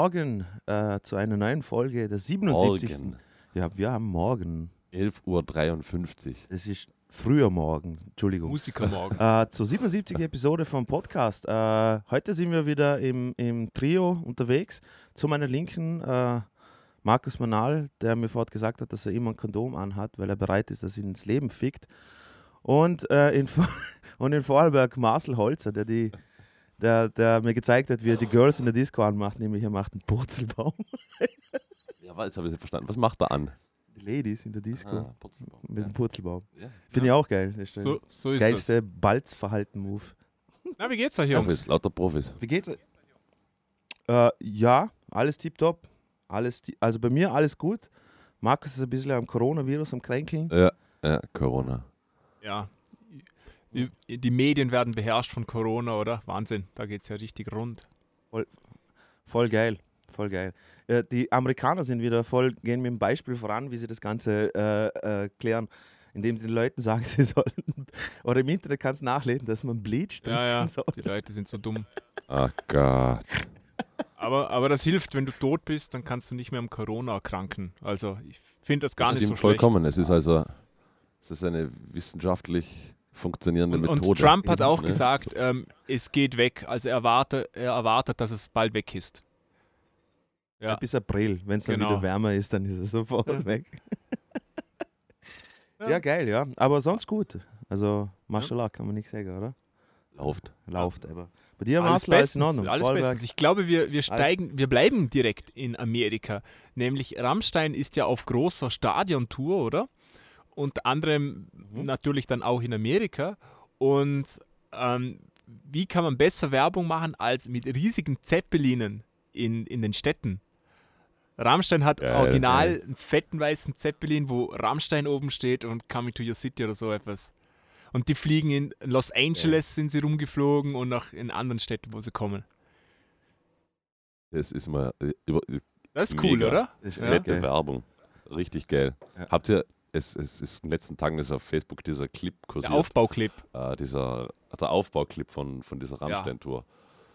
Morgen äh, zu einer neuen Folge der 77. Morgen. Ja, wir haben morgen. 11.53 Uhr. Es ist früher Morgen, Entschuldigung. Musikermorgen. Äh, zur 77. Episode vom Podcast. Äh, heute sind wir wieder im, im Trio unterwegs. Zu meiner Linken äh, Markus Manal, der mir vorhin gesagt hat, dass er immer ein Kondom anhat, weil er bereit ist, dass ihn ins Leben fickt. Und, äh, in, und in Vorarlberg Marcel Holzer, der, die, der, der mir gezeigt hat, wie er die Girls in der Disco anmacht, nämlich er macht einen Purzelbaum. Ja, jetzt habe ich nicht verstanden. Was macht er an? Die Ladies in der Disco Ah, Purzelbaum. mit dem Purzelbaum. Ja. Finde ich auch geil. Das ist der So, so ist geilste Balzverhalten-Move. Na, wie geht's euch, Profis, Jungs? lauter Profis. Wie geht's? Äh, ja, alles tipptopp. Alles, ti- also bei mir alles gut. Markus ist ein bisschen am Coronavirus am Kränkeln. Ja, ja, Corona. Ja. Die, die Medien werden beherrscht von Corona, oder? Wahnsinn, da geht's ja richtig rund. Voll geil. Voll geil. Äh, die Amerikaner sind wieder voll, gehen mit dem Beispiel voran, wie sie das Ganze äh, äh, klären, indem sie den Leuten sagen, sie sollen. Oder im Internet kannst du nachlesen, dass man Bleach trinken Ja, ja, soll. die Leute sind so dumm. Ach Gott. Aber, aber das hilft, wenn du tot bist, dann kannst du nicht mehr am Corona erkranken. Also ich finde das gar das nicht so schlecht. vollkommen. Es ist also es ist eine wissenschaftlich funktionierende Und, und Methode. Trump hat auch Ne? gesagt, ähm, es geht weg. Also er erwartet, er erwartet, dass es bald weg ist. Ja. Bis April. Wenn es dann Genau. wieder wärmer ist, dann ist er sofort Ja. weg. Ja. ja, geil, ja. Aber sonst gut. Also, Mashallah, kann man nicht sagen, oder? Läuft. Läuft aber. Bei dir, Alles in bestens, Ordnung. alles bestens. Ich glaube, wir, wir steigen, wir bleiben direkt in Amerika. Nämlich Rammstein ist ja auf großer Stadiontour, oder? Unter anderem Mhm. natürlich dann auch in Amerika. Und ähm, wie kann man besser Werbung machen als mit riesigen Zeppelinen in, in den Städten? Rammstein hat Geil, original geil. einen fetten weißen Zeppelin, wo Rammstein oben steht und Coming to Your City oder so etwas. Und die fliegen in Los Angeles, sind sie rumgeflogen und auch in anderen Städten, wo sie kommen. Das ist mal äh, über, Das ist cool, Mega. oder? Ja. fette. Werbung. Richtig geil. Ja. Habt ihr, es, es ist in den letzten Tagen ist auf Facebook dieser Clip Der kursiert. Aufbauclip. äh, dieser, der Aufbauclip von, von dieser Ja. Rammstein-Tour.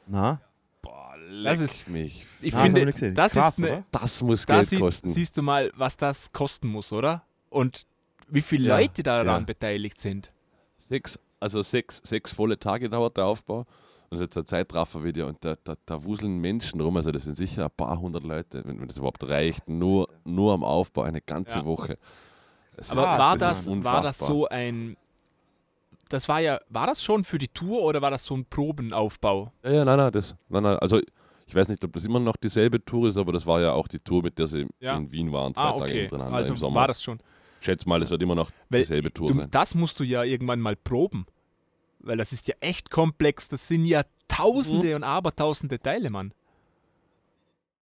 Na? Boah, Das ist- mich. Ich Na, das finde, nicht gesehen. das Krass, ist eine, oder? Das muss da Geld sie, kosten. siehst du mal, was das kosten muss, oder? Und wie viele Ja, Leute daran ja. beteiligt sind. Sechs, also sechs, sechs volle Tage dauert der Aufbau. Und es ist jetzt ein Zeitraffer-Video und da, da, da wuseln Menschen rum. Also das sind sicher ein paar hundert Leute, wenn, wenn das überhaupt reicht. Nur, nur am Aufbau eine ganze Ja. Woche. Es Aber ist- war, das, war das so ein. Das war ja, war das schon für die Tour oder war das so ein Probenaufbau? Ja, ja, nein, nein, das, nein, nein, also ich weiß nicht, ob das immer noch dieselbe Tour ist, aber das war ja auch die Tour, mit der sie Ja. in Wien waren, zwei Ah, Tage okay. hintereinander Also im Sommer. war das schon. Ich schätze mal, es wird immer noch Weil dieselbe Tour du, sein. das musst du ja irgendwann mal proben. Weil das ist ja echt komplex. Das sind ja Tausende Mhm. und Abertausende Teile, Mann.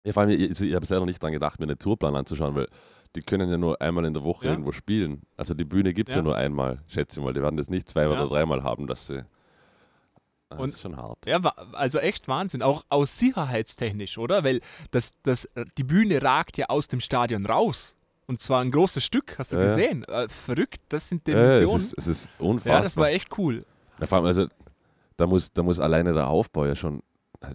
Ja, vor allem, ich, ich, ich habe selber nicht dran gedacht, mir einen Tourplan anzuschauen, weil die können ja nur einmal in der Woche Ja. irgendwo spielen. Also die Bühne gibt es ja. Ja. nur einmal, schätze ich mal. Die werden das nicht zwei Ja. oder dreimal haben, dass sie. Ah, Und- das ist schon hart. Ja, also echt Wahnsinn. Auch aus sicherheitstechnisch, oder? Weil das, das, die Bühne ragt ja aus dem Stadion raus. Und zwar ein großes Stück, hast du Ja, ja. gesehen? Äh, verrückt, das sind Ja, ja, es, Dimensionen. ist, es ist unfassbar. Ja, das war echt cool. Ja, vor allem, also, da muss, da muss alleine der Aufbau ja schon äh,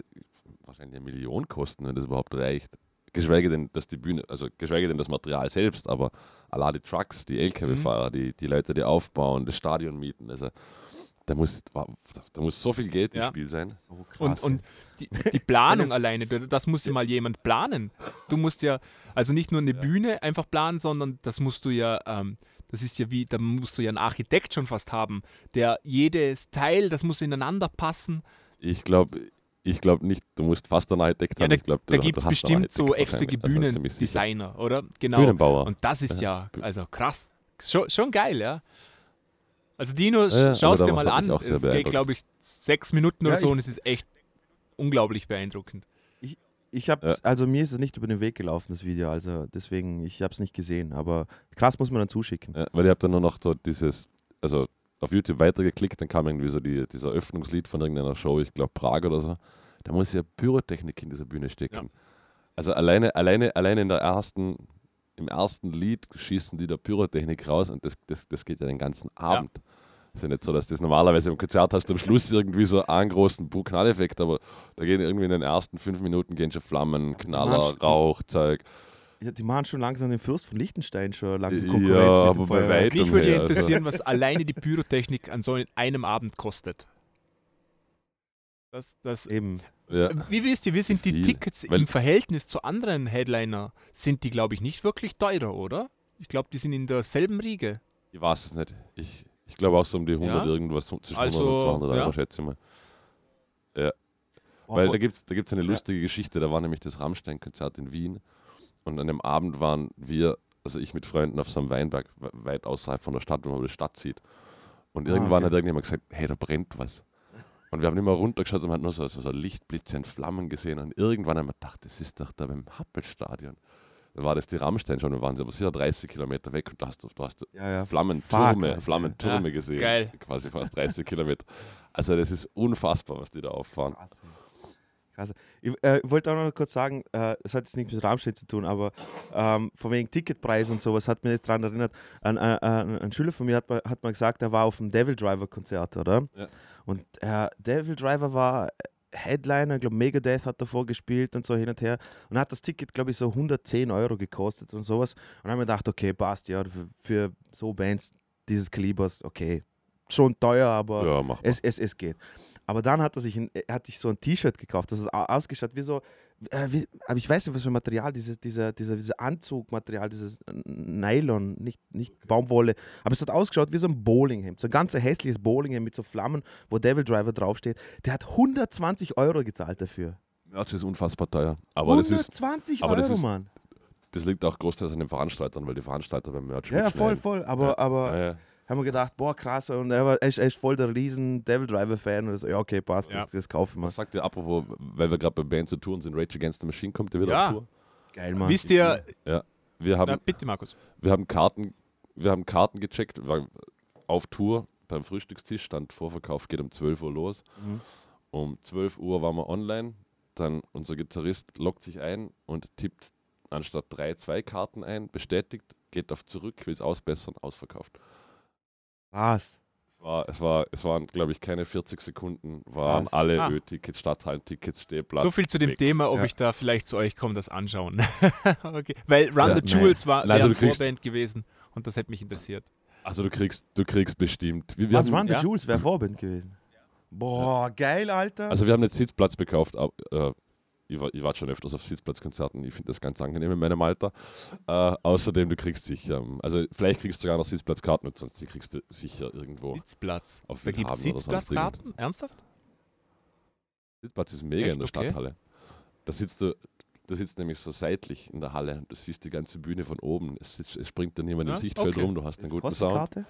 wahrscheinlich eine Million kosten, wenn das überhaupt reicht. Geschweige denn, dass die Bühne, also geschweige denn das Material selbst, aber allein die Trucks, die LKW-Fahrer, die, die Leute, die aufbauen, das Stadion mieten, also da muss, da, muss so viel Geld Ja. im Spiel sein. So krass. Und, und die, die Planung alleine, du- das muss ja mal jemand planen. Du musst ja, also nicht nur eine Bühne einfach planen, sondern das musst du ja, ähm, das ist ja wie, da musst du ja einen Architekt schon fast haben, der jedes Teil, das muss ineinander passen. Ich glaube ich glaub nicht, du musst fast einen Architekt Ja, haben. da ich glaub, da gibt es bestimmt so Architekt extra wahrscheinlich, also. Bühnendesigner, oder? Genau. Bühnenbauer. Und das ist ja, Ja. also krass. Schon, schon geil, ja. Also Dino, Ja, ja, schau es also dir mal an. ich auch sehr Es geht, glaube ich, sechs Minuten oder Ja, so ich- und es ist echt unglaublich beeindruckend. ich habe, Ja. also mir ist es nicht über den Weg gelaufen, das Video, also deswegen, ich habe es nicht gesehen, aber krass muss man dann zuschicken. Ja, weil ich habe dann nur noch so dieses, also auf YouTube weitergeklickt, dann kam irgendwie so die, dieser Öffnungslied von irgendeiner Show, ich glaube Prag oder so. Da muss ja Pyrotechnik in dieser Bühne stecken. Ja. Also alleine, alleine, alleine in der ersten, im ersten Lied schießen die da Pyrotechnik raus und das, das, das geht ja den ganzen Abend. Ist ja nicht so, dass das normalerweise im Konzert hast du am Schluss irgendwie so einen großen Bu-Knalleffekt, aber da gehen irgendwie in den ersten fünf Minuten gehen schon Flammen, Knaller, Rauch, Zeug. Ja, die machen schon langsam den Fürst von Liechtenstein schon langsam Ja, Konkurrenz mit aber dem bei Feuerwerk. weit- Mich würde ja her, also. interessieren, was alleine die Pyrotechnik an so einem Abend kostet. Das, das, Eben. Ja. wie wisst ihr, wir sind die. Tickets Weil- im Verhältnis zu anderen Headliner, sind die, glaube ich, nicht wirklich teurer, oder? Ich glaube, die sind in derselben Riege. Ich weiß es nicht. Ich, ich glaube auch so um die 100 Ja? irgendwas, zwischen 100 Also, und 200 ja. Euro, schätze ich mal. Boah, Weil da gibt es da gibt's eine lustige Geschichte, da war nämlich das Rammstein-Konzert in Wien und an dem Abend waren wir, also ich mit Freunden auf so einem Weinberg, we- weit außerhalb von der Stadt, wo man die Stadt sieht. Und Ah, irgendwann okay. hat irgendjemand gesagt, hey, da brennt was. Und wir haben immer runtergeschaut und man hat nur so, so, so Lichtblitze und Flammen gesehen und irgendwann haben wir gedacht, das ist doch da beim Happelstadion. Dann war das die Rammstein schon, wir waren sie aber sicher 30 Kilometer weg und da hast du, da hast du ja, ja. Flammentürme, Alter. Flammentürme Ja, gesehen. geil. Quasi fast 30 Kilometer. Also das ist unfassbar, was die da auffahren. Krass. Krass. Ich äh, wollte auch noch kurz sagen, äh, es hat jetzt nichts mit Rammstein zu tun, aber ähm, von wegen Ticketpreis und sowas hat mir jetzt daran erinnert. Ein, äh, ein, ein Schüler von mir hat, mal- hat mal gesagt, er war auf dem Devil Driver Konzert, oder? Ja. Und äh, Devil Driver war Headliner, ich glaube Megadeth hat davor gespielt und so hin und her. Und hat das Ticket, glaube ich, so 110 Euro gekostet und sowas. Und dann haben wir gedacht, okay, passt, ja, für, für so Bands dieses Kalibers, okay. Schon teuer, aber Ja, es, es, es geht. Aber dann hat er sich, ein, er hat sich so ein T-Shirt gekauft, das ist au- ausgeschaut wie so, äh, wie, aber ich weiß nicht, was für Material, dieses, dieser, dieser, dieser Anzugmaterial, dieses äh, Nylon, nicht, nicht Baumwolle, aber es hat ausgeschaut wie so ein Bowlinghemd, so ein ganz hässliches Bowlinghemd mit so Flammen, wo Devil Driver draufsteht. Der hat 120 Euro gezahlt dafür. Merch ist unfassbar teuer. Aber das, ist, 120 aber das Euro, ist Mann. das liegt auch großteils an den Veranstaltern, weil die Veranstalter beim Merch Ja, ja, voll, voll. Aber, Ja. aber Ja, ja. Haben wir gedacht, boah, krass. Und er, war, er ist voll der riesen Devil Driver-Fan. Und so, ja, okay, passt, Ja. das, das kaufen wir. Was sagt ihr, apropos, weil wir gerade bei Bands zu tun sind, Rage Against the Machine kommt ja wieder Ja. auf Tour? Geil, Mann. Wisst ihr, Wir haben, na, bitte Markus, wir haben Karten, wir haben Karten gecheckt, war auf Tour beim Frühstückstisch, stand Vorverkauf, geht um 12 Uhr los. Mhm. Um 12 Uhr waren wir online, dann unser Gitarrist loggt sich ein und tippt anstatt drei, zwei Karten ein, bestätigt, geht auf zurück, will es ausbessern, ausverkauft. Krass. Es, war, es, war, es waren, glaube ich, keine 40 Sekunden, waren Krass. alle Ah. Ö-Tickets, Stadthallen-Tickets, Stehplatz. so viel zu dem weg. Thema, ob Ja. ich da vielleicht zu euch komme, das anschauen. okay. Weil Run Ja, the Jewels war Nein, also kriegst- Vorband gewesen und das hätte mich interessiert. Also du kriegst, du kriegst bestimmt. Wir, wir Was, haben, Run the ja. Jules wäre Vorband gewesen. Boah, geil, Alter. Also wir haben jetzt Sitzplatz gekauft. ab- Äh, ich, war, ich war schon öfters auf Sitzplatzkonzerten. Ich finde das ganz angenehm in meinem Alter. Äh, außerdem, du kriegst sicher, ähm, also vielleicht kriegst du sogar noch Sitzplatzkarten und sonst die kriegst du sicher irgendwo. Sitzplatz. Auf Da gibt es Sitzplatzkarten? Ernsthaft? Sitzplatz ist mega Echt? in der Okay. Stadthalle. Da sitzt du, du sitzt nämlich so seitlich in der Halle und du siehst die ganze Bühne von oben. Es, es springt da niemand Ja, im Sichtfeld okay. rum, du hast einen guten Sound.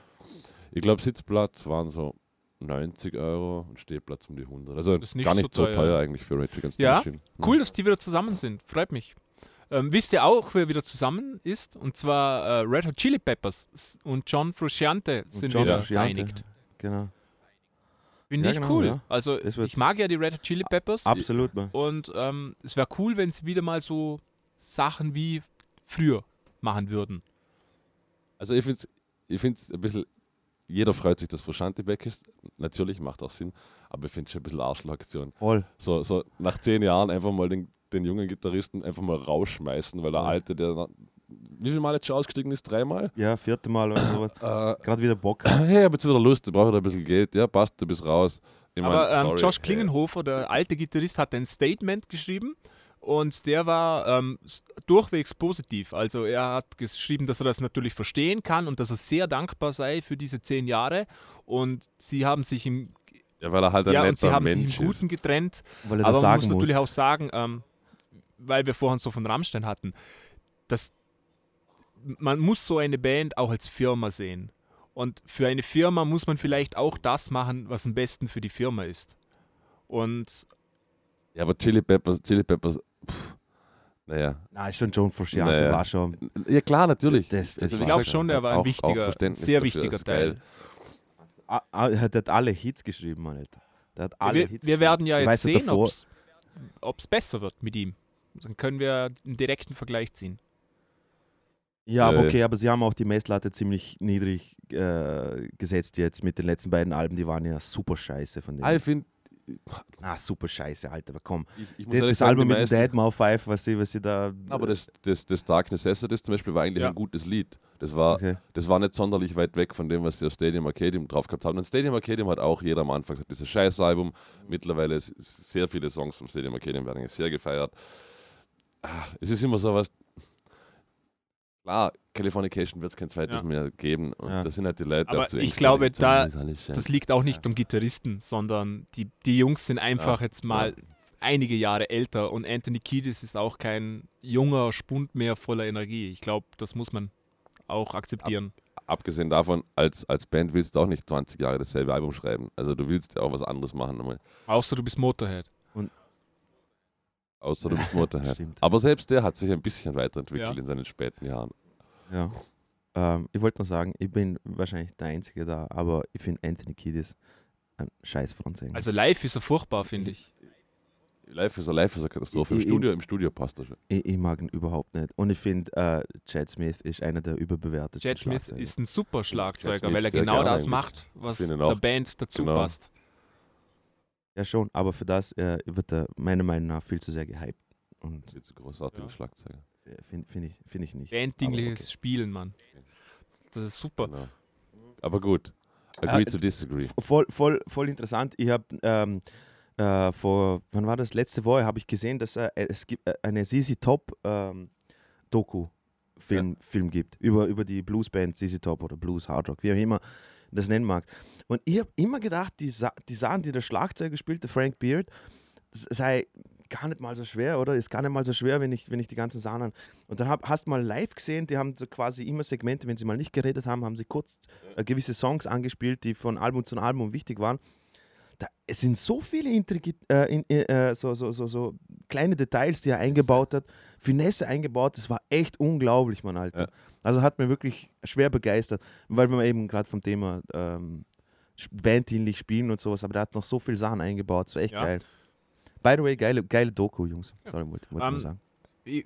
Ich glaube, Sitzplatz waren so 90 Euro und Stehplatz um die 100. Also nicht gar nicht so so teuer, teuer. eigentlich für Rage Against the Ja, Machine. Cool, dass die wieder zusammen sind. Freut mich. Ähm, wisst ihr auch, wer wieder zusammen ist? Und zwar äh, Red Hot Chili Peppers und John Frusciante sind John wieder Frusciante. vereinigt. Genau. Finde Ja, ich genau, cool. ja. Also ich mag ja die Red Hot Chili Peppers Absolut, Mann. und ähm, es wäre cool, wenn sie wieder mal so Sachen wie früher machen würden. Also ich finde es ich find's ein bisschen, jeder freut sich, dass Frusciante weg ist. Natürlich, macht auch Sinn, aber ich finde es schon ein bisschen Arschlochaktion. Voll. So, so nach zehn Jahren einfach mal den, den jungen Gitarristen einfach mal rausschmeißen, weil der Ja. Alte, der wie viel Mal jetzt schon ausgestiegen ist? Dreimal? Ja, vierte Mal oder sowas. Äh, Gerade wieder Bock. hey, ich hab jetzt wieder Lust, ich brauche ein bisschen Geld. Ja, passt, du bist raus. Ich mein, Aber ähm, sorry, Josh. Klingenhofer, der alte Gitarrist, hat ein Statement geschrieben und der war ähm, durchwegs positiv. Also er hat geschrieben, dass er das natürlich verstehen kann und dass er sehr dankbar sei für diese zehn Jahre. Und sie haben sich im, Ja, weil er halt ein ja, und netter sie haben Mensch sich im Guten getrennt. Weil er Aber das man sagen muss muss. natürlich auch sagen, ähm, weil wir vorhin so von Rammstein hatten, dass man muss so eine Band auch als Firma sehen. Und für eine Firma muss man vielleicht auch das machen, was am besten für die Firma ist. Und Ja, aber Chili Peppers, Chili Peppers, pff, naja. Nein, schon John Frusciante Naja. war schon. Ja, klar, natürlich. Das- das Also, ich glaube schon, er war ein auch- auch wichtiger, Verständnis sehr wichtiger. Teil. Ah, ah, Er hat alle Hits geschrieben, Mann, Alter. Der hat alle Wir, Hits wir werden ja jetzt sehen, ob es besser wird mit ihm. Dann können wir einen direkten Vergleich ziehen. Ja, aber Äh, okay, aber sie haben auch die Messlatte ziemlich niedrig äh, gesetzt jetzt mit den letzten beiden Alben. Die waren ja super scheiße von denen. Ich finde, ah, super scheiße, Alter. Aber komm. ich, ich muss Das, das sagen, Album die mit dem meisten- Deadmau 5, was sie, was sie da. Aber das, das, das Dark Necessities zum Beispiel war eigentlich Ja. ein gutes Lied. Das war, Okay. das war nicht sonderlich weit weg von dem, was sie auf Stadium Arcadium drauf gehabt haben. Und Stadium Arcadium hat auch jeder am Anfang gesagt, dieses Scheißalbum. Mittlerweile sehr viele Songs vom Stadium Arcadium werden jetzt sehr gefeiert. Ah, es ist immer so was. Klar, Californication wird es kein zweites Ja. mehr geben. Und Ja. das sind halt die Leute Aber zu ich glaube, da-. Das liegt auch nicht am Gitarristen, sondern die, die Jungs sind einfach jetzt mal einige Jahre älter und Anthony Kiedis ist auch kein junger Spund mehr voller Energie. Ich glaube, das muss man auch akzeptieren. Abgesehen davon, als, als Band willst du auch nicht 20 Jahre dasselbe Album schreiben. Also du willst ja auch was anderes machen. Nochmal. Außer du bist Motorhead. Außer bist Motorhead. Stimmt. Aber selbst der hat sich ein bisschen weiterentwickelt Ja. in seinen späten Jahren. Ja. Ähm, ich wollte nur sagen, ich bin wahrscheinlich der Einzige da, aber ich finde Anthony Kiedis ein scheiß Frontsänger. Also live ist er furchtbar, finde ich. Live ist er, live ist eine Katastrophe. Im Ich- ich- Studio, Im Studio passt er schon. ich, ich mag ihn überhaupt nicht. Und ich finde, äh, Chad Smith ist einer der überbewerteten Chad Smith ist ein super Schlagzeuger, weil er genau das eigentlich. macht, was der. Band dazu Genau. passt. Ja, schon, aber für das äh, wird er meiner Meinung nach viel zu sehr gehypt. Und Viel zu großartiger Ja. Schlagzeuger. finde find ich, find ich nicht. Bandingliches Aber Spielen, Mann. Das ist super. Genau. Aber gut. Agree Äh, to disagree. Voll, voll, voll interessant. Ich habe ähm, äh, vor, wann war das? Letzte Woche habe ich gesehen, dass äh, es gibt äh, eine ZZ Top ähm, Doku Film, Film gibt über, über die Bluesband ZZ Top oder Blues Hard Rock, wie auch immer das nennen mag. Und ich habe immer gedacht, die, Sa die Sachen, die der Schlagzeuger spielt, der Frank Beard, sei gar nicht mal so schwer, oder? Ist gar nicht mal so schwer, wenn ich, wenn ich die ganzen Sachen an. Und dann hab, hast du mal live gesehen, die haben so quasi immer Segmente, wenn sie mal nicht geredet haben, haben sie kurz äh, gewisse Songs angespielt, die von Album zu Album wichtig waren. Da, es sind so viele Intrigi äh, in, äh, so, so, so, so kleine Details, die er eingebaut hat, Finesse eingebaut, das war echt unglaublich, Mann, Alter. Ja. Also hat mir wirklich schwer begeistert, weil wir eben gerade vom Thema ähm, banddienlich spielen und sowas, aber der hat noch so viele Sachen eingebaut, das war echt Ja. geil. By the way, geile, geile Doku, Jungs. Sorry, wollte Ähm, nur sagen.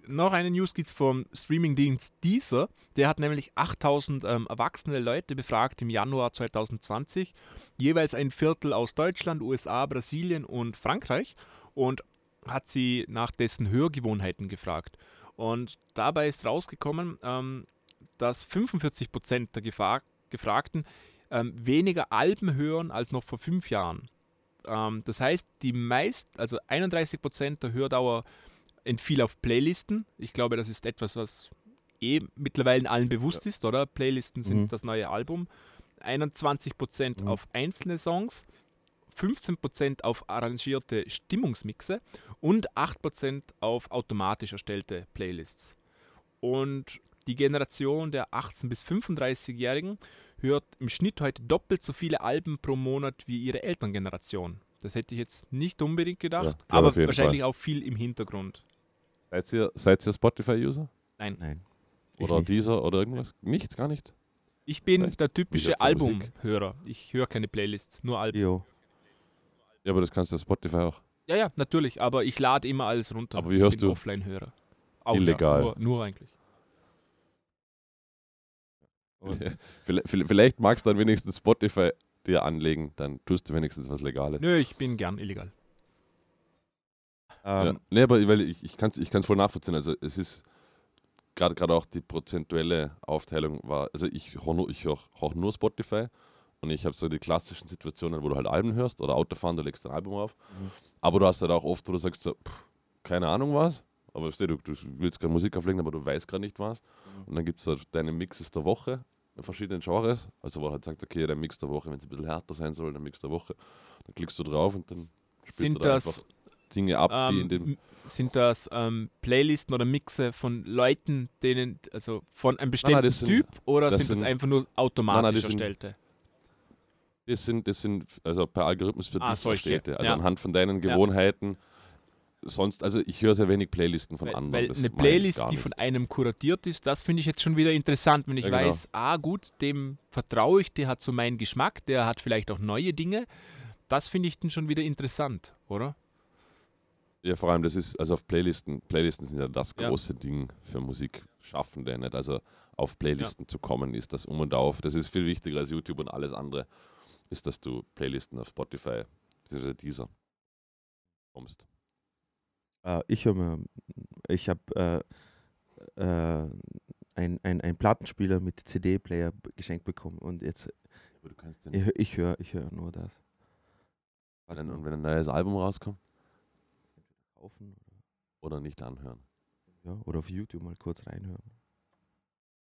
Noch eine News gibt es vom Streamingdienst Deezer. Der hat nämlich 8000 ähm, erwachsene Leute befragt im Januar 2020. Jeweils ein Viertel aus Deutschland, USA, Brasilien und Frankreich. Und hat sie nach dessen Hörgewohnheiten gefragt. Und dabei ist rausgekommen, ähm, dass 45% der Gefa Gefragten ähm, weniger Alben hören als noch vor fünf Jahren. Ähm, das heißt, die meist, also 31% der Hördauer entfiel auf Playlisten. Ich glaube, das ist etwas, was eh mittlerweile allen bewusst ist, oder? Playlisten sind Mhm. das neue Album. 21% Mhm. auf einzelne Songs, 15% auf arrangierte Stimmungsmixe und 8% auf automatisch erstellte Playlists. Und die Generation der 18- bis 35-Jährigen hört im Schnitt heute doppelt so viele Alben pro Monat wie ihre Elterngeneration. Das hätte ich jetzt nicht unbedingt gedacht, Ja, aber wahrscheinlich auch viel im Hintergrund. Seid ihr, seid ihr Spotify-User? Nein, Nein. Oder dieser oder irgendwas? Nichts, gar nicht. ich bin Echt? der typische? Albumhörer. Ich höre keine Playlists, nur Alben. Jo. Ja, aber das kannst du auf Spotify auch. Ja, ja, natürlich, aber ich lade immer alles runter. Aber wie ich hörst bin du? Offline-Hörer. Illegal. Ja, nur, nur eigentlich. Vielleicht, vielleicht magst du dann wenigstens Spotify dir anlegen, dann tust du wenigstens was Legales. Nö, ich bin gern illegal. Ja. Ähm, Nee, aber weil ich, ich kann es ich kann's voll nachvollziehen. Also es ist gerade gerade auch die prozentuelle Aufteilung war, also ich höre nur, ich hör, hör nur Spotify und ich habe so die klassischen Situationen, wo du halt Alben hörst oder Autofahren, du legst ein Album auf. Mhm. Aber du hast halt auch oft, wo du sagst so, pff, keine Ahnung was, aber steh, du, du willst gerade Musik auflegen, aber du weißt gerade nicht was. Mhm. Und dann gibt es halt deine Mixes der Woche verschiedenen Genres. Also wo halt sagt, okay, der Mix der Woche, wenn es ein bisschen härter sein soll, der Mix der Woche, dann klickst du drauf und dann spielst Sind du da das, einfach Dinge ab, die in ähm, dem sind das ähm, Playlisten oder Mixe von Leuten, denen, also von einem bestimmten das sind- Typ oder das sind das sind- einfach nur automatisch sind- erstellte? Das sind, das sind also per Algorithmus für Ah, dich solche, erstellte. Also ja. anhand von deinen Ja. Sonst, also ich höre sehr wenig Playlisten von Weil, anderen. weil eine Playlist, die von einem kuratiert ist, das finde ich jetzt schon wieder interessant, wenn ich Ja, genau. weiß, ah gut, dem vertraue ich, der hat so meinen Geschmack, der hat vielleicht auch neue Dinge. Das finde ich dann schon wieder interessant, oder? Ja, vor allem, das ist, also auf Playlisten, Playlisten sind ja das Ja. große Ding für Musikschaffende, nicht? Also auf Playlisten zu kommen, ist das um und auf. Das ist viel wichtiger als YouTube und alles andere, ist, dass du Playlisten auf Spotify, beziehungsweise dieser, kommst. Äh, ich höre mir, ich habe äh, äh, ein, ein, ein Plattenspieler mit CD-Player geschenkt bekommen und jetzt, Aber du kannst den, ich, ich höre ich hör nur das. Was wenn, und wenn ein neues Album rauskommt, kaufen oder nicht anhören. ja, oder auf YouTube mal kurz reinhören.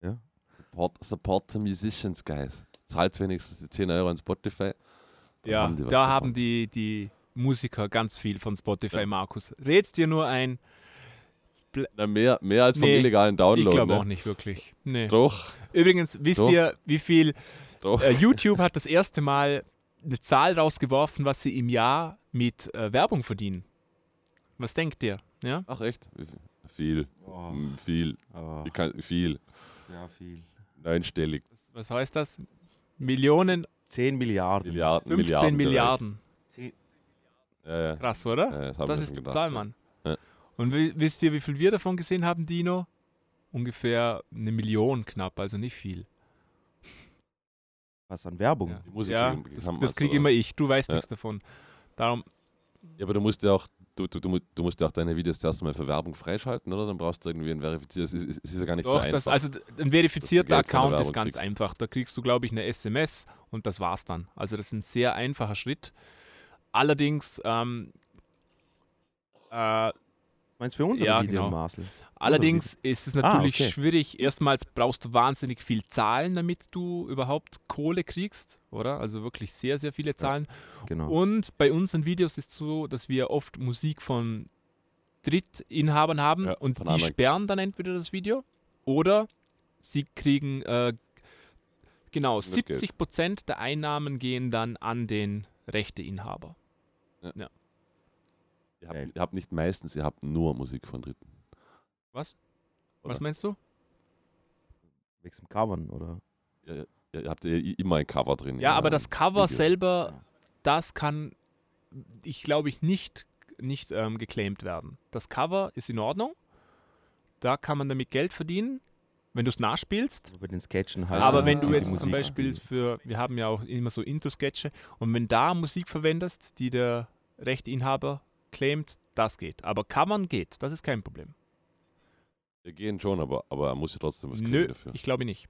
Ja, Support, support the musicians, guys. Zahlt wenigstens die 10 Euro an Spotify. Ja, haben da davon. haben die, die Musiker ganz viel von Spotify, Ja. Markus. Red's dir nur ein. Na, mehr, mehr als vom Nee, illegalen Download. ich glaube ne? auch nicht wirklich. Nee. Doch, Übrigens, wisst Doch. ihr, wie viel doch. äh, YouTube hat das erste Mal eine Zahl rausgeworfen, was sie im Jahr mit äh, Werbung verdienen? Was denkt ihr? Ja? Ach echt? Viel? Viel. oh, Mm, Viel. oh, Ich kann, viel. ja, viel. Neunstellig. Was, was heißt das? Millionen, 10 Milliarden. Milliarden. 15 Milliarden. Milliarden. Ja, ja. Krass, oder? Ja, das das ist gedacht, Zahl, ja. Mann. Ja. Und wi- wisst ihr, wie viel wir davon gesehen haben, Dino? Ungefähr eine Million knapp, also nicht viel. Was an Werbung. Ja, Die Musik das, das wir kriege so- immer ich. Du weißt Ja. nichts davon. Darum, Ja, aber du musst ja auch, du, du, du, mu- du musst ja auch deine Videos zuerst mal für Werbung freischalten, oder? Dann brauchst du irgendwie ein verifiziertes. Es ist, es ist ja gar nicht so doch, einfach. das, also ein verifizierter Account ist ganz kriegst. einfach. Da kriegst du, glaube ich, eine SMS und das war's dann. Also das ist ein sehr einfacher Schritt. Allerdings, ähm, äh, Meinst du für unsere Ja, Videos, genau. Marcel? Allerdings ist es Ah, natürlich okay. schwierig. Erstmals brauchst du wahnsinnig viel Zahlen, damit du überhaupt Kohle kriegst, oder? Also wirklich sehr, sehr viele Zahlen. Genau. Und bei unseren Videos ist es so, dass wir oft Musik von Drittinhabern haben Ja, und die anderen. sperren dann entweder das Video oder sie kriegen, äh, genau, Das Geld. 70 Prozent der Einnahmen gehen dann an den Rechteinhaber. Ihr, habt, ihr habt nicht meistens, ihr habt nur Musik von Dritten. Was? Oder? Was meinst du? Wegen dem Covern, oder? Ihr, ihr habt ja immer ein Cover drin. Ja, aber das Cover Videos. selber, Ja. das kann, ich glaube ich, nicht, nicht ähm, geclaimed werden. Das Cover ist in Ordnung. Da kann man damit Geld verdienen, wenn du es nachspielst. Bei den Sketchen halt. Aber wenn du jetzt zum Beispiel für, wir haben ja auch immer so Intro-Sketche, und wenn da Musik verwendest, die der Rechteinhaber claimt, das geht. Aber Covern geht, das ist kein Problem. Wir gehen schon, aber, aber er muss ja trotzdem was kriegen Nö, dafür. ich glaube nicht.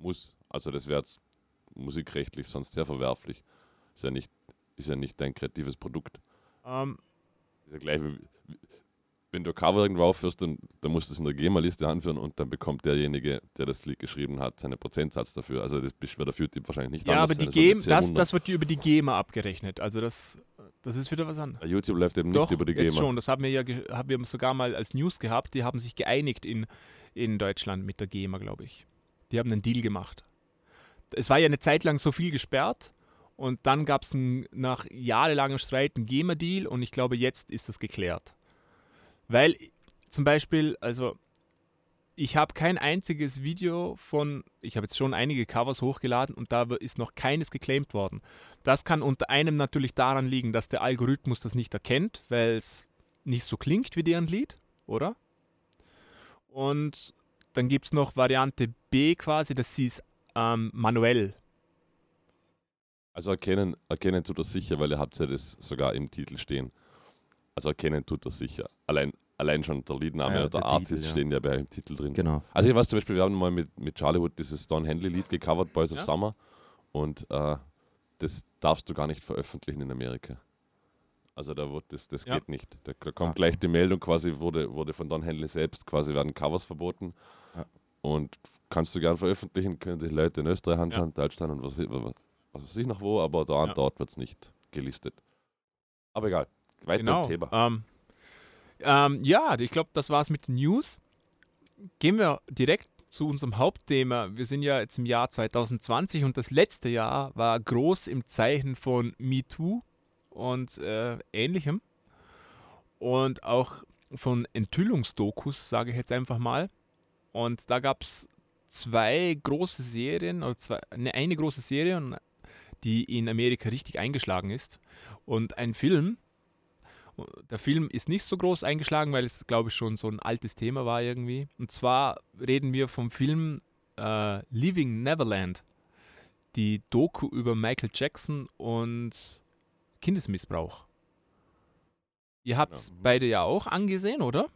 Muss. Also das wäre jetzt musikrechtlich sonst sehr verwerflich. Ist ja nicht, ist ja nicht dein kreatives Produkt. Ähm, Ist ja gleich, wie, wenn du ein Cover irgendwo aufführst, dann, dann musst du es in der GEMA-Liste anführen und dann bekommt derjenige, der das Lied geschrieben hat, seinen Prozentsatz dafür. Also das wird der Für-Tipp wahrscheinlich nicht ja, aber die sein. Das wird GEMA, das, wundern. das wird über die GEMA abgerechnet. Also das, das ist wieder was anderes. YouTube läuft eben Doch, nicht über die jetzt GEMA. schon. Das haben wir ja haben wir sogar mal als News gehabt. Die haben sich geeinigt in, in Deutschland mit der GEMA, glaube ich. Die haben einen Deal gemacht. Es war ja eine Zeit lang so viel gesperrt und dann gab es nach jahrelangem Streit einen GEMA-Deal und ich glaube, jetzt ist das geklärt. Weil zum Beispiel, also ich habe kein einziges Video von, ich habe jetzt schon einige Covers hochgeladen und da ist noch keines geclaimed worden. Das kann unter einem natürlich daran liegen, dass der Algorithmus das nicht erkennt, weil es nicht so klingt wie deren Lied, oder? Und dann gibt es noch Variante B quasi, dass sie es ähm, manuell. Also erkennen, erkennen tut das sicher, weil ihr habt ja das sogar im Titel stehen. Also erkennen tut das sicher. Allein, allein schon der Liedname Ja, oder der, der Artist Titel, ja. stehen ja bei im Titel drin. Genau. Also ich weiß zum Beispiel, wir haben mal mit, mit Charlie Wood dieses Don Henley Lied gecovert, Boys of Ja. Summer. Und äh, das darfst du gar nicht veröffentlichen in Amerika. Also da wird das, das Ja. geht nicht. Da, da kommt Ah. gleich die Meldung quasi, wurde, wurde von Don Henley selbst, quasi werden Covers verboten. Ja. Und kannst du gern veröffentlichen, können sich Leute in Österreich anschauen, Deutschland und was, was, was weiß ich noch wo, aber da und Ja. dort wird es nicht gelistet. Aber egal. Weiter genau. Thema. Ähm, ähm, ja, ich glaube, das war's mit den News. Gehen wir direkt zu unserem Hauptthema. Wir sind ja jetzt im Jahr 2020 und das letzte Jahr war groß im Zeichen von MeToo und äh, ähnlichem. Und auch von Enthüllungsdokus, sage ich jetzt einfach mal. Und da gab es zwei große Serien, oder zwei, eine, eine große Serie, die in Amerika richtig eingeschlagen ist. Und ein Film, Der Film ist nicht so groß eingeschlagen, weil es, glaube ich, schon so ein altes Thema war irgendwie. Und zwar reden wir vom Film äh, Leaving Neverland. Die Doku über Michael Jackson und Kindesmissbrauch. Ihr habt es Ja. beide ja auch angesehen, oder?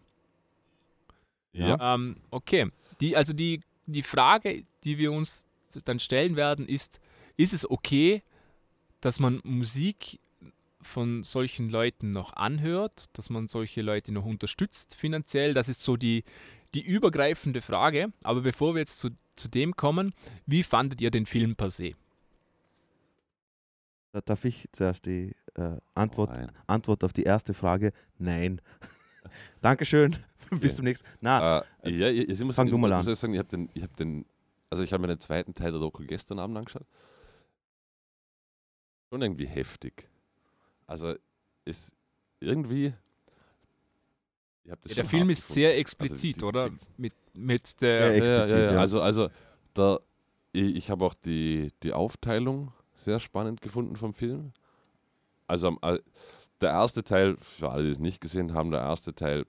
Ja. Ähm, okay. Die, also die, die Frage, die wir uns dann stellen werden, ist, ist es okay, dass man Musik von solchen Leuten noch anhört, dass man solche Leute noch unterstützt finanziell? Das ist so die, die übergreifende Frage. Aber bevor wir jetzt zu, zu dem kommen, wie fandet ihr den Film per se? Da darf ich zuerst die äh, Antwort, Nein. Antwort auf die erste Frage. Nein. Dankeschön. Bis zum nächsten Na, Äh, ja, ich, ich muss, fang du mal ich an. muss ehrlich sagen, ich habe den, ich hab den, also ich habe mir den zweiten Teil der Doku gestern Abend angeschaut. Schon irgendwie heftig. Also ist irgendwie. Ich hab das Ja, der Film ist gefunden. sehr explizit, die- oder? die- Mit, mit Ja, der. explizit, ja. Also, also der, ich, ich habe auch die, die Aufteilung sehr spannend gefunden vom Film. Also am- äh, der erste Teil, für alle, die es nicht gesehen haben, der erste Teil,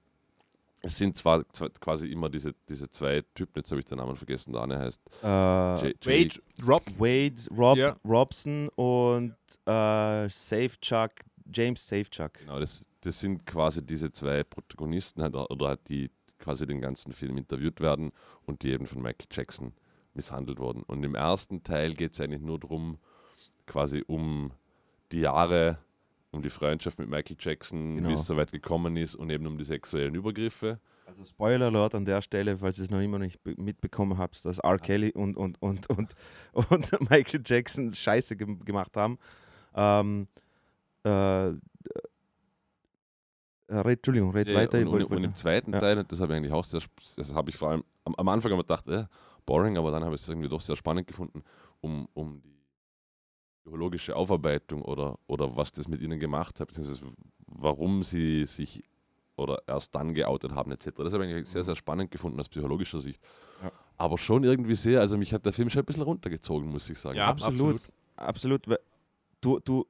es sind zwar, quasi immer diese, diese zwei Typen, jetzt habe ich den Namen vergessen, der eine heißt äh, Jay, Wade, Rob, Wade, Rob, Ja. Robson und äh, Safechuck, James Safechuck. Genau, das, das sind quasi diese zwei Protagonisten halt, oder halt die quasi den ganzen Film interviewt werden und die eben von Michael Jackson misshandelt wurden. Und im ersten Teil geht es eigentlich nur darum, quasi um die Jahre, um die Freundschaft mit Michael Jackson, Genau. wie es so weit gekommen ist und eben um die sexuellen Übergriffe. Also Spoiler Alert an der Stelle, falls ihr es noch immer nicht be- mitbekommen habt, dass R. Kelly und, und, und, und, und Michael Jackson Scheiße gem gemacht haben. Ähm, äh, äh, red, Entschuldigung, red Ja, weiter. und, und, und im zweiten ja. Teil, und das habe ich eigentlich auch sehr, das habe ich vor allem, am, am Anfang immer gedacht, äh, boring, aber dann habe ich es irgendwie doch sehr spannend gefunden, um, um die psychologische Aufarbeitung oder, oder was das mit ihnen gemacht hat, beziehungsweise warum sie sich oder erst dann geoutet haben, etc. Das habe ich eigentlich sehr, sehr spannend gefunden aus psychologischer Sicht. Ja. Aber schon irgendwie sehr, also mich hat der Film schon ein bisschen runtergezogen, muss ich sagen. Ja, absolut. Absolut. weil Du, du,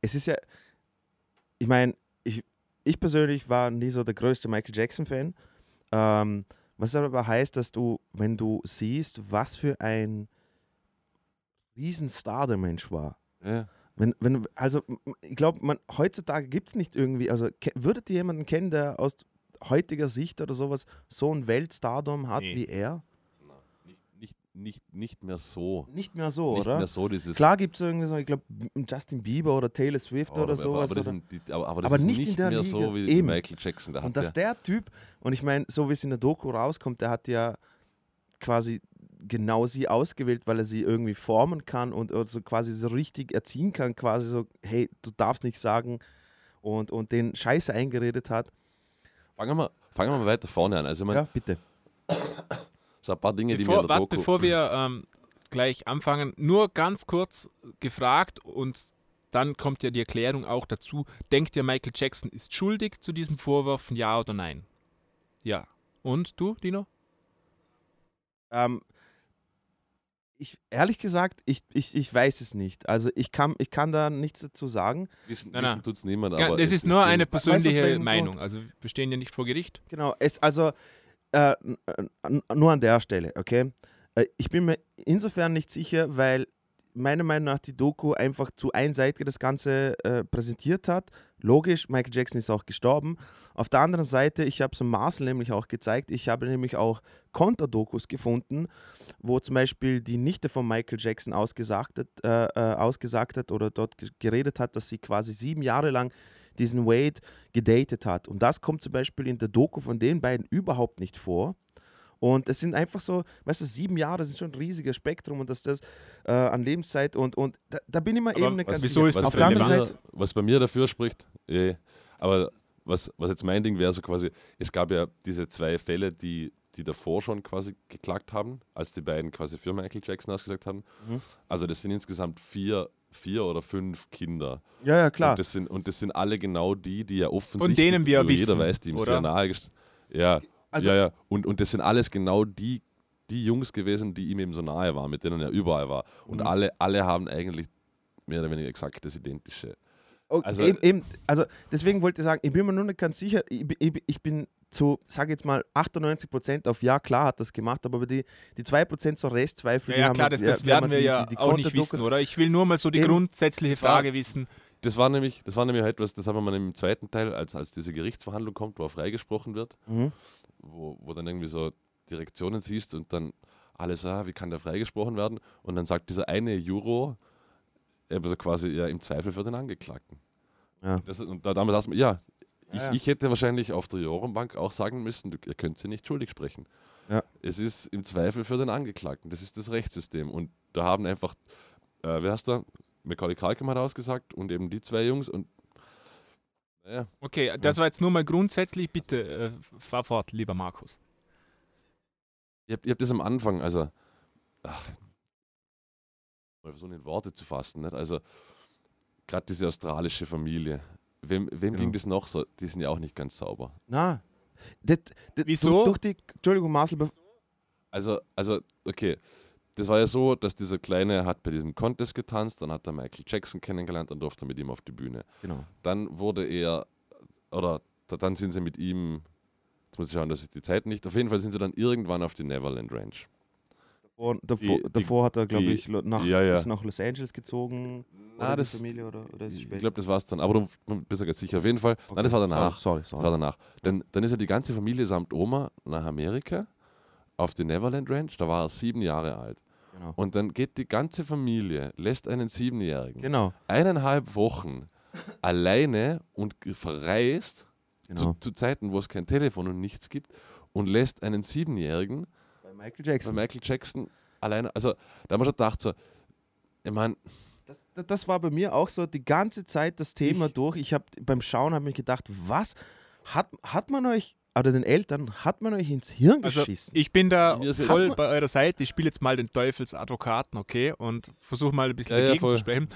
es ist ja, ich meine, ich, ich persönlich war nie so der größte Michael Jackson-Fan. Ähm, was aber heißt, dass du, wenn du siehst, was für ein Riesenstar der Mensch war. Ja. Wenn, wenn, also, ich glaube, man heutzutage gibt es nicht irgendwie, also würdet ihr jemanden kennen, der aus heutiger Sicht oder sowas so ein Weltstardom hat Nee. wie er? Nicht, nicht, mehr so. Nicht mehr so, nicht oder? mehr so dieses Klar gibt es irgendwie so, ich glaube, Justin Bieber oder Taylor Swift oder aber, sowas. Aber, das, oder, sind die, aber, aber das Aber ist nicht nicht, mehr Liga. so wie Eben. Michael Jackson. Der und dass der Typ, und ich meine, so wie es in der Doku rauskommt, der hat ja quasi genau sie ausgewählt, weil er sie irgendwie formen kann und also quasi so richtig erziehen kann, quasi so, hey, du darfst nicht sagen und, und den Scheiße eingeredet hat. fangen, wir, fangen wir mal weiter vorne an. Also, ich meine, Ja, bitte. So ein paar Dinge, die mir Bevor, in der warte, Doku... bevor wir ähm, gleich anfangen, nur ganz kurz gefragt und dann kommt ja die Erklärung auch dazu. Denkt ihr, Michael Jackson ist schuldig zu diesen Vorwürfen, ja oder nein? Ja. Und du, Dino? Ähm, ich, ehrlich gesagt, ich, ich, ich weiß es nicht. Also ich kann, ich kann da nichts dazu sagen. wissen Nein, wissen tut es niemand, aber das es ist nur sind- eine Weißt persönliche welchem Meinung. Also wir stehen ja nicht vor Gericht. Genau, es also äh, nur an der Stelle, okay? Äh, ich bin mir insofern nicht sicher, weil meiner Meinung nach die Doku einfach zu einseitig das Ganze äh, präsentiert hat. Logisch, Michael Jackson ist auch gestorben. Auf der anderen Seite, ich habe es im Marcel nämlich auch gezeigt, ich habe nämlich auch Konterdokus gefunden, wo zum Beispiel die Nichte von Michael Jackson ausgesagt hat, äh, äh, ausgesagt hat oder dort ge- geredet hat, dass sie quasi sieben Jahre lang diesen Wade gedatet hat. Und das kommt zum Beispiel in der Doku von den beiden überhaupt nicht vor. Und es sind einfach so, weißt du, sieben Jahre, das ist schon ein riesiges Spektrum und dass das äh, an Lebenszeit und, und da, da bin ich mir Aber eben nicht was- ganz wieso ist das Auf der anderen? Seite, was bei mir dafür spricht, eh, aber was, was jetzt mein Ding wäre, so quasi, es gab ja diese zwei Fälle, die, die davor schon quasi geklagt haben, als die beiden quasi für Michael Jackson ausgesagt haben. Mhm. Also das sind insgesamt vier, vier oder fünf Kinder. ja, ja, klar. Und das, sind, und das sind alle genau die, die ja offensichtlich, denen wir wo jeder wissen, weiß, die ihm oder? sehr nahe Ja, Also- ja, ja. Und, und das sind alles genau die, die Jungs gewesen, die ihm eben so nahe waren, mit denen er überall war. Und Mhm. alle, alle haben eigentlich mehr oder weniger exakt das Identische. Okay, Also- eben, eben, also deswegen wollte ich sagen, ich bin mir nur nicht ganz sicher, ich, ich, ich bin zu, sage jetzt mal, 98% auf ja, klar hat das gemacht, aber die, die 2% so Restzweifel, Ja, die ja haben klar, das, ja, das werden wir die- ja die- die auch nicht wissen, oder? Ich will nur mal so die Eben. grundsätzliche Frage wissen. Das war nämlich, das war nämlich etwas, das haben wir mal im zweiten Teil, als, als diese Gerichtsverhandlung kommt, wo er freigesprochen wird, Mhm. wo, wo dann irgendwie so Direktionen siehst und dann alles, ah, wie kann der freigesprochen werden? Und dann sagt dieser eine Juro, also quasi ja im Zweifel für den Angeklagten. Ja. Das, und da damals dachte man, ja, ich, Ja, ja. ich hätte wahrscheinlich auf der Jorenbank auch sagen müssen, ihr könnt sie nicht schuldig sprechen. Ja. Es ist im Zweifel für den Angeklagten, das ist das Rechtssystem. Und da haben einfach, äh, wer heißt da? Macaulay Culkin hat ausgesagt und eben die zwei Jungs und naja, Okay, das war jetzt nur mal grundsätzlich. Bitte äh, fahr fort, lieber Markus. ihr habt, ihr habt das am Anfang, also ach, mal versuchen in Worte zu fassen, nicht? also gerade diese australische Familie, wem, wem Genau. ging das noch so? Die sind ja auch nicht ganz sauber. Na, das, das, Wieso? Durch, durch die, Entschuldigung, Marcel, Also, also, okay. Das war ja so, dass dieser Kleine hat bei diesem Contest getanzt, dann hat er Michael Jackson kennengelernt, dann durfte er mit ihm auf die Bühne. genau. Dann wurde er, oder da- dann sind sie mit ihm, jetzt muss ich schauen, dass ich die Zeit nicht, auf jeden Fall sind sie dann irgendwann auf die Neverland Ranch. Davor, davor, Die- davor hat er, glaube ich, nach, ja, ja. ist nach Los Angeles gezogen. Ah, das- Familie oder, oder Ich glaube, das war es dann, aber du bist ja ganz sicher. Auf jeden Fall, nein, das war danach. Sorry, Das sorry. war sorry. danach. Denn dann ist ja die ganze Familie samt Oma nach Amerika auf die Neverland Ranch, da war er sieben Jahre alt. Genau. Und dann geht die ganze Familie, lässt einen Siebenjährigen genau. eineinhalb Wochen alleine und verreist genau. zu, zu Zeiten, wo es kein Telefon und nichts gibt und lässt einen Siebenjährigen Michael bei Jackson. Michael Jackson alleine. Also da haben wir schon gedacht, so, ich meine, Das, das- war bei mir auch so die ganze Zeit das Thema Ich- durch. Ich habe beim Schauen habe ich gedacht, was hat, hat man euch oder den Eltern hat man euch ins Hirn Also geschissen? ich bin da ja- voll bei eurer Seite. Ich spiele jetzt mal den Teufelsadvokaten, okay? Und versuche mal ein bisschen Ja, ja, dagegen voll. zu sprechen.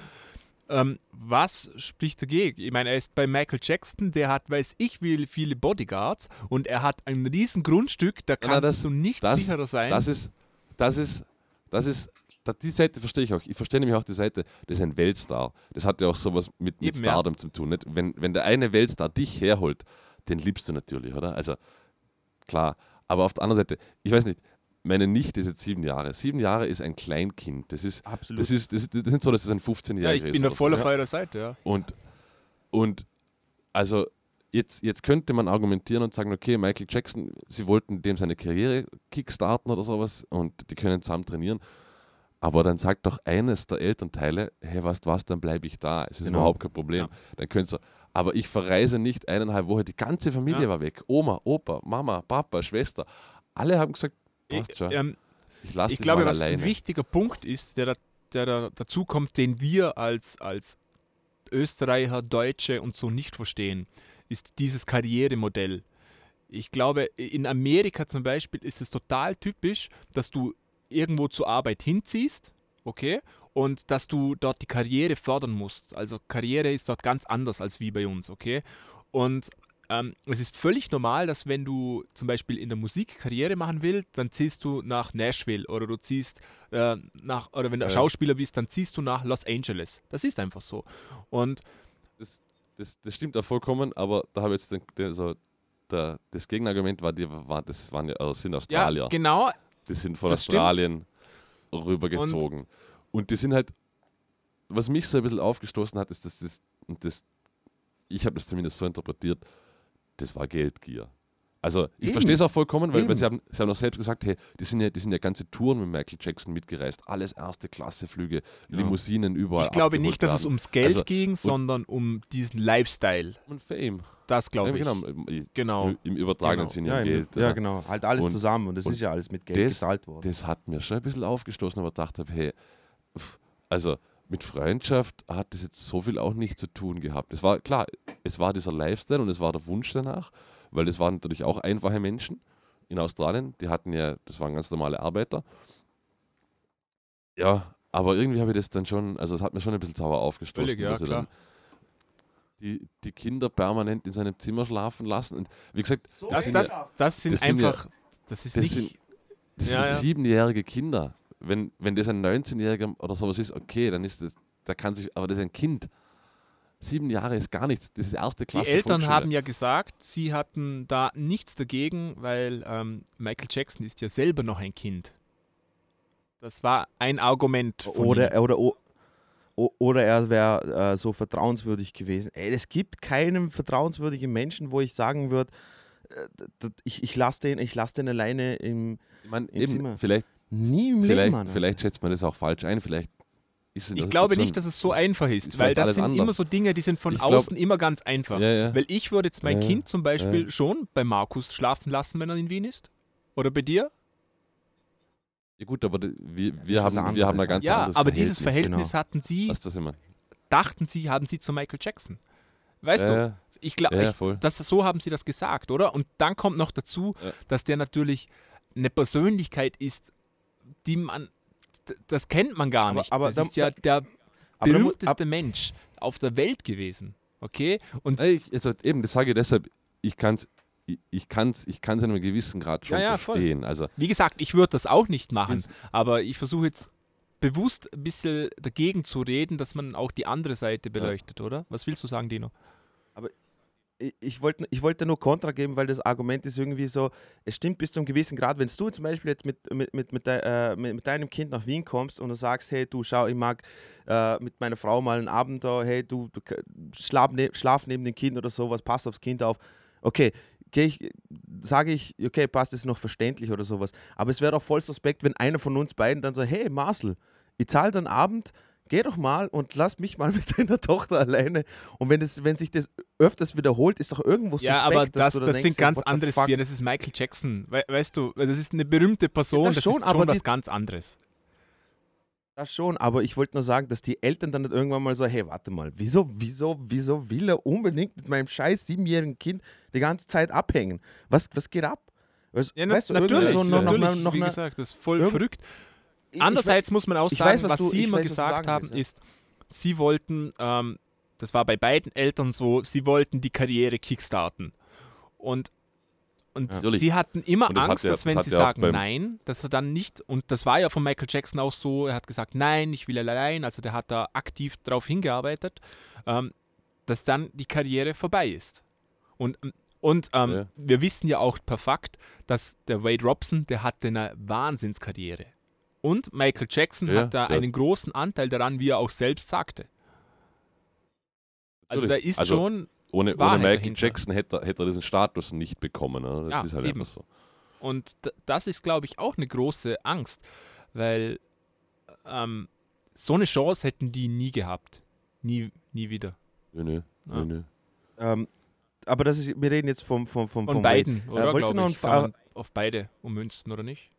Ähm, was spricht dagegen? Ich meine, er ist bei Michael Jackson, der hat, weiß ich, wie viele Bodyguards und er hat ein riesen Grundstück, da Na, kannst das- du nicht das- sicherer sein. das ist, das ist, das ist, da- die Seite verstehe ich auch. Ich verstehe nämlich auch die Seite, das ist ein Weltstar. Das hat ja auch sowas mit, mit Eben, ja. Stardom zu tun. Nicht? Wenn, wenn der eine Weltstar dich herholt, den liebst du natürlich, oder? Also klar. Aber auf der anderen Seite, ich weiß nicht, meine Nichte ist jetzt sieben Jahre. Sieben Jahre ist ein Kleinkind. Das ist, Absolut. das ist, das ist, das ist nicht so, dass es ein 15-Jähriger ja, ist. ich bin da voll auf eurer Seite, ja. Und, und also jetzt, jetzt könnte man argumentieren und sagen, okay, Michael Jackson, sie wollten dem seine Karriere kickstarten oder sowas und die können zusammen trainieren. Aber dann sagt doch eines der Elternteile, hey, weißt was, dann bleibe ich da. Es ist Genau. überhaupt kein Problem. Ja. Dann könntest du, aber ich verreise nicht eineinhalb Wochen. Die ganze Familie Ja. war weg. Oma, Opa, Mama, Papa, Schwester. Alle haben gesagt, passt schon. Ich, ähm, ich ich glaube, was ein alleine. wichtiger Punkt ist, der, da, der da dazu kommt, den wir als, als Österreicher, Deutsche und so nicht verstehen, ist dieses Karrieremodell. Ich glaube, in Amerika zum Beispiel ist es total typisch, dass du irgendwo zur Arbeit hinziehst, okay, und dass du dort die Karriere fördern musst. Also Karriere ist dort ganz anders als wie bei uns, okay. Und ähm, es ist völlig normal, dass wenn du zum Beispiel in der Musik Karriere machen willst, dann ziehst du nach Nashville oder du ziehst äh, nach, oder wenn du Ja. Schauspieler bist, dann ziehst du nach Los Angeles. Das ist einfach so. Und das, das, das stimmt auch vollkommen, aber da habe ich jetzt den, den, so, der, das Gegenargument war, die war, das waren ja, also sind Australier. ja, genau, die sind von das stimmt. Australien rübergezogen. Und, die sind halt, was mich so ein bisschen aufgestoßen hat, ist, dass das, und das ich habe das zumindest so interpretiert, das war Geldgier. Also ich verstehe es auch vollkommen, weil, weil sie, haben, sie haben auch selbst gesagt, hey, die sind ja, die sind ja ganze Touren mit Michael Jackson mitgereist, alles erste Klasse Flüge, Ja. Limousinen überall. ich glaube nicht, dass es ums Geld Also, ging, sondern um diesen Lifestyle. Und Fame. Das glaube ich. Ja, genau, im, Genau. im übertragenen Genau. Sinne ja, im- Geld. ja, ja. genau. Halt alles Und- zusammen und das und ist ja alles mit Geld das- gezahlt worden. Das hat mir schon ein bisschen aufgestoßen, aber dachte, hey, also mit Freundschaft hat das jetzt so viel auch nicht zu tun gehabt. Es war klar, es war dieser Lifestyle und es war der Wunsch danach, weil das waren natürlich auch einfache Menschen in Australien, die hatten ja, das waren ganz normale Arbeiter. Ja, aber irgendwie habe ich das dann schon, also es hat mir schon ein bisschen sauer aufgestoßen, Völlig, ja, dass klar. dann die, die Kinder permanent in seinem Zimmer schlafen lassen. Und wie gesagt, Das, sind das, ja- das sind das sind ja- einfach, das ist das nicht, sind, das Ja, sind ja. siebenjährige Kinder. Wenn, wenn das ein 19-Jähriger oder sowas ist, okay, dann ist das, der kann sich, aber das ist ein Kind. Sieben Jahre ist gar nichts. Das ist erste Die Klasse. Eltern Volksschule. haben ja gesagt, sie hatten da nichts dagegen, weil ähm, Michael Jackson ist ja selber noch ein Kind. Das war ein Argument. Oder, ihm. oder, oder er wäre äh, so vertrauenswürdig gewesen. Ey, es gibt keinen vertrauenswürdigen Menschen, wo ich sagen würde, äh, ich, ich lasse den, ich lass den alleine im. Ich meine, im eben, Zimmer. vielleicht, Nie im Leben, vielleicht, Mann. vielleicht schätzt man das auch falsch ein. Vielleicht ist Ich glaube nicht, dass es so einfach ist, ist weil das sind anders. immer so Dinge, die sind von glaub- außen immer ganz einfach. Ja, ja. Weil ich würde jetzt mein Ja. Kind zum Beispiel Ja. schon bei Markus schlafen lassen, wenn er in Wien ist. Oder bei dir? ja, gut, aber wir, wir, haben, wir haben anderes, ganz ja, anderes aber dieses Verhältnis. Verhältnis hatten sie, Weißt du, dachten sie, haben sie zu Michael Jackson. Weißt ja, du, ja. ich glaube, Ja, das, so haben sie das gesagt, oder? Und dann kommt noch dazu, Ja. dass der natürlich eine Persönlichkeit ist, die man, das kennt man gar Aber- nicht. aber das da- ist ja der aber berühmteste Mensch auf der Welt gewesen. Okay? Und ich, also eben, das sage ich deshalb, ich kann es ich, ich kann's, ich kann's in einem gewissen Grad schon Ja, ja, voll. verstehen. Also, wie gesagt, ich würde das auch nicht machen, aber ich versuche jetzt bewusst ein bisschen dagegen zu reden, dass man auch die andere Seite beleuchtet, oder? Was willst du sagen, Dino? ich, ich wollte ich wollte nur Kontra geben, weil das Argument ist irgendwie so, es stimmt bis zu einem gewissen Grad. Wenn du zum Beispiel jetzt mit, mit, mit, mit, de, äh, mit, mit deinem Kind nach Wien kommst und du sagst, hey, du schau, ich mag äh, mit meiner Frau mal einen Abend da, hey, du, du schlaf, ne, schlaf neben dem Kind oder sowas, pass aufs Kind auf. Okay, geh ich, sage ich, okay, passt, ist noch verständlich oder sowas. Aber es wäre doch voll suspekt, wenn einer von uns beiden dann sagt, hey, Marcel, ich zahle dann Abend, geh doch mal und lass mich mal mit deiner Tochter alleine. Und wenn, das, wenn sich das öfters wiederholt, ist doch irgendwo suspekt, Ja, aber das, das denkst, sind ganz andere? Sphären. Das ist Michael Jackson. We weißt du, das ist eine berühmte Person, das das, schon, ist aber schon was ganz anderes. Das schon, aber ich wollte nur sagen, dass die Eltern dann nicht irgendwann mal so, hey, warte mal, wieso, wieso, wieso will er unbedingt mit meinem scheiß siebenjährigen Kind die ganze Zeit abhängen? Was, was geht ab? Was, Ja, na, weißt du, natürlich, so noch, noch, natürlich noch, noch wie eine, gesagt, das ist voll verrückt. Ich- Andererseits muss man auch sagen, weiß, was was, du- sie immer weiß, gesagt haben, willst, ja. ist, sie wollten, ähm, das war bei beiden Eltern so, sie wollten die Karriere kickstarten. Und, und Natürlich. sie hatten immer Und das hat Angst, ja- dass das wenn hat sie ja sagen nein, dass er dann nicht, und das war ja von Michael Jackson auch so, er hat gesagt, nein, ich will allein, also der hat da aktiv darauf hingearbeitet, ähm, dass dann die Karriere vorbei ist. Und, und ähm, Ja. wir wissen ja auch per Fakt, dass der Wade Robson, der hatte eine Wahnsinnskarriere. Und Michael Jackson Ja, hat da einen großen Anteil daran, wie er auch selbst sagte. Also da ist Also, schon, ohne, ohne Wahrheit Michael dahinter. Jackson hätte, er- hätte er diesen Status nicht bekommen. Oder? Das Ja, ist halt eben. einfach so. und das ist, glaube ich, auch eine große Angst, weil ähm, so eine Chance hätten die nie gehabt. Nie, nie wieder. Nö, nö, Ja. nö, ähm, aber das ist, wir reden jetzt vom, vom, vom, Von vom beiden, Wade. oder? du Glaub noch ich, ein kann Fa- man auf beide ummünzen, oder nicht?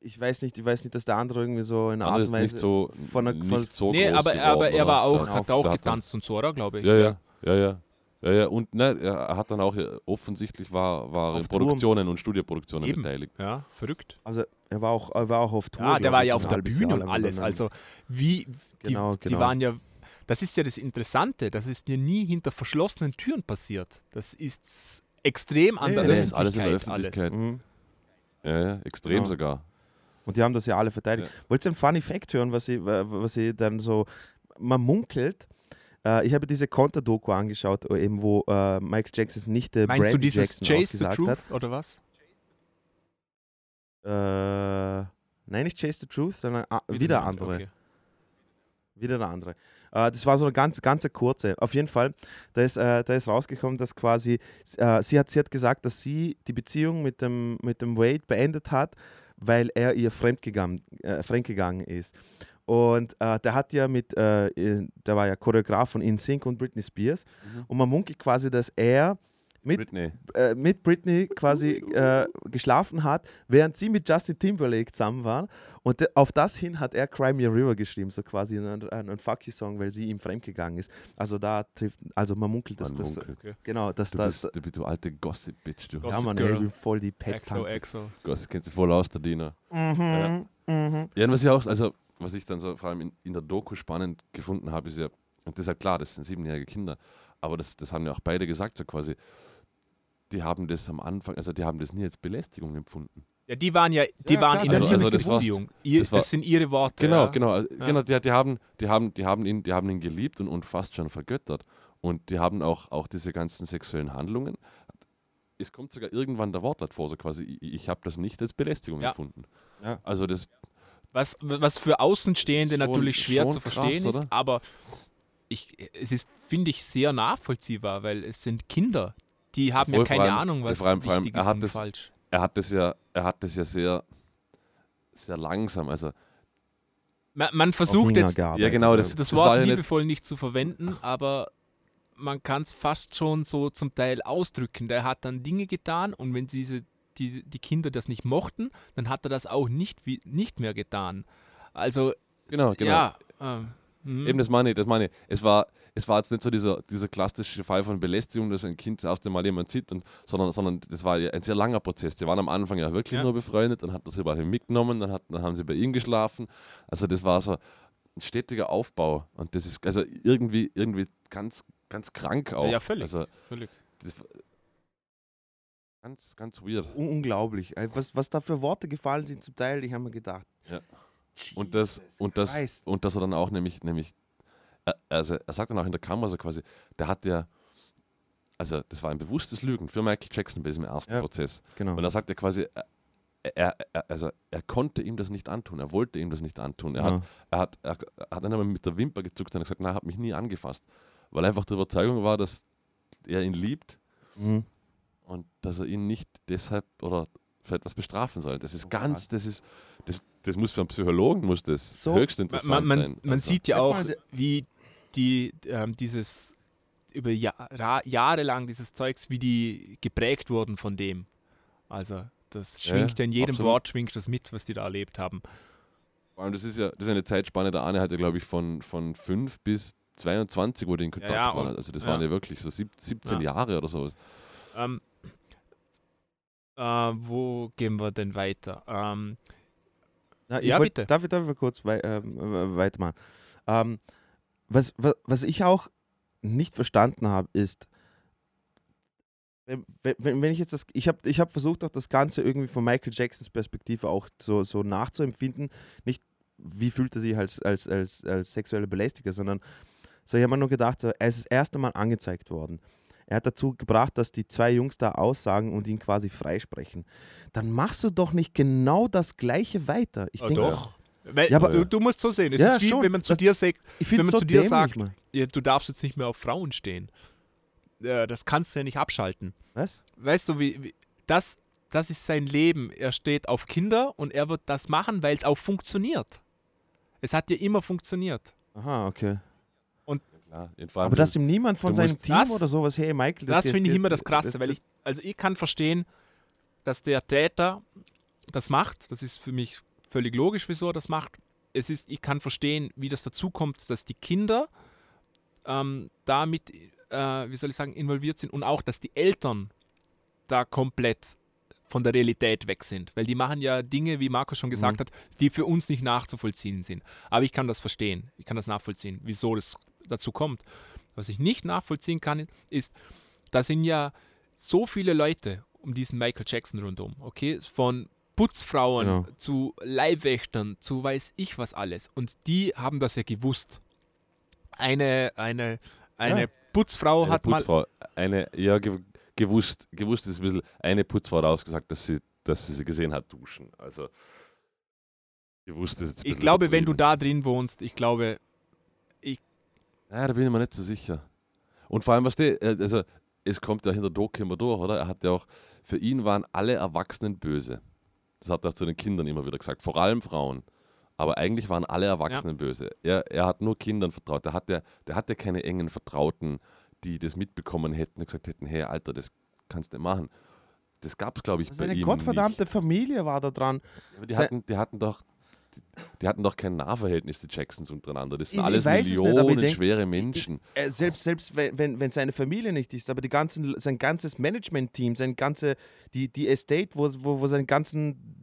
Ich weiß nicht, ich weiß nicht, dass der andere irgendwie so in einer Art und Weise so, von der- nicht von- so nee, groß aber, geworden, aber er war auch, Der- hat auch getanzt und so, oder? Glaube ich. Ja, ja, ja, ja. Ja, ja, und ne, er hat dann auch offensichtlich war, war in Auf Tour. Produktionen und Studioproduktionen Eben. beteiligt. Ja, verrückt. Also er war auch, er war auch auf Tour. Ja, der war ich, ja auf der Bühne und alles. Also wie die, Genau, die genau. waren ja, das ist ja das Interessante, das ist ja nie hinter verschlossenen Türen passiert. Das ist extrem an Nee, der nee, ist alles in der Öffentlichkeit. Öffentlichkeit. Mhm. Ja, ja, extrem Genau. sogar. Und die haben das ja alle verteidigt. Wollt ihr einen Funny Fact hören, was sie, was sie dann so, man munkelt, äh, ich habe diese Konter-Doku angeschaut, äh, eben wo äh, Michael Jacksons Nichte Meinst Brandy du dieses Jackson Chase the Truth oder was? hat. Äh, nein, nicht Chase the Truth, sondern ah, wieder, eine andere. okay. Wieder eine andere. Äh, das war so eine ganz, ganz kurze. Auf jeden Fall, da ist, äh, da ist rausgekommen, dass quasi, äh, sie, hat, sie hat gesagt, dass sie die Beziehung mit dem, mit dem Wade beendet hat, weil er ihr fremdgegangen, äh, fremdgegangen ist. Und äh, der hat ja mit, äh, der war ja Choreograf von InSync und Britney Spears. Mhm. Und man munkelt quasi, dass er mit Britney. äh, mit Britney quasi äh, geschlafen hat, während sie mit Justin Timberlake zusammen waren. Und auf das hin hat er Cry Me a River geschrieben, so quasi ein, ein, ein Fuck You Song, weil sie ihm fremdgegangen ist. Also da trifft, also man munkelt, dass Man das, munkelt. genau, dass Du das, bist, du, du alte Gossip-Bitch, du. Gossip ja man, Girl. ey, voll die Pets Exo, Exo. Gossip kennst du voll aus, der Diener. Mhm, mhm. Ja, und was ich auch, also was ich dann so vor allem in, in der Doku spannend gefunden habe, ist ja, und das ist halt klar, das sind siebenjährige Kinder, aber das, das haben ja auch beide gesagt, so quasi, die haben das am Anfang, also die haben das nie als Belästigung empfunden. Ja, die waren ja, die Ja, waren klar, in einer haben ziemlichen das war- Beziehung. Ihr, das das, war- sind ihre Worte. Genau, ja. genau, äh, genau. Die, die, haben, die, haben, die, haben, ihn, die haben ihn geliebt und, und fast schon vergöttert. Und die haben auch, auch diese ganzen sexuellen Handlungen. Es kommt sogar irgendwann der Wortlaut vor, so quasi, ich, ich habe das nicht als Belästigung Ja. empfunden. Ja. Also das, Was, was für Außenstehende Schon- natürlich schwer zu krass, verstehen ist, oder? aber ich, es ist, finde ich, sehr nachvollziehbar, weil es sind Kinder, die haben ja voll, keine allem- Ahnung, was allem- vor allem, wichtig er ist hat und das- falsch. er hat das ja, er hat das ja sehr, sehr langsam. Also Man, man versucht jetzt, Ja, genau, ja. das- das war Wort ja nicht- liebevoll nicht zu verwenden, aber man kann es fast schon so zum Teil ausdrücken. Der hat dann Dinge getan und wenn diese, die, die Kinder das nicht mochten, dann hat er das auch nicht, wie, nicht mehr getan. Also, genau, genau. ja. mhm. Eben das meine ich, das meine ich. Es war, es war jetzt nicht so dieser, dieser klassische Fall von Belästigung, dass ein Kind das erste Mal jemand sieht, und, sondern, sondern das war ja ein sehr langer Prozess. Die waren am Anfang ja wirklich Ja. nur befreundet, dann hat das überall mitgenommen, dann, hat, dann haben sie bei ihm geschlafen. Also das war so ein stetiger Aufbau und das ist also irgendwie, irgendwie ganz, ganz krank auch. Ja, völlig. Also Völlig. ganz, ganz weird. Un unglaublich. Was, was da für Worte gefallen sind zum Teil, ich habe mir gedacht. Ja. Und das, und das, Christ. und dass er dann auch nämlich, nämlich, also er sagt dann auch in der Kamera so quasi, der hat ja, also das war ein bewusstes Lügen für Michael Jackson bei diesem ersten Ja. Prozess. Genau. Und er sagt er quasi, er, er, also er konnte ihm das nicht antun, er wollte ihm das nicht antun. Er, hat, Ja. er, hat, er, er hat dann einmal mit der Wimper gezuckt und hat gesagt, nein, er hat mich nie angefasst. Weil einfach die Überzeugung war, dass er ihn liebt Mhm. und dass er ihn nicht deshalb oder für etwas bestrafen soll. Das ist Oh, ganz, das ist, das, das muss für einen Psychologen muss das So- höchst Man, interessant man, sein. man Also- sieht ja auch, wie die ähm, dieses über Jahr, Jahre lang dieses Zeugs, wie die geprägt wurden von dem. Also das Ja, schwingt ja in jedem absolut. Wort, schwingt das mit, was die da erlebt haben. Vor allem, das ist ja das ist eine Zeitspanne, der Arne hatte, glaube ich, von, von 5 bis 22, wo die in Kontakt ja, waren. und- Also das ja. waren ja wirklich so sieb, 17 Ja. Jahre oder so. Ähm, äh, wo gehen wir denn weiter? Ähm, Na, Ja, wollt- bitte. Darf ich, darf ich kurz wei ähm, äh, weitermachen? Ähm, was, was, was ich auch nicht verstanden habe, ist, wenn, wenn, wenn ich jetzt das, ich habe ich hab versucht, auch das Ganze irgendwie von Michael Jacksons Perspektive auch so, so nachzuempfinden. Nicht, wie fühlt er sich als, als, als, als sexuelle Belästiger, sondern so, ich habe mir nur gedacht, so, er ist das erste Mal angezeigt worden. Er hat dazu gebracht, dass die zwei Jungs da aussagen und ihn quasi freisprechen. Dann machst du doch nicht genau das Gleiche weiter. Ich Ah, denke, doch. Weil, Ja, aber- du, du musst so sehen. Es Ja, ist wie, schon. wenn man zu Das- dir sagt, ich wenn man so zu dir sagt, ja, du darfst jetzt nicht mehr auf Frauen stehen. Äh, das kannst du ja nicht abschalten. Was? Weißt du, wie, wie das, das ist sein Leben. Er steht auf Kinder und er wird das machen, weil es auch funktioniert. Es hat ja immer funktioniert. Aha, okay. Klar, Aber dass ihm niemand von seinem Team Das- oder sowas, hey Michael, Das, jetzt- finde ich immer das Krasse, weil das- ich, also ich kann verstehen, dass der Täter das macht. Das ist für mich völlig logisch, wieso er das macht. Es ist, ich kann verstehen, wie das dazu kommt, dass die Kinder ähm, damit, äh, wie soll ich sagen, involviert sind und auch, dass die Eltern da komplett von der Realität weg sind. Weil die machen ja Dinge, wie Markus schon gesagt Mhm. hat, die für uns nicht nachzuvollziehen sind. Aber ich kann das verstehen. Ich kann das nachvollziehen, wieso das dazu kommt. Was ich nicht nachvollziehen kann, ist, da sind ja so viele Leute um diesen Michael Jackson rundum, okay? Von Putzfrauen Genau. zu Leibwächtern zu weiß ich was alles. Und die haben das ja gewusst. Eine, eine, eine Ja. Putzfrau eine hat mal. Putzfrau, eine, ja, ge, gewusst, gewusst ist ein bisschen, eine Putzfrau hat ausgesagt, dass sie, dass sie sie gesehen hat duschen. Also gewusst ist jetzt ein Ich glaube, wenn du da drin wohnst, ich glaube, Ja, da bin ich mir nicht so sicher. Und vor allem, was die, äh, also es kommt ja hinter Doc immer durch, oder? Er hat ja auch, für ihn waren alle Erwachsenen böse. Das hat er auch zu den Kindern immer wieder gesagt, vor allem Frauen. Aber eigentlich waren alle Erwachsenen böse. Er, er hat nur Kindern vertraut. Der hatte, der hatte keine engen Vertrauten, die das mitbekommen hätten und gesagt hätten, hey Alter, das kannst du nicht machen. Das gab es, glaube ich, bei Seine ihm gottverdammte nicht. Familie war da dran. Aber die, Sei- hatten, die, hatten doch, die, hatten doch kein Nahverhältnis, die Jacksons untereinander. Das sind Ich- ich alles ich Millionen denk- schwere Menschen. Äh, selbst selbst wenn, wenn, wenn seine Familie nicht ist, aber die ganzen, sein ganzes Management-Team, sein ganze, die, die Estate, wo, wo, wo seine ganzen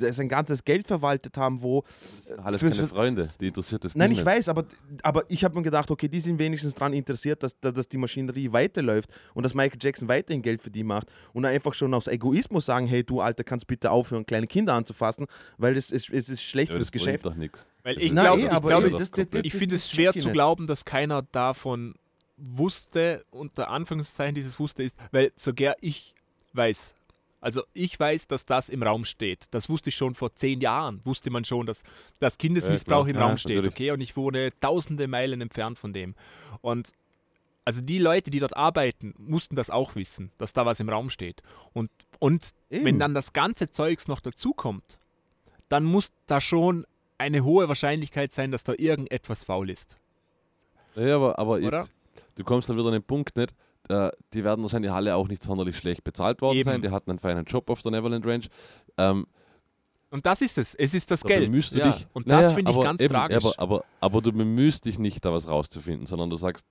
sein ganzes Geld verwaltet haben, wo. Alles Für- keine für- Freunde, die interessiert das Nein, ich Business. weiß, aber, aber ich habe mir gedacht, okay, die sind wenigstens daran interessiert, dass, dass die Maschinerie weiterläuft und dass Michael Jackson weiterhin Geld für die macht und einfach schon aus Egoismus sagen, hey du Alter, kannst bitte aufhören, kleine Kinder anzufassen, weil es ist, es ist schlecht Ja, fürs Geschäft. doch nichts. Weil ich glaube, ich, aber glaube, eh, das- das- das- ich finde es schwer ich zu glauben, dass keiner davon wusste, unter Anführungszeichen dieses wusste ist, weil sogar ich weiß, also ich weiß, dass das im Raum steht. Das wusste ich schon vor zehn Jahren, wusste man schon, dass, dass Kindesmissbrauch Ja, im. Raum Ja, steht, natürlich. okay? Und ich wohne tausende Meilen entfernt von dem. Und also die Leute, die dort arbeiten, mussten das auch wissen, dass da was im Raum steht. Und, und Eben. wenn dann das ganze Zeugs noch dazukommt, dann muss da schon eine hohe Wahrscheinlichkeit sein, dass da irgendetwas faul ist. Ja, aber, aber jetzt, du kommst dann wieder an den Punkt nicht. Äh, die werden wahrscheinlich alle auch nicht sonderlich schlecht bezahlt worden Eben. sein. Die hatten einen feinen Job auf der Neverland Ranch. Ähm, Und das ist es. Es ist das da Geld. bemühst du ja. dich, Und Naja, das finde ich ganz eben, tragisch. Aber, aber, aber du bemühst dich nicht, da was rauszufinden, sondern du sagst,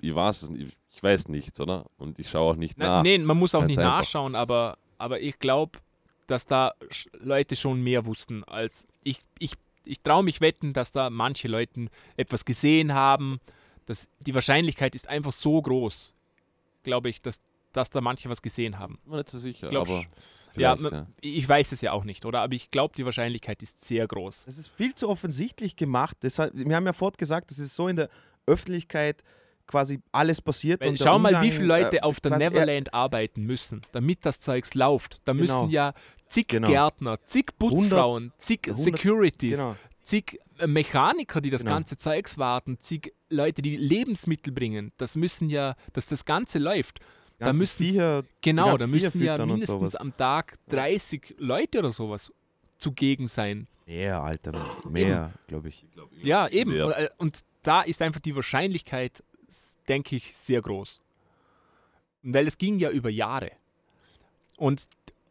ich weiß es nicht, ich weiß nichts, oder? Und ich schaue auch nicht Na, nach. nee, man muss auch Ganz nicht einfach. nachschauen, aber, aber ich glaube, dass da Leute schon mehr wussten als ich. Ich, ich traue mich wetten, dass da manche Leute etwas gesehen haben. Dass die Wahrscheinlichkeit ist einfach so groß, glaube ich, dass, dass da manche was gesehen haben. Nicht so sicher, Glaubst- aber Ja, ja. ich weiß es ja auch nicht, oder? Aber ich glaube, die Wahrscheinlichkeit ist sehr groß. Das ist viel zu offensichtlich gemacht. Deshalb, wir haben ja fortgesagt, gesagt, das ist so in der Öffentlichkeit quasi alles passiert. Weil und schau mal, wie Umgang, viele Leute äh, auf der er- Neverland arbeiten müssen, damit das Zeugs läuft. Da müssen Genau. ja zig Genau. Gärtner, zig Putzfrauen, zig hundert- Securities, Genau. Zig äh, Mechaniker, die das Genau. ganze Zeugs warten, zig Leute, die Lebensmittel bringen. Das müssen ja, dass das Ganze läuft. Da Ganzen müssen Viecher, Genau, da müssen Viecher ja mindestens sowas. am Tag 30 Leute oder sowas zugegen sein. mehr, Alter, mehr, glaube ich. Ja, eben. Ja. Und, äh, und da ist einfach die Wahrscheinlichkeit, denke ich, sehr groß. Weil es ging ja über Jahre. Und,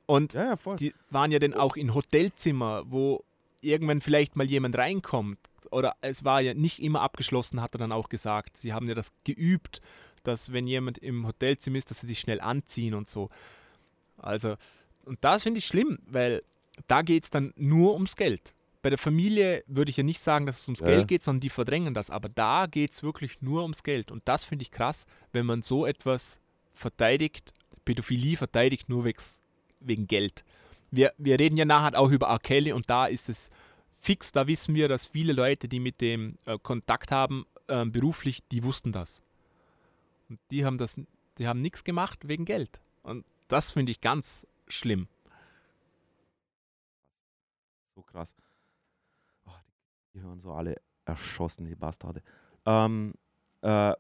und Ja, ja, die waren ja dann auch in Hotelzimmer, wo irgendwann vielleicht mal jemand reinkommt. Oder es war ja nicht immer abgeschlossen, hat er dann auch gesagt. Sie haben ja das geübt, dass wenn jemand im Hotelzimmer ist, dass sie sich schnell anziehen und so. Also, und das finde ich schlimm, weil da geht es dann nur ums Geld. Bei der Familie würde ich ja nicht sagen, dass es ums Ja. Geld geht, sondern die verdrängen das. Aber da geht es wirklich nur ums Geld. Und das finde ich krass, wenn man so etwas verteidigt, Pädophilie verteidigt nur wegs, wegen Geld. Wir, wir reden ja nachher auch über R. Kelly und da ist es fix, da wissen wir, dass viele Leute, die mit dem äh, Kontakt haben, ähm, beruflich, die wussten das. Und die haben das, die haben nichts gemacht wegen Geld. Und das finde ich ganz schlimm. So krass. Oh, die, hören so alle erschossen, die Bastarde. Ähm, äh,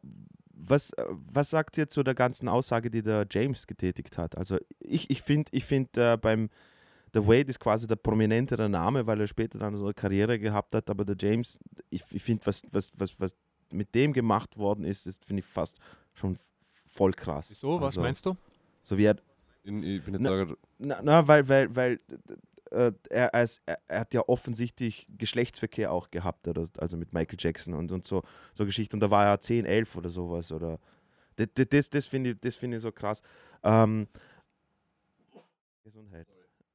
was, äh, was sagt ihr zu der ganzen Aussage, die der James getätigt hat? Also ich, ich finde, ich find, äh, beim der Wade ist quasi der prominentere Name, weil er später dann so eine Karriere gehabt hat, aber der James, ich, ich finde, was, was, was, was mit dem gemacht worden ist, ist, finde ich fast schon voll krass. Wieso? Was also, meinst du? So wie er, In- Ich bin jetzt Na- sogar, na, na weil, weil, weil äh, er, er, ist, er, er hat ja offensichtlich Geschlechtsverkehr auch gehabt, oder, also mit Michael Jackson und, und so, so Geschichten. Und da war er 10, 11 oder sowas. Oder, das das, das finde ich, das find ich so krass. Ähm. Äh,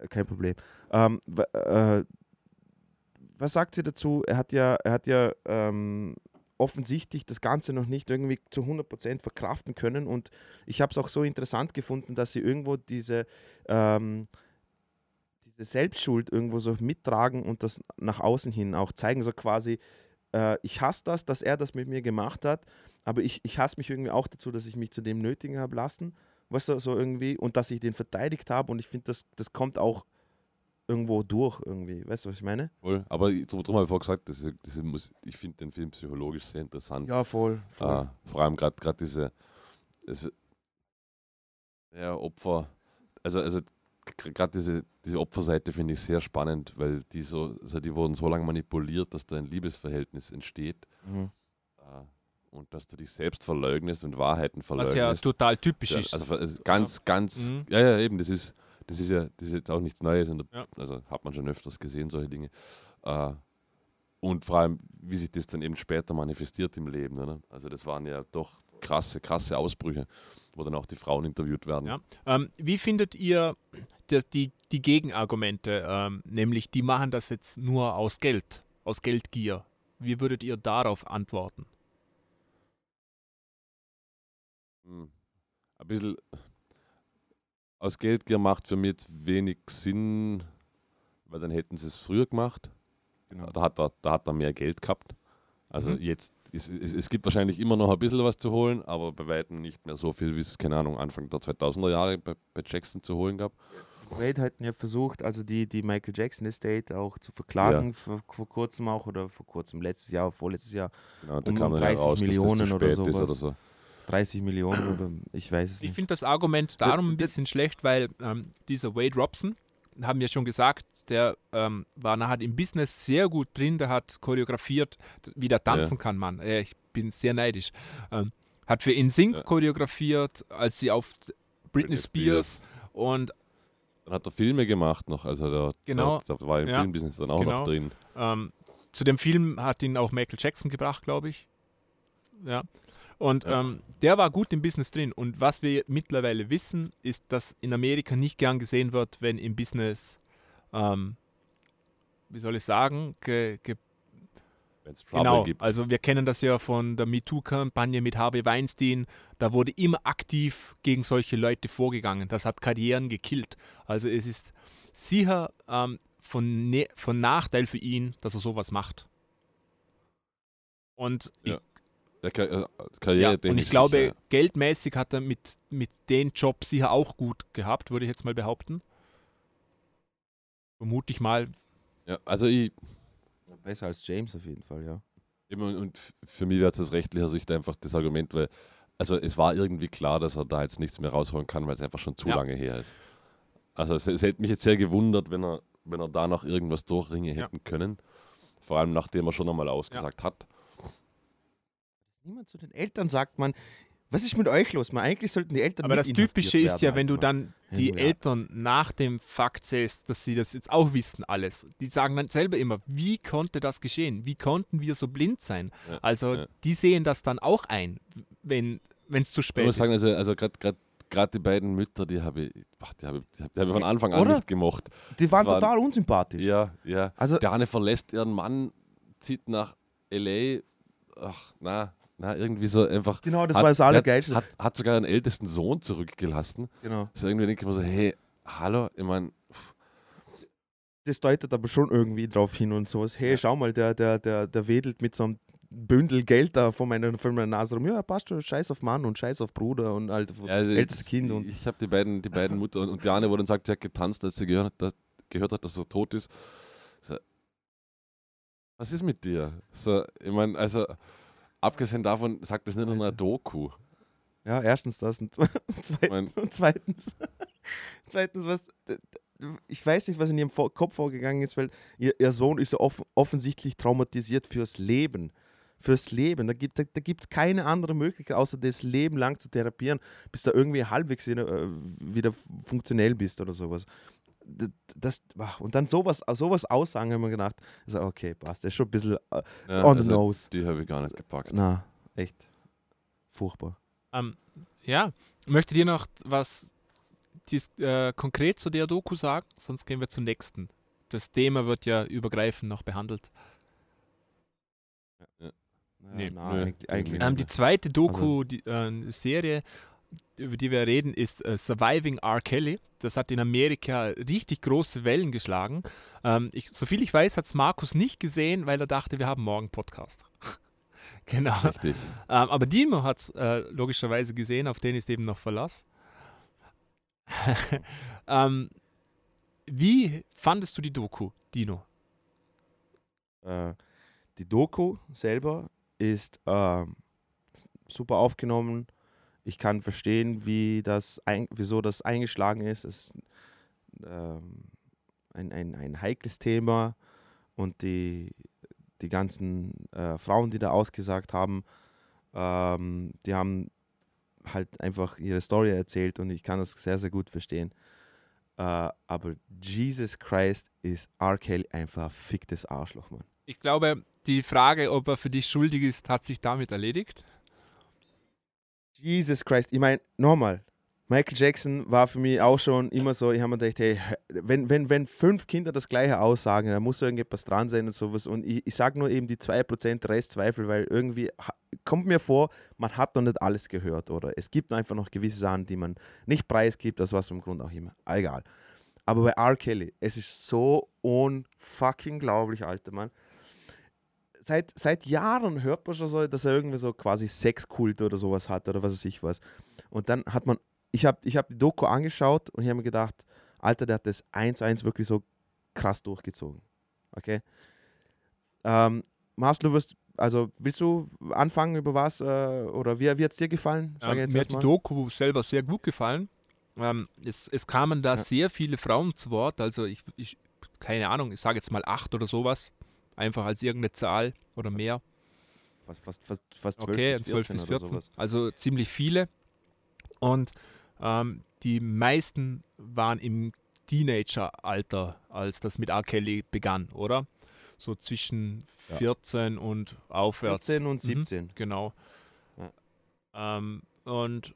Kein Problem. Ähm, äh, was sagt sie dazu? Er hat ja, er hat ja ähm, offensichtlich das Ganze noch nicht irgendwie zu 100% verkraften können und ich habe es auch so interessant gefunden, dass sie irgendwo diese, ähm, diese Selbstschuld irgendwo so mittragen und das nach außen hin auch zeigen, so quasi, äh, ich hasse das, dass er das mit mir gemacht hat, aber ich, ich hasse mich irgendwie auch dazu, dass ich mich zu dem nötigen habe lassen, weißt du, so irgendwie, und dass ich den verteidigt habe und ich finde, das, das kommt auch irgendwo durch irgendwie, weißt du, was ich meine? voll. Aber ich- darum habe ich vorher gesagt, das ist, das muss, ich finde den Film psychologisch sehr interessant. Ja, voll, Äh, vor allem gerade diese es, ja, Opfer, also, also gerade diese, diese Opferseite finde ich sehr spannend, weil die so, also die wurden so lange manipuliert, dass da ein Liebesverhältnis entsteht Mhm. Und dass du dich selbst verleugnest und Wahrheiten Was verleugnest. ja total typisch ist. also, also ganz, ganz, Mhm. ja, ja, eben, das ist, das ist ja, das ist jetzt auch nichts Neues, der, Ja. also hat man schon öfters gesehen, solche Dinge. Äh, und vor allem, wie sich das dann eben später manifestiert im Leben. Oder? Also das waren ja doch krasse, krasse Ausbrüche, wo dann auch die Frauen interviewt werden. Ja. Ähm, wie findet ihr das, die die Gegenargumente, ähm, nämlich die machen das jetzt nur aus Geld, aus Geldgier. Wie würdet ihr darauf antworten? Ein bisschen aus Geldgier macht für mich wenig Sinn, weil dann hätten sie es früher gemacht. Genau. Da hat er, da hat er mehr Geld gehabt. Also Mhm. jetzt, ist, es, es gibt wahrscheinlich immer noch ein bisschen was zu holen, aber bei weitem nicht mehr so viel, wie es, keine Ahnung, Anfang der 2000er Jahre bei, bei Jackson zu holen gab. Wade hatten ja versucht, also die, die Michael Jackson Estate auch zu verklagen, vor, vor kurzem auch, oder vor kurzem, letztes Jahr, vorletztes Jahr, Genau, Um- kam um dann 30 heraus, dass das Millionen oder sowas. oder so. 30 Millionen oder ich weiß es Ich nicht. finde das Argument darum ein d- bisschen schlecht, weil ähm, dieser Wade Robson, haben wir schon gesagt, der ähm, war nachher im Business sehr gut drin, der hat choreografiert, wie der tanzen kann, Mann. Äh, ich bin sehr neidisch. Ähm, hat für InSync Ja. choreografiert, als sie auf Britney, Britney Spears und Dann hat er Filme gemacht noch, also da, Genau. da, da war im Ja. Filmbusiness dann auch Genau. noch drin. Ähm, zu dem Film hat ihn auch Michael Jackson gebracht, glaube ich. Ja. Und Ja. Ähm, der war gut im Business drin. Und was wir mittlerweile wissen, ist, dass in Amerika nicht gern gesehen wird, wenn im Business, ähm, wie soll ich sagen, ge, ge, Wenn es Trouble genau. gibt. Also wir kennen das ja von der MeToo-Kampagne mit Harvey Weinstein. Da wurde immer aktiv gegen solche Leute vorgegangen. Das hat Karrieren gekillt. Also es ist sicher ähm, von, ne von Nachteil für ihn, dass er sowas macht. Und ich, Ja. Der Ka äh, ja, Karriere und ich glaube, geldmäßig hat er mit, mit den Job sicher auch gut gehabt, würde ich jetzt mal behaupten. Vermute ich mal. ja, also ich, Besser als James auf jeden Fall, ja. Eben, Und, für mich wäre es aus rechtlicher Sicht einfach das Argument, weil, also es war irgendwie klar, dass er da jetzt nichts mehr rausholen kann, weil es einfach schon zu Ja. lange her ist. Also es, es hätte mich jetzt sehr gewundert, wenn er, wenn er da noch irgendwas durchringen Ja. hätten können. Vor allem nachdem er schon einmal ausgesagt hat. Niemand zu den Eltern sagt man, was ist mit euch los? Man, eigentlich sollten die Eltern Aber mit das Typische ist ja, wenn du dann die Ja. Eltern nach dem Fakt siehst, dass sie das jetzt auch wissen, alles. Die sagen dann selber immer, wie konnte das geschehen? Wie konnten wir so blind sein? Ja, Also ja. die sehen das dann auch ein, wenn es zu Ich spät muss sagen, ist. also, also gerade die beiden Mütter, die habe ich, die habe ich, die habe ich von Anfang an Oder? nicht gemocht. Die waren das waren- total unsympathisch. Ja, ja. Also, Der eine verlässt ihren Mann, zieht nach L.A. Ach, na, na, irgendwie so einfach. genau, das hat, war das Allergeilste. Hat, hat sogar einen ältesten Sohn zurückgelassen. genau. So irgendwie denke ich mir so, hey, hallo, ich meine, Das deutet aber schon irgendwie drauf hin und sowas. Hey, Ja. schau mal, der, der, der, der wedelt mit so einem Bündel Geld da vor meiner, vor meiner Nase rum. Ja, passt schon, scheiß auf Mann und scheiß auf Bruder und halt ja, also ältestes Kind. Und Ich habe die beiden, die beiden Mutter und, und die eine, wo dann sagt, sie hat getanzt, als sie gehört hat, dass, gehört hat, dass er tot ist. So, was ist mit dir? So, ich meine, also, abgesehen davon sagt das nicht nur eine Doku. ja, erstens das und zweitens, und zweitens, zweitens was, ich weiß nicht, was in ihrem Kopf vorgegangen ist, weil ihr, ihr Sohn ist ja off offensichtlich traumatisiert fürs Leben. Fürs Leben. Da gibt es da, gibt's keine andere Möglichkeit, außer das Leben lang zu therapieren, bis du irgendwie halbwegs wieder, äh, wieder funktionell bist oder sowas. Das, und dann sowas, sowas aussagen, haben wir gedacht, also okay, passt, das ist schon ein bisschen äh, Ja, on the also, nose. Die habe ich gar nicht gepackt. Na, echt. Furchtbar. Ähm, ja, möchtet ihr noch was dies, äh, konkret zu der Doku sagen? Sonst gehen wir zum nächsten. Das Thema wird ja übergreifend noch behandelt. Nee, na, nö, eigentlich, eigentlich Ähm, nicht die zweite Doku, die äh, Serie, über die wir reden, ist äh, Surviving R. Kelly. Das hat in Amerika richtig große Wellen geschlagen. Ähm, ich, soviel ich weiß, hat es Markus nicht gesehen, weil er dachte, wir haben morgen Podcast. genau. Richtig. Ähm, aber Dino hat es äh, logischerweise gesehen, auf den ist eben noch Verlass. ähm, wie fandest du die Doku, Dino? Äh, die Doku selber ist ähm, super aufgenommen. Ich kann verstehen, wie das ein, wieso das eingeschlagen ist. Es ist ähm, ein, ein, ein heikles Thema und die, die ganzen äh, Frauen, die da ausgesagt haben, ähm, die haben halt einfach ihre Story erzählt und ich kann das sehr, sehr gut verstehen. Äh, aber Jesus Christ ist R. Kelly einfach ein ficktes Arschloch, Mann. Ich glaube, die Frage, ob er für dich schuldig ist, hat sich damit erledigt. Jesus Christ, ich meine, nochmal, Michael Jackson war für mich auch schon immer so, ich habe mir gedacht, hey, wenn, wenn, wenn fünf Kinder das gleiche aussagen, dann muss irgendetwas dran sein und sowas. Und ich, ich sage nur eben die 2% Restzweifel, weil irgendwie kommt mir vor, man hat noch nicht alles gehört oder es gibt einfach noch gewisse Sachen, die man nicht preisgibt, aus was einem Grund auch immer. Egal. Aber bei R. Kelly, es ist so unfucking glaublich, alter Mann. Seit, seit Jahren hört man schon so, dass er irgendwie so quasi Sexkult oder sowas hat oder was weiß ich was. Und dann hat man, ich habe ich hab die Doku angeschaut und ich habe mir gedacht, Alter, der hat das 1-1 wirklich so krass durchgezogen. Okay? Ähm, Marcel, du wirst, also willst du anfangen über was äh, oder wie, wie hat es dir gefallen? Ähm, mir hat die erstmal. Doku selber sehr gut gefallen. Ähm, es, es kamen da Ja. sehr viele Frauen zu Wort. Also ich, ich keine Ahnung, ich sage jetzt mal acht oder sowas. Einfach als irgendeine Zahl oder mehr. Fast, fast, fast, fast 12 Okay, bis 12 14 bis oder 14. sowas. Also ziemlich viele. Und ähm, die meisten waren im Teenageralter, als das mit R. Kelly begann, oder? So zwischen Ja. 14 und aufwärts. 14 und Mhm. 17. Genau. Ähm, und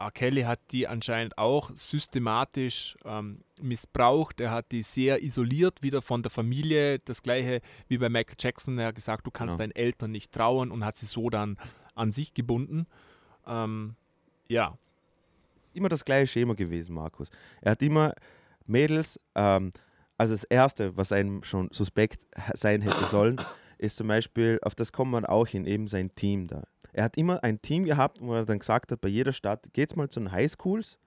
R. Kelly hat die anscheinend auch systematisch ähm, missbraucht. Er hat die sehr isoliert wieder von der Familie. Das gleiche wie bei Michael Jackson. Er hat gesagt, du kannst Genau. deinen Eltern nicht trauen und hat sie so dann an sich gebunden. Ähm, ja, immer das gleiche Schema gewesen, Markus. Er hat immer Mädels, ähm, also das Erste, was einem schon suspekt sein hätte sollen, ist zum Beispiel, auf das kommt man auch hin, eben sein Team da. Er hat immer ein Team gehabt, wo er dann gesagt hat, bei jeder Stadt, geht's mal zu den Highschools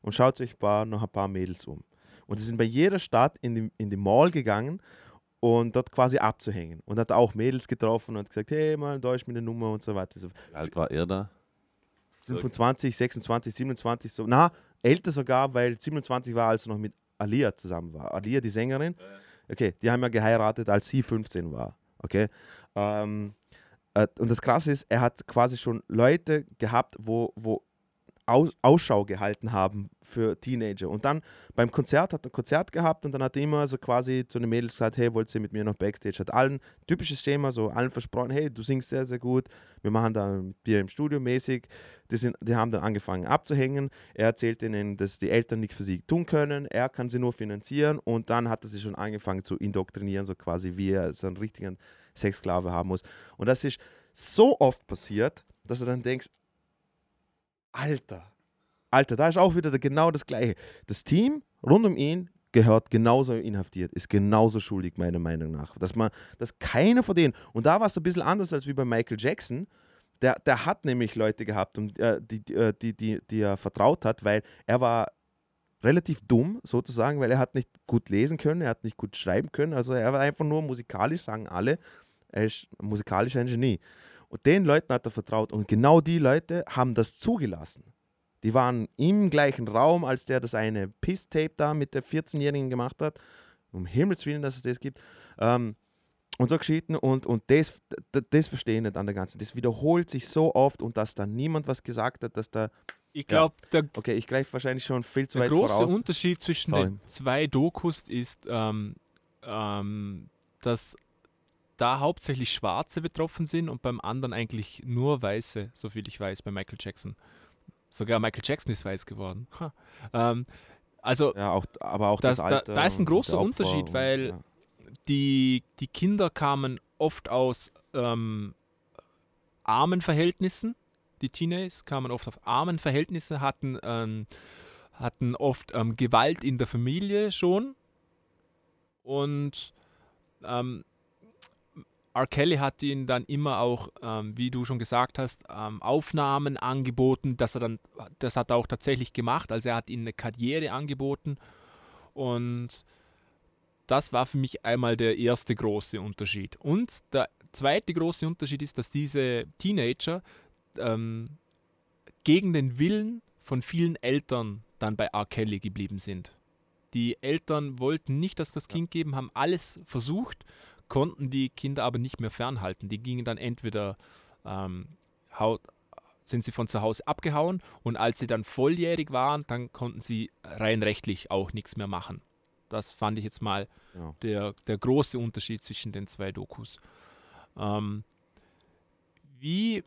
und schaut euch paar, noch ein paar Mädels um. Und sie sind bei jeder Stadt in die, in die Mall gegangen und dort quasi abzuhängen. Und hat auch Mädels getroffen und gesagt, hey, mal, da ist meine Nummer und so weiter. So Wie alt war er da? 25, 26, 27, so. Na, älter sogar, weil 27 war, als er noch mit Alia zusammen war. Alia, die Sängerin. Okay, die haben ja geheiratet, als sie 15 war. Okay. Ähm, äh, und das Krasse ist, er hat quasi schon Leute gehabt, wo, wo Ausschau gehalten haben für Teenager. Und dann beim Konzert hat er ein Konzert gehabt und dann hat er immer so quasi zu den Mädels gesagt, hey, wollt ihr mit mir noch Backstage? Hat allen, typisches Thema, so allen versprochen, hey, du singst sehr, sehr gut, wir machen da mit dir im Studio mäßig. Die, sind, die haben dann angefangen abzuhängen. Er erzählt ihnen, dass die Eltern nichts für sie tun können. Er kann sie nur finanzieren und dann hat er sie schon angefangen zu indoktrinieren, so quasi wie er so einen richtigen Sexsklave haben muss. Und das ist so oft passiert, dass du dann denkst, Alter, Alter, da ist auch wieder genau das Gleiche. Das Team rund um ihn gehört genauso inhaftiert, ist genauso schuldig, meiner Meinung nach. Dass man, dass keiner von denen, und da war es ein bisschen anders als wie bei Michael Jackson, der, der hat nämlich Leute gehabt, um, äh, die, äh, die, die, die er vertraut hat, weil er war relativ dumm, sozusagen, weil er hat nicht gut lesen können, er hat nicht gut schreiben können, also er war einfach nur musikalisch, sagen alle, er ist musikalisch ein Genie. Und den Leuten hat er vertraut und genau die Leute haben das zugelassen. Die waren im gleichen Raum, als der das eine Piss-Tape da mit der 14-Jährigen gemacht hat. Um Himmels Willen, dass es das gibt. Ähm, und so Geschichten und, und das, das, das verstehe ich nicht an der ganzen. Das wiederholt sich so oft und dass da niemand was gesagt hat, dass da. ich glaube, der Okay, ich greife wahrscheinlich schon viel zu Der weit große voraus. Unterschied zwischen Sorry. den zwei Dokus ist, ähm, ähm, dass da hauptsächlich Schwarze betroffen sind und beim anderen eigentlich nur Weiße, soviel ich weiß, bei Michael Jackson. Sogar Michael Jackson ist weiß geworden. Ähm, also Ja, auch, aber auch Das- das, da- Alter. da ist ein großer Unterschied, weil- ja. die, die Kinder kamen oft aus ähm, armen Verhältnissen. Die Teenagers kamen oft auf armen Verhältnisse, hatten, ähm, hatten oft ähm, Gewalt in der Familie schon. Und ähm, R. Kelly hat ihnen dann immer auch, ähm, wie du schon gesagt hast, ähm, Aufnahmen angeboten, dass er dann, das hat er auch tatsächlich gemacht. Also er hat ihnen eine Karriere angeboten und das war für mich einmal der erste große Unterschied. Und der zweite große Unterschied ist, dass diese Teenager ähm, gegen den Willen von vielen Eltern dann bei R. Kelly geblieben sind. Die Eltern wollten nicht, dass das Kind geben, haben alles versucht, konnten die Kinder aber nicht mehr fernhalten. Die gingen dann entweder ähm, sind sie von zu Hause abgehauen und als sie dann volljährig waren, dann konnten sie rein rechtlich auch nichts mehr machen. Das fand ich jetzt mal Ja. der, der große Unterschied zwischen den zwei Dokus. Ähm, wie,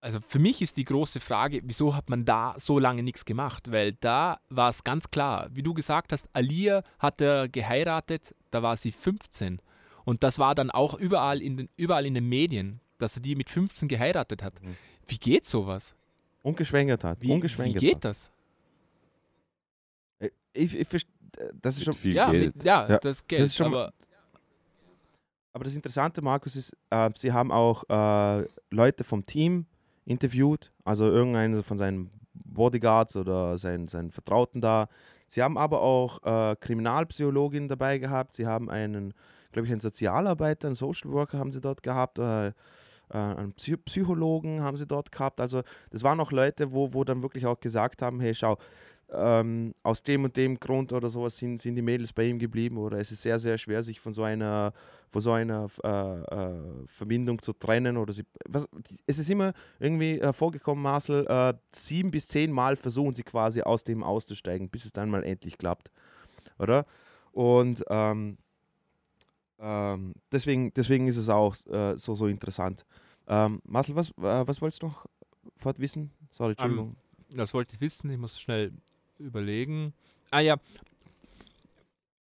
Also für mich ist die große Frage, wieso hat man da so lange nichts gemacht? Weil da war es ganz klar, wie du gesagt hast, Alia hat er geheiratet, da war sie 15. Und das war dann auch überall in den, überall in den Medien, dass er die mit 15 geheiratet hat. Mhm. Wie geht sowas? Ungeschwängert hat. Wie, wie ungeschwängert geht hat. das? Äh, Ich, ich, verst- äh, das ist Mit schon viel Ja, Geld. mit, ja, Ja, das Geld. ist schon aber Aber das Interessante, Markus, ist, äh, sie haben auch äh, Leute vom Team interviewt, also irgendeinen von seinen Bodyguards oder seinen, seinen Vertrauten da. Sie haben aber auch äh, Kriminalpsychologin dabei gehabt. Sie haben einen, glaube ich, einen Sozialarbeiter, einen Social Worker haben sie dort gehabt. Äh, äh, einen Psy Psychologen haben sie dort gehabt. Also das waren auch Leute, wo, wo dann wirklich auch gesagt haben, hey, schau, ähm, aus dem und dem Grund oder sowas sind, sind die Mädels bei ihm geblieben oder es ist sehr, sehr schwer, sich von so einer, von so einer äh, äh, Verbindung zu trennen oder sie, was, es ist immer irgendwie äh, vorgekommen, Marcel, äh, sieben bis zehn Mal versuchen sie quasi aus dem auszusteigen, bis es dann mal endlich klappt, oder? Und ähm, ähm, deswegen, deswegen ist es auch äh, so, so interessant. Ähm, Marcel, was, äh, was wolltest du noch fort wissen? Sorry, Entschuldigung. das wollte ich wissen, ich muss schnell überlegen. Ah ja,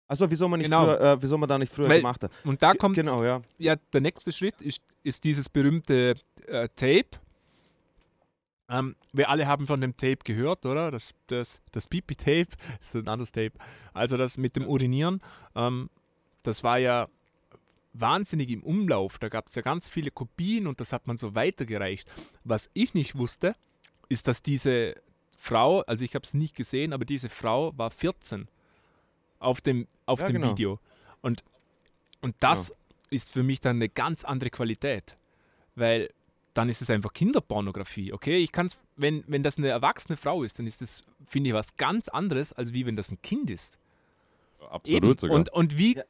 Achso, wieso man nicht Genau. früher, äh, wieso man da nicht früher Weil- gemacht hat. und da kommt Genau, ja. ja, der nächste Schritt ist, ist dieses berühmte äh, Tape. Ähm, wir alle haben von dem Tape gehört, oder? Das, das, das Pipi-Tape ist ein anderes Tape. Also das mit dem Urinieren, ähm, das war ja wahnsinnig im Umlauf. Da gab es ja ganz viele Kopien und das hat man so weitergereicht. Was ich nicht wusste, ist, dass diese Frau, also ich habe es nicht gesehen, aber diese Frau war 14 auf dem, auf Ja, dem genau. Video. Und, und das ist für mich dann eine ganz andere Qualität. Weil dann ist es einfach Kinderpornografie, okay? Ich kann wenn, wenn das eine erwachsene Frau ist, dann ist das, finde ich, was ganz anderes, als wie wenn das ein Kind ist. Absolut Eben. sogar. Und, und wie, ja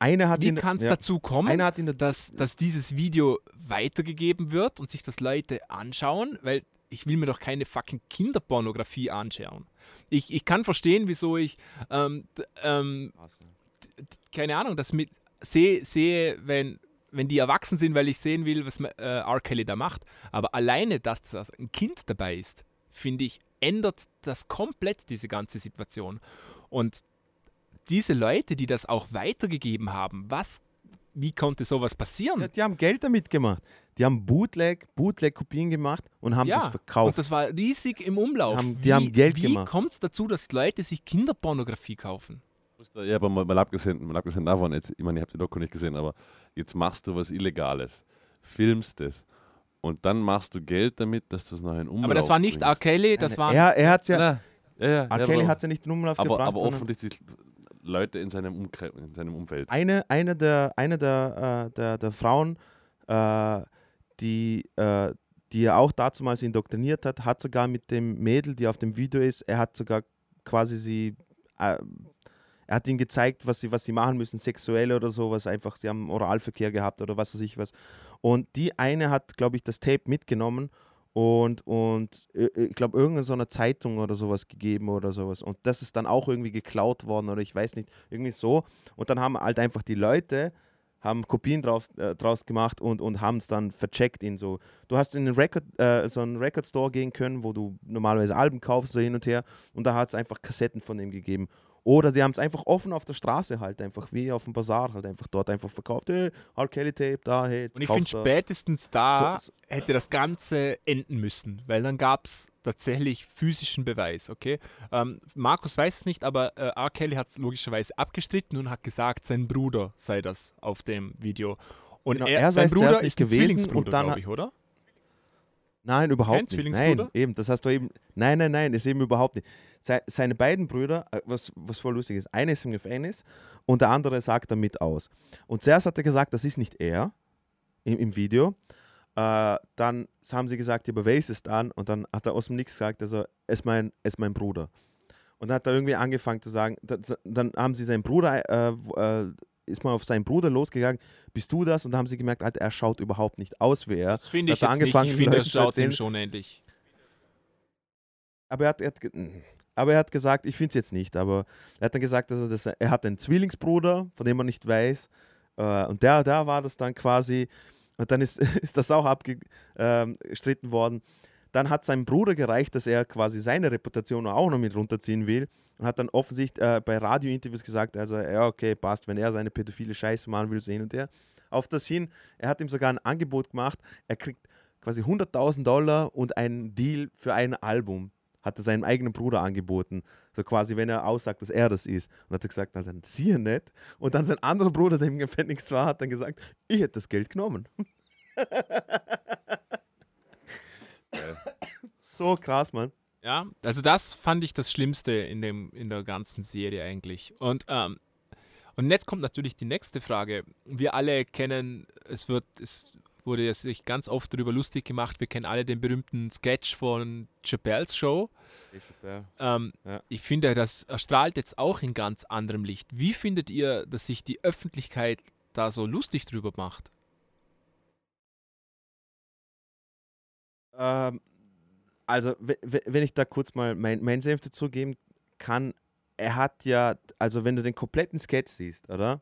eine hat wie kann es ja, dazu kommen, dass, dass dieses Video weitergegeben wird und sich das Leute anschauen, weil ich will mir doch keine fucking Kinderpornografie anschauen. Ich, ich kann verstehen, wieso ich, ähm, ähm, keine Ahnung, das mit sehe, sehe wenn, wenn die erwachsen sind, weil ich sehen will, was äh, R. Kelly da macht. Aber alleine, dass das ein Kind dabei ist, finde ich, ändert das komplett diese ganze Situation. Und diese Leute, die das auch weitergegeben haben, was, wie konnte sowas passieren? Ja, die haben Geld damit gemacht. Die haben Bootleg, Bootleg-Kopien gemacht und haben das und verkauft. das war riesig im Umlauf. Haben- die wie, haben Geld wie gemacht. kommt es dazu, dass Leute sich Kinderpornografie kaufen? Ja, aber mal, mal, abgesehen, mal abgesehen davon, jetzt, ich meine, ich habe die Doku nicht gesehen, aber jetzt machst du was Illegales, filmst es und dann machst du Geld damit, dass du es nachher in Umlauf Aber das war nicht R. Kelly, das war er er hat ja, Ja, ja, ja, R. ja, Kelly hat ja nicht in Umlauf aber, gebracht, aber offensichtlich Leute in seinem, Umkreis, in seinem Umfeld. eine, eine der, eine der, äh, der, der Frauen, äh, die, äh, die er auch dazumals indoktriniert hat, hat sogar mit dem Mädel, die auf dem Video ist, er hat sogar quasi sie, äh, er hat ihnen gezeigt, was sie, was sie machen müssen, sexuell oder sowas, einfach, sie haben Oralverkehr gehabt oder was weiß ich was. Und die eine hat, glaube ich, das Tape mitgenommen und, und äh, ich glaube, irgendeine so eine Zeitung oder sowas gegeben oder sowas. Und das ist dann auch irgendwie geklaut worden oder ich weiß nicht, irgendwie so. Und dann haben halt einfach die Leute haben Kopien drauf, äh, draus gemacht und, und haben es dann vercheckt in so. Du hast in einen Record, äh, so einen Record Store gehen können, wo du normalerweise Alben kaufst, so hin und her, und da hat es einfach Kassetten von dem gegeben. Oder die haben es einfach offen auf der Straße halt, einfach wie auf dem Bazar halt einfach dort einfach verkauft. Hey, R. Kelly Tape, da, hey, Und ich finde, spätestens da So- so- hätte das Ganze enden müssen, weil dann gab es tatsächlich physischen Beweis, okay? Ähm, Markus weiß es nicht, aber äh, R. Kelly hat es logischerweise abgestritten und hat gesagt, sein Bruder sei das auf dem Video. Und Genau, er, er sei sein Bruder ist nicht gewesen und dann ich, oder? Nein, überhaupt Kein nicht. Nein, eben, das hast du eben. Nein, nein, nein, ist eben überhaupt nicht. Se, seine beiden Brüder, äh, was, was voll lustig ist, einer ist im Gefängnis und der andere sagt damit aus. Und zuerst hat er gesagt, das ist nicht er im, im Video. Äh, dann haben sie gesagt, ja, aber wer ist es dann? Und dann hat er aus dem Nichts gesagt, also, es ist mein, es ist mein Bruder. Und dann hat er irgendwie angefangen zu sagen, das, dann haben sie seinen Bruder, äh, äh, ist mal auf seinen Bruder losgegangen, bist du das? Und dann haben sie gemerkt, Alter, er schaut überhaupt nicht aus wie er. Das finde ich er jetzt nicht. angefangen, Ich den finde, das schaut ihm schon ähnlich. Aber er hat, er hat, mm. aber er hat gesagt, ich finde es jetzt nicht, aber er hat dann gesagt, also dass er, er hat einen Zwillingsbruder, von dem man nicht weiß. Äh, und der, da war das dann quasi, Und dann ist, ist das auch abgestritten worden. Dann hat seinem Bruder gereicht, dass er quasi seine Reputation auch noch mit runterziehen will und hat dann offensichtlich äh, bei Radiointerviews gesagt, also ja, okay, passt, wenn er seine pädophile Scheiße machen will, so hin und her. Auf das hin, er hat ihm sogar ein Angebot gemacht, er kriegt quasi 100.000 Dollar und einen Deal für ein Album hat er seinem eigenen Bruder angeboten. So quasi, wenn er aussagt, dass er das ist. Und hat er gesagt, na, dann zieh nicht. Und dann sein anderer Bruder, der im Gefängnis war, hat dann gesagt, ich hätte das Geld genommen. so krass, Mann. Ja, also das fand ich das Schlimmste in, dem, in der ganzen Serie eigentlich. Und, ähm, und jetzt kommt natürlich die nächste Frage. Wir alle kennen, es wird, es wurde ja sich ganz oft darüber lustig gemacht, wir kennen alle den berühmten Sketch von Chappelle's Show. Ähm, ja. Ich finde, das erstrahlt jetzt auch in ganz anderem Licht. Wie findet ihr, dass sich die Öffentlichkeit da so lustig drüber macht? Ähm, also, wenn ich da kurz mal mein, mein Senf dazugeben kann, er hat ja, also wenn du den kompletten Sketch siehst, oder?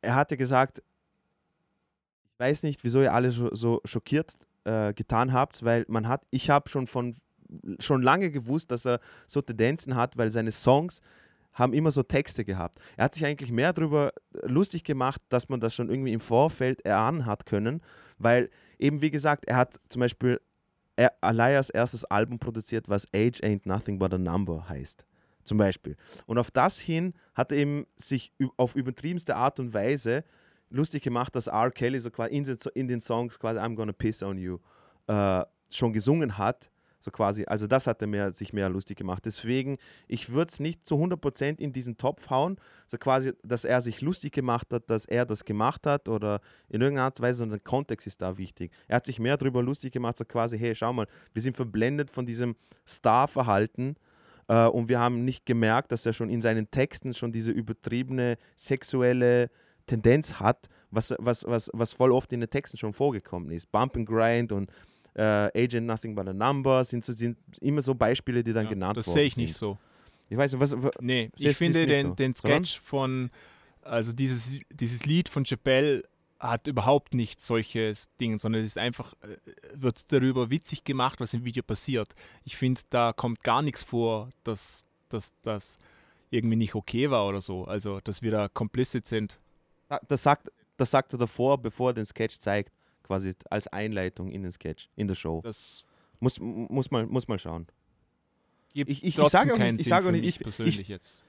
Er hatte gesagt, ich weiß nicht, wieso ihr alle so, so schockiert äh, getan habt, weil man hat, ich habe schon von schon lange gewusst, dass er so Tendenzen hat, weil seine Songs haben immer so Texte gehabt. Er hat sich eigentlich mehr darüber lustig gemacht, dass man das schon irgendwie im Vorfeld erahnen hat können, weil eben wie gesagt, er hat zum Beispiel Alias erstes Album produziert, was Age Ain't Nothing But a Number heißt. Zum Beispiel. Und auf das hin hat er eben sich auf übertriebenste Art und Weise lustig gemacht, dass R. Kelly so quasi in den Songs quasi I'm Gonna Piss on You äh, schon gesungen hat so quasi, also das hat er sich mehr lustig gemacht. Deswegen, ich würde es nicht zu 100% in diesen Topf hauen, so quasi, dass er sich lustig gemacht hat, dass er das gemacht hat oder in irgendeiner Art und Weise, sondern der Kontext ist da wichtig. Er hat sich mehr darüber lustig gemacht, so quasi, hey, schau mal, wir sind verblendet von diesem Star-Verhalten äh, und wir haben nicht gemerkt, dass er schon in seinen Texten schon diese übertriebene sexuelle Tendenz hat, was, was, was, was voll oft in den Texten schon vorgekommen ist. Bump and Grind und äh, Agent Nothing But a Number sind, so, sind immer so Beispiele, die dann ja, genannt das worden sehe ich nicht so. Ich weiß nicht, was. nee, ich finde den, den Sketch von, also dieses, dieses Lied von Chappelle hat überhaupt nicht solches Ding, sondern es ist einfach, äh, wird darüber witzig gemacht, was im Video passiert. Ich finde, da kommt gar nichts vor, dass das irgendwie nicht okay war oder so. Also, dass wir da complicit sind. Das sagt, das sagt er davor, bevor er den Sketch zeigt quasi als Einleitung in den Sketch, in der Show. Das muss, muss, mal, muss mal schauen. Gibt ich, ich, ich sage auch nicht, ich sage auch nicht, ich, persönlich ich, jetzt.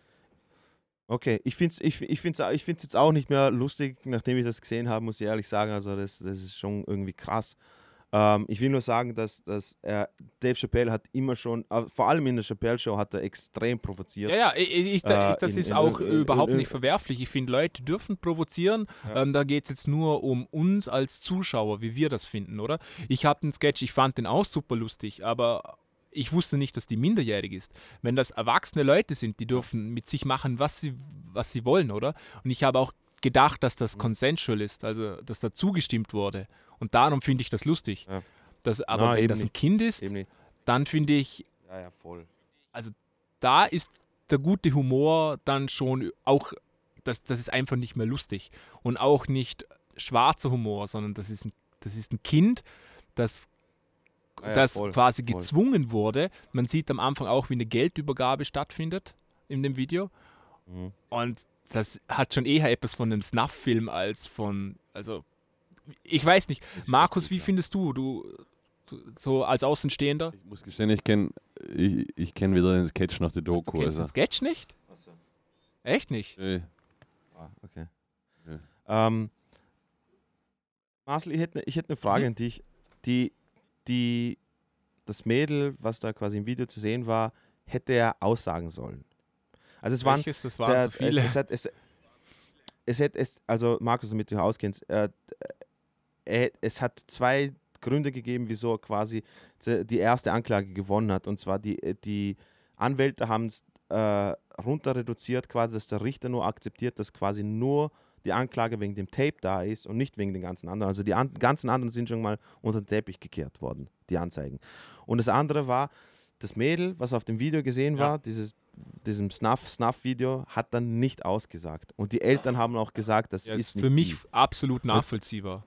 Okay, ich finde es ich, ich find's, ich find's jetzt auch nicht mehr lustig, nachdem ich das gesehen habe, muss ich ehrlich sagen. Also, das, das ist schon irgendwie krass. Ähm, ich will nur sagen, dass, dass äh, Dave Chappelle hat immer schon, äh, vor allem in der Chappelle-Show, hat er extrem provoziert. Ja, ja, ich, ich, das äh, in, ist in, auch in, überhaupt nicht verwerflich. Ich finde, Leute dürfen provozieren. Ja. Ähm, da geht es jetzt nur um uns als Zuschauer, wie wir das finden, oder? Ich habe den Sketch, ich fand den auch super lustig, aber ich wusste nicht, dass die minderjährig ist. Wenn das erwachsene Leute sind, die dürfen mit sich machen, was sie, was sie wollen, oder? Und ich habe auch gedacht, dass das consensual ist, also dass da zugestimmt wurde. Und darum finde ich das lustig. Ja. Das, aber Na, wenn das ein nicht. Kind ist, dann finde ich. Ja, ja, voll. Also da ist der gute Humor dann schon auch, das, das ist einfach nicht mehr lustig. Und auch nicht schwarzer Humor, sondern das ist ein, das ist ein Kind, das ja, das voll, quasi voll. gezwungen wurde. Man sieht am Anfang auch, wie eine Geldübergabe stattfindet in dem Video. Mhm. Und das hat schon eher etwas von einem Snuff-Film als von, also ich weiß nicht. Markus, wie findest du, du, so als Außenstehender? Ich muss gestehen, ich kenne ich, ich kenn weder den Sketch noch die Doku. Was, du kennst also. den Sketch nicht? So. Echt nicht? Nee. Ah, okay. Nee. Ähm, Marcel, ich hätte, ich hätte eine Frage hm? an dich. Die, die, das Mädel, was da quasi im Video zu sehen war, hätte er aussagen sollen. Also es waren, das waren der, so viele. Es, es, es, es hätte es, also Markus, damit du auskennst, äh, äh, es hat zwei Gründe gegeben, wieso er quasi die erste Anklage gewonnen hat. Und zwar die, äh, die Anwälte haben es äh, runter reduziert, quasi, dass der Richter nur akzeptiert, dass quasi nur die Anklage wegen dem Tape da ist und nicht wegen den ganzen anderen. Also die an, ganzen anderen sind schon mal unter den Teppich gekehrt worden, die Anzeigen. Und das andere war, das Mädel, was auf dem Video gesehen ja. war, dieses diesem Snuff-Snuff-Video hat dann nicht ausgesagt. Und die Eltern haben auch gesagt, das ja, ist, ist für mich absolut nachvollziehbar.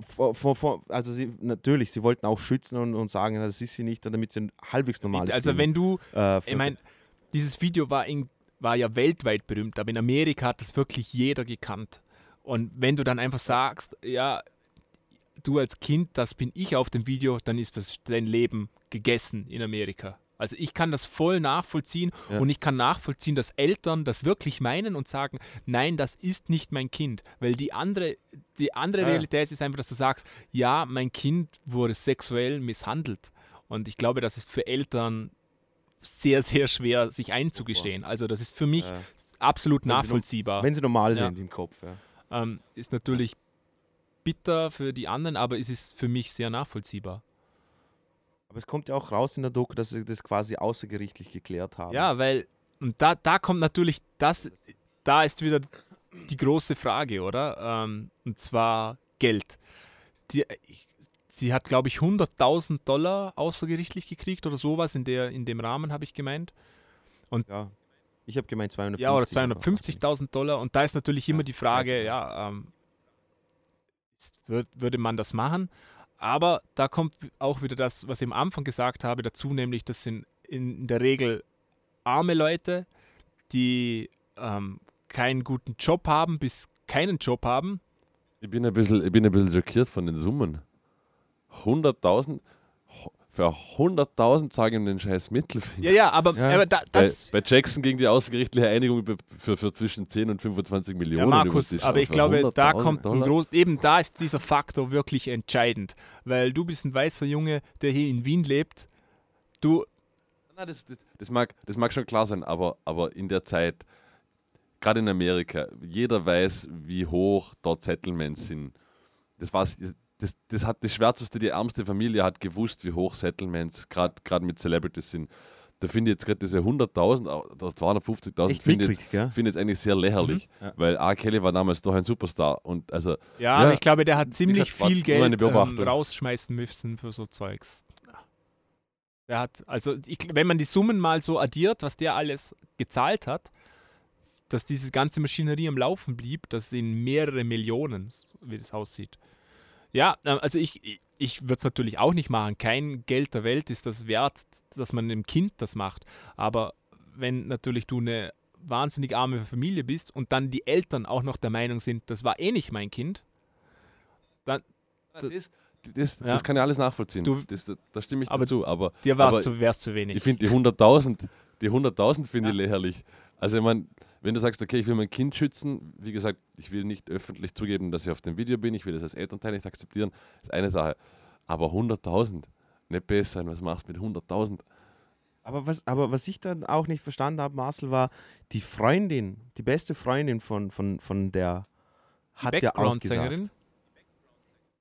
Vor, vor, vor, also sie, natürlich, sie wollten auch schützen und, und sagen, das ist sie nicht, damit sie ein halbwegs normales Also Leben, wenn du, äh, ich meine, dieses Video war, in, war ja weltweit berühmt, aber in Amerika hat das wirklich jeder gekannt. Und wenn du dann einfach sagst, ja, du als Kind, das bin ich auf dem Video, dann ist das dein Leben gegessen in Amerika. Also ich kann das voll nachvollziehen Ja. und ich kann nachvollziehen, dass Eltern das wirklich meinen und sagen, nein, das ist nicht mein Kind. Weil die andere, die andere Ja, ja. Realität ist einfach, dass du sagst, ja, mein Kind wurde sexuell misshandelt. Und ich glaube, das ist für Eltern sehr, sehr schwer, sich einzugestehen. Also das ist für mich Ja. absolut Wenn sie nachvollziehbar. wenn sie normal sind im Kopf. Ähm, ist natürlich bitter für die anderen, aber es ist für mich sehr nachvollziehbar. Aber es kommt ja auch raus in der Doku, dass sie das quasi außergerichtlich geklärt haben. Ja, weil, und da, da kommt natürlich das, da ist wieder die große Frage, oder? Ähm, und zwar Geld. Die, sie hat, glaube ich, 100.000 Dollar außergerichtlich gekriegt oder sowas, in, der, in dem Rahmen habe ich gemeint. ja. Ich habe gemeint 250. Ja, oder aber- 250.000 Dollar. Und da ist natürlich immer Ja, die Frage, ja, ähm, würde man das machen? Aber da kommt auch wieder das, was ich am Anfang gesagt habe, dazu, nämlich das sind in der Regel arme Leute, die ähm, keinen guten Job haben, bis keinen Job haben. Ich bin ein bisschen, ich bin ein bisschen schockiert von den Summen. 100.000? Für 100.000 sage ihm den scheiß Mittelfinger. Ja, ja, aber, Ja. aber da, Bei, das, bei Jackson ging die außergerichtliche Einigung für, für zwischen 10 und 25 Ja, Millionen. den Markus, aber ich glaube, da 100.000 kommt ein groß, eben da ist dieser Faktor wirklich entscheidend, weil du bist ein weißer Junge, der hier in Wien lebt. Du, Nein, das, das, das, mag, das mag schon klar sein, aber, aber in der Zeit, gerade in Amerika, jeder weiß, wie hoch dort Settlements sind. Das, war's, das, das hat das Schwärzeste, die ärmste Familie hat gewusst, wie hoch Settlements gerade mit Celebrities sind. Da finde ich jetzt gerade diese 100.000 oder 250.000 Echt finde ich jetzt, eigentlich sehr lächerlich, Mhm. Ja. weil R. Kelly war damals doch ein Superstar und also ja, Ja, aber ich glaube, der hat ziemlich gesagt, viel Geld ähm, rausschmeißen müssen für so Zeugs. Der hat, also ich, wenn man die Summen mal so addiert, was der alles gezahlt hat, dass diese ganze Maschinerie am Laufen blieb, das sind mehrere Millionen, wie das aussieht. Ja, äh, also ich, ich, würde es natürlich auch nicht machen. Kein Geld der Welt ist das wert, dass man einem Kind das macht. Aber wenn natürlich du eine wahnsinnig arme Familie bist und dann die Eltern auch noch der Meinung sind, das war eh nicht mein Kind, das, das, Ja. das kann ich alles nachvollziehen. Du- das, da, stimme ich Aber dazu. Aber dir Aber es zu, wär's zu wenig. Ich finde die 100.000, die 100.000 finde ich lächerlich. Also ich meine, wenn du sagst, okay, ich will mein Kind schützen, wie gesagt, ich will nicht öffentlich zugeben, dass ich auf dem Video bin, ich will das als Elternteil nicht akzeptieren, ist eine Sache. Aber 100.000, nicht besser sein, was machst du mit 100.000? Aber was, aber was ich dann auch nicht verstanden habe, Marcel, war die Freundin, die beste Freundin von, von, von der hat ja ausgesagt. Background-Sängerin?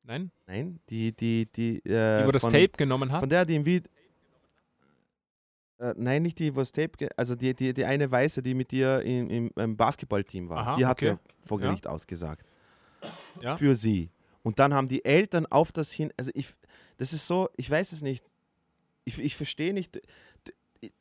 Nein? Nein, die, die, die, äh, Die, wo das von, Tape genommen hat? Von der, die im Video. Äh, nein, nicht die, wo das Tape, also die, die, die eine Weiße, die mit dir im, im, im Basketballteam war, Aha, die hat okay. ja vor Ja. Gericht ausgesagt. Ja. Für sie. Und dann haben die Eltern auf das hin, also ich, das ist so, ich weiß es nicht, ich, ich verstehe nicht, du,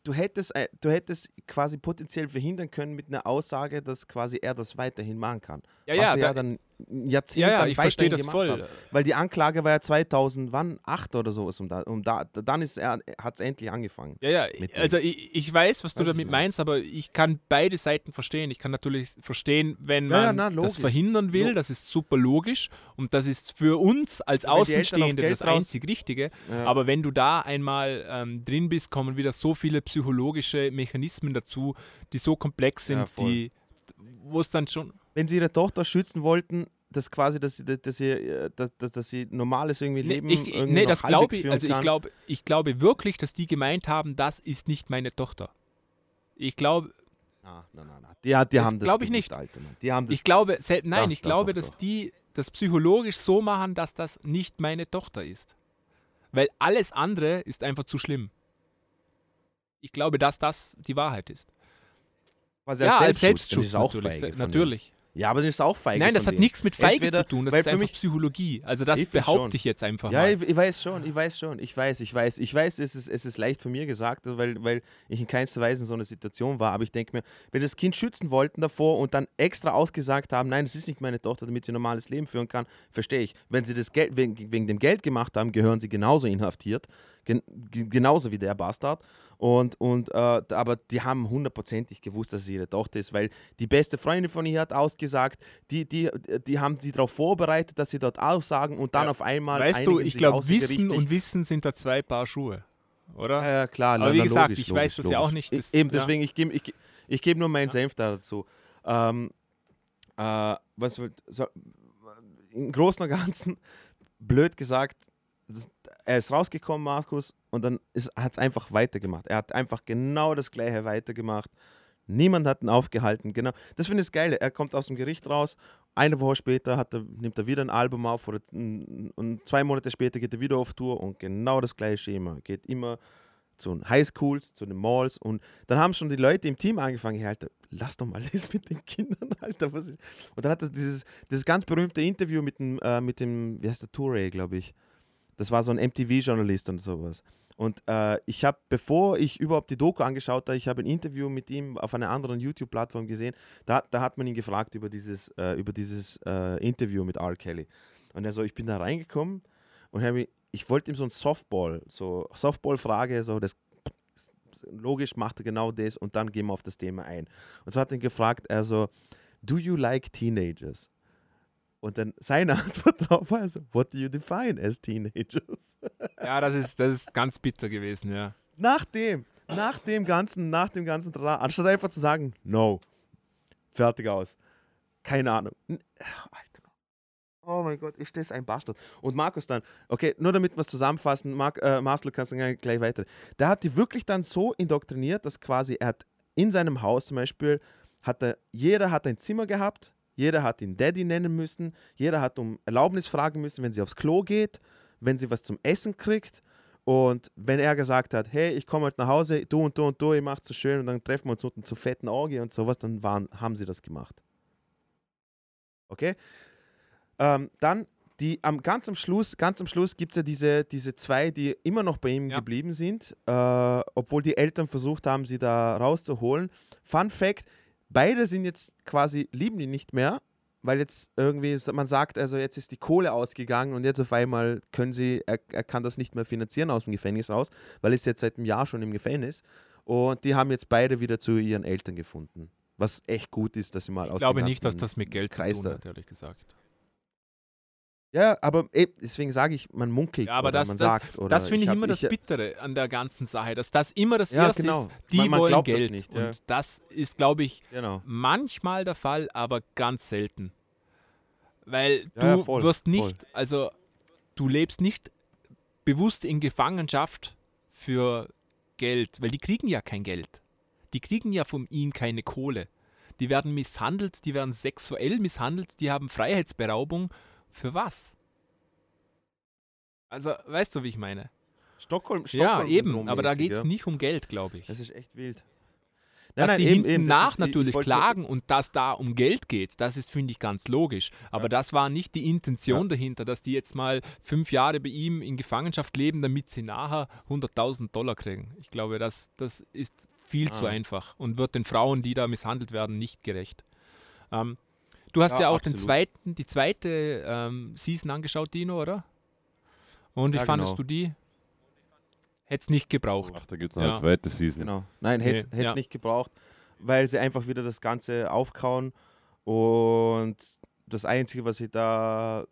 du, hättest, äh, du hättest quasi potenziell verhindern können mit einer Aussage, dass quasi er das weiterhin machen kann. Ja, Was ja, er ja da, dann Jahrzehnt ja, ja, ich verstehe das voll. hat. Weil die Anklage war ja 2008 oder so. Um da, um da, dann ist er, hat es endlich angefangen. Ja, ja, also ich, ich weiß, was du Weiß ich damit meinst, aber ich kann beide Seiten verstehen. Ich kann natürlich verstehen, wenn Ja, ja, man na, das verhindern will, das ist super logisch und das ist für uns als Außenstehende das einzig Richtige. Ja. Aber wenn du da einmal ähm, drin bist, kommen wieder so viele psychologische Mechanismen dazu, die so komplex sind, die wo es dann schon Wenn sie ihre Tochter schützen wollten, dass quasi, dass sie, dass, dass sie, äh, dass, dass, dass sie normales irgendwie Nee, Leben ich, irgendwie nee noch das glaube ich. Also ich glaube, ich glaube wirklich, dass die gemeint haben, das ist nicht meine Tochter. Ich glaube, Ah, nein, nein, nein. Die, die Das haben das glaub ich nicht. Alter. Die haben das ich glaube, nein, Doch, ich glaube, doch, dass doch. die das psychologisch so machen, dass das nicht meine Tochter ist. Weil alles andere ist einfach zu schlimm. Ich glaube, dass das die Wahrheit ist. Quasi ja, als Selbstschutz ist es auch natürlich. Natürlich. Ja, aber das ist auch feige. Nein, das hat nichts mit Feige Entweder- zu tun, das ist für einfach mich- Psychologie. Also das Ich behaupte schon. ich jetzt einfach Ja, mal. ich, ich weiß schon, ich weiß schon, ich weiß, ich weiß, ich weiß, es ist, es ist leicht von mir gesagt, weil, weil ich in keinster Weise in so einer Situation war, aber ich denke mir, wenn das Kind schützen wollten davor und dann extra ausgesagt haben, nein, das ist nicht meine Tochter, damit sie ein normales Leben führen kann, verstehe ich. Wenn sie das Geld wegen, wegen dem Geld gemacht haben, gehören sie genauso inhaftiert, gen, ge- genauso wie der Bastard. Und, und äh, aber die haben hundertprozentig gewusst, dass es ihre Tochter ist, weil die beste Freundin von ihr hat ausgesagt, die, die, die haben sie darauf vorbereitet, dass sie dort aussagen und dann Ja. auf einmal weißt du, ich glaube, Wissen und Wissen sind da zwei Paar Schuhe. Oder? ja, ja, klar. Aber wie na, gesagt, logisch, ich weiß logisch, das ja auch logisch. nicht, Ich, das- eben, ja. deswegen, ich gebe ich, ich geb nur meinen Senf da dazu. Ähm, äh, was, so, Im Großen und Ganzen, blöd gesagt, das, er ist rausgekommen, Markus, und dann hat es einfach weitergemacht. Er hat einfach genau das Gleiche weitergemacht. Niemand hat ihn aufgehalten. Genau. Das finde ich das Geile. Er kommt aus dem Gericht raus. Eine Woche später er, nimmt er wieder ein Album auf oder, und zwei Monate später geht er wieder auf Tour und genau das gleiche Schema. Geht immer zu den Highschools, zu den Malls und dann haben schon die Leute im Team angefangen, hey, Alter, lass doch mal das mit den Kindern, Alter. Was ist? Und dann hat er dieses, dieses ganz berühmte Interview mit dem, äh, mit dem wie heißt der, Touré, glaube ich. Das war so ein MTV-Journalist und sowas. Und äh, ich habe, bevor ich überhaupt die Doku angeschaut habe, ich habe ein Interview mit ihm auf einer anderen YouTube-Plattform gesehen. Da, da hat man ihn gefragt über dieses, äh, über dieses äh, Interview mit R. Kelly. Und er so, ich bin da reingekommen und hab mich, ich wollte ihm so ein Softball, so Softball-Frage, so das logisch macht er genau das und dann gehen wir auf das Thema ein. Und so hat ihn gefragt, er so, do you like teenagers? Und dann seine Antwort darauf war so, what do you define as teenagers? Ja, das ist, das ist ganz bitter gewesen, ja. nach dem, nach dem ganzen, nach dem ganzen, Tra anstatt einfach zu sagen, no, fertig aus, keine Ahnung. Alter. Oh mein Gott, ist das ein Bastard. Und Markus dann, okay, nur damit wir es zusammenfassen, Mark, äh, Marcel, kannst du gleich- gleich weiter. Der hat die wirklich dann so indoktriniert, dass quasi er hat in seinem Haus zum Beispiel, hat er, jeder hat ein Zimmer gehabt, jeder hat ihn Daddy nennen müssen, jeder hat um Erlaubnis fragen müssen, wenn sie aufs Klo geht, wenn sie was zum Essen kriegt. Und wenn er gesagt hat, hey, ich komme heute nach Hause, du und du und du, ihr macht so schön und dann treffen wir uns unten zur fetten Orgie und sowas, dann waren, haben sie das gemacht. Okay? Ähm, dann die am ganz am Schluss, ganz am Schluss gibt es ja diese, diese zwei, die immer noch bei ihm Ja. geblieben sind, äh, obwohl die Eltern versucht haben, sie da rauszuholen. Fun Fact: Beide sind jetzt quasi, lieben die nicht mehr, weil jetzt irgendwie, man sagt, also jetzt ist die Kohle ausgegangen und jetzt auf einmal können sie, er, er kann das nicht mehr finanzieren aus dem Gefängnis raus, weil er ist jetzt seit einem Jahr schon im Gefängnis. Und die haben jetzt beide wieder zu ihren Eltern gefunden. Was echt gut ist, dass sie mal aus Ich glaube nicht, dass das mit Geld Kreis zu tun hat, ehrlich gesagt. Ja, aber eben, deswegen sage ich, man munkelt Ja, aber oder das- man das- sagt. Oder Das finde ich, hab- immer das ich- Bittere an der ganzen Sache, dass das immer das Ja, Erste genau. ist, die Man- man wollen glaubt das Geld. nicht, ja. Und das ist, glaube ich, Genau. manchmal der Fall, aber ganz selten. Weil du Ja, voll, wirst voll. nicht, also du lebst nicht bewusst in Gefangenschaft für Geld, weil die kriegen ja kein Geld. Die kriegen ja von ihm keine Kohle. Die werden misshandelt, die werden sexuell misshandelt, die haben Freiheitsberaubung. Für was? Also, weißt du, wie ich meine? Stockholm, Ja, Stockholm eben, aber da geht es ja. nicht um Geld, glaube ich. Das ist echt wild. Dass die eben, hinten eben, nach ist- ich- ich natürlich klagen und dass da um Geld geht, das ist, finde ich, ganz logisch. Aber das war nicht die Intention dahinter, dass die jetzt mal fünf Jahre bei ihm in Gefangenschaft leben, damit sie nachher 100.000 Dollar kriegen. Ich glaube, das, das ist viel zu Ah. einfach und wird den Frauen, die da misshandelt werden, nicht gerecht. Ähm, du hast ja, Ja, auch den absolut. zweiten, die zweite ähm, Season angeschaut, Dino, oder? Und wie Ja, fandest genau. du die? Hätte es nicht gebraucht. Ach, da gibt es noch Ja. eine zweite Season. Genau. Nein, hätte es Nee, ja. nicht gebraucht, weil sie einfach wieder das Ganze aufkauen und das Einzige, was sie da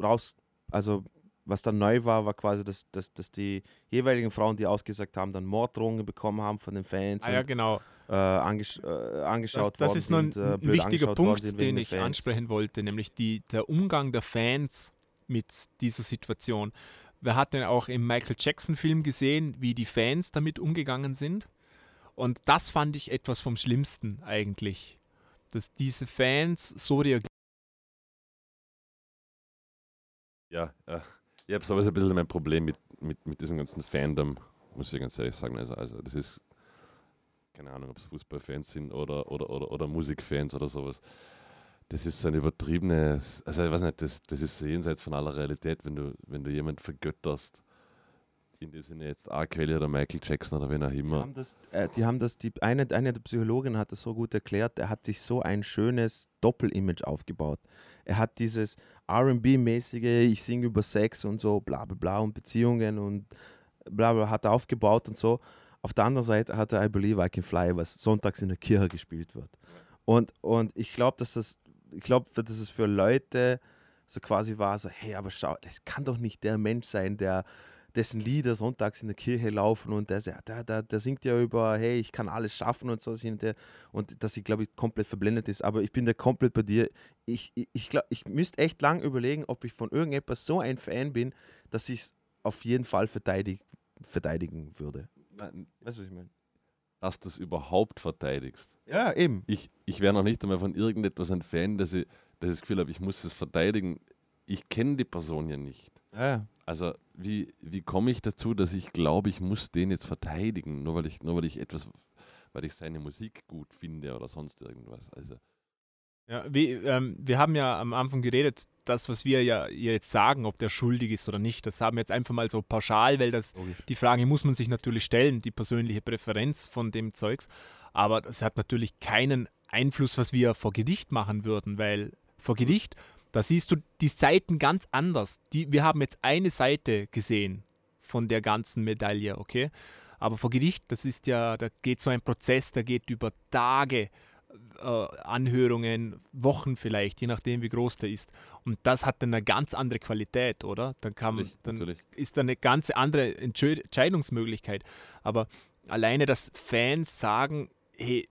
raus, also was dann neu war, war quasi, dass, dass, dass die jeweiligen Frauen, die ausgesagt haben, dann Morddrohungen bekommen haben von den Fans Ah ja, genau. Äh, angesch äh, Das, angeschaut das worden ist nur ein, sind, äh, ein blöd wichtiger Punkt, den ich Fans. ansprechen wollte, nämlich die, der Umgang der Fans mit dieser Situation. Wir hatten auch im Michael Jackson-Film gesehen, wie die Fans damit umgegangen sind. Und das fand ich etwas vom Schlimmsten eigentlich. Dass diese Fans so reagieren. Ja, äh, ich habe sowieso ein bisschen mein Problem mit, mit, mit diesem ganzen Fandom, muss ich ganz ehrlich sagen. Also, also das ist, keine Ahnung, ob es Fußballfans sind oder, oder, oder, oder Musikfans oder sowas. das ist so ein übertriebenes, also ich weiß nicht, das, das ist so jenseits von aller Realität, wenn du, wenn du jemanden vergötterst. In dem Sinne jetzt A. Kelly oder Michael Jackson oder wen auch Die immer. haben das, äh, die haben das, die, eine, eine der Psychologen hat das so gut erklärt, er hat sich so ein schönes Doppelimage aufgebaut. Er hat dieses RB-mäßige, ich singe über Sex und so, bla bla bla und Beziehungen und bla bla, hat er aufgebaut und so. Auf der anderen Seite hat er I Believe I Can Fly, was sonntags in der Kirche gespielt wird. Und, und ich glaube, dass das, ich glaube, dass es für Leute so quasi war, so, hey, aber schau, das kann doch nicht der Mensch sein, der dessen Lieder sonntags in der Kirche laufen und der, der, der, der singt ja über, hey, ich kann alles schaffen und so, und dass sie, glaube ich, komplett verblendet ist. Aber ich bin da komplett bei dir. Ich, ich, ich glaube, ich müsste echt lang überlegen, ob ich von irgendetwas so ein Fan bin, dass ich es auf jeden Fall verteidig, verteidigen würde. Nein, Weißt du, was ich meine? dass du es überhaupt verteidigst. Ja, eben. Ich, ich wäre noch nicht einmal von irgendetwas ein Fan, dass ich, dass ich das Gefühl habe, ich muss es verteidigen. Ich kenne die Person ja nicht. Ja, Also wie, wie komme ich dazu, dass ich glaube, ich muss den jetzt verteidigen, nur weil ich, nur weil ich etwas, weil ich seine Musik gut finde oder sonst irgendwas. Also Ja, wie, ähm, wir haben ja am Anfang geredet, das, was wir ja jetzt sagen, ob der schuldig ist oder nicht, das haben wir jetzt einfach mal so pauschal, weil das logisch. die Frage muss man sich natürlich stellen, die persönliche Präferenz von dem Zeugs. Aber das hat natürlich keinen Einfluss, was wir vor Gedicht machen würden, weil vor Gedicht, da siehst du die Seiten ganz anders. Die, wir haben jetzt eine Seite gesehen von der ganzen Medaille, okay? Aber vor Gedicht, das ist ja, da geht so ein Prozess, der geht über Tage, Anhörungen, Wochen vielleicht, je nachdem, wie groß der ist. Und das hat dann eine ganz andere Qualität, oder? Dann kann natürlich, dann natürlich. ist da eine ganz andere Entschei- Entscheidungsmöglichkeit. Aber alleine, dass Fans sagen, hey,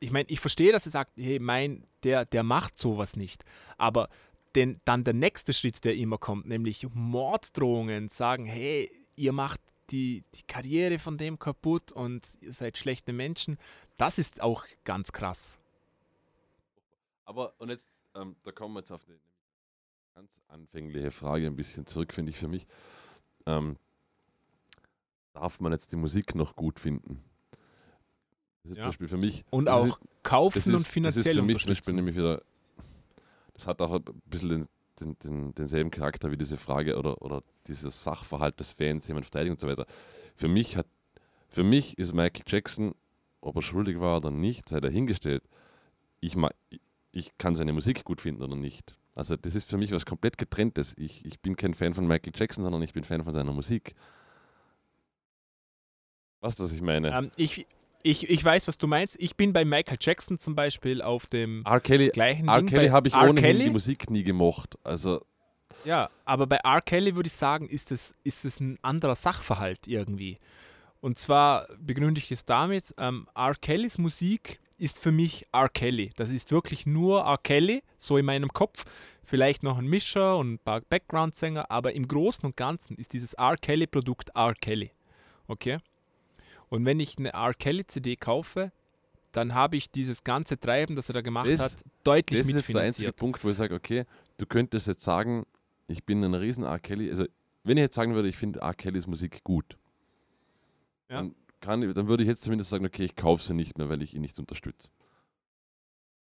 ich meine, ich verstehe, dass sie sagt, hey, mein, der, der macht sowas nicht. Aber denn, dann der nächste Schritt, der immer kommt, nämlich Morddrohungen, sagen, hey, ihr macht die, die Karriere von dem kaputt und ihr seid schlechte Menschen, das ist auch ganz krass. Aber und jetzt, ähm, da kommen wir jetzt auf eine ganz anfängliche Frage ein bisschen zurück, finde ich für mich. Ähm, darf man jetzt die Musik noch gut finden? Das ist Ja. zum Beispiel für mich. Und auch ist, kaufen das und ist, das ist finanziell für mich zum Beispiel unterstützen. nämlich wieder. Das hat auch ein bisschen den, den, den, denselben Charakter wie diese Frage oder, oder dieses Sachverhalt des Fans, jemand verteidigen und so weiter. Für mich hat, für mich ist Michael Jackson, ob er schuldig war oder nicht, sei dahingestellt. Ich, ma- ich- kann seine Musik gut finden oder nicht. Also das ist für mich was komplett getrenntes. Ich, ich bin kein Fan von Michael Jackson, sondern ich bin Fan von seiner Musik. Du, was ich meine? Ähm, ich, ich, ich weiß, was du meinst. Ich bin bei Michael Jackson zum Beispiel auf dem R. Kelly, gleichen R. Ding. Kelly habe ich R. ohnehin Kelly? die Musik nie gemocht. Also Ja, aber bei R. Kelly würde ich sagen, ist es, ist ein anderer Sachverhalt irgendwie. Und zwar begründe ich es damit, ähm, R. Kellys Musik ist für mich R. Kelly. Das ist wirklich nur R. Kelly, so in meinem Kopf. Vielleicht noch ein Mischer und ein paar Background-Sänger, aber im Großen und Ganzen ist dieses R. Kelly-Produkt R. Kelly. Okay? Und wenn ich eine R. Kelly-CD kaufe, dann habe ich dieses ganze Treiben, das er da gemacht Das- hat, deutlich das ist jetzt der einzige mitfinanziert. Punkt, wo ich sage, okay, du könntest jetzt sagen, ich bin ein riesen R. Kelly, also wenn ich jetzt sagen würde, ich finde R. Kellys Musik gut, Ja. dann, kann, dann würde ich jetzt zumindest sagen, okay, ich kaufe sie nicht mehr, weil ich ihn nicht unterstütze.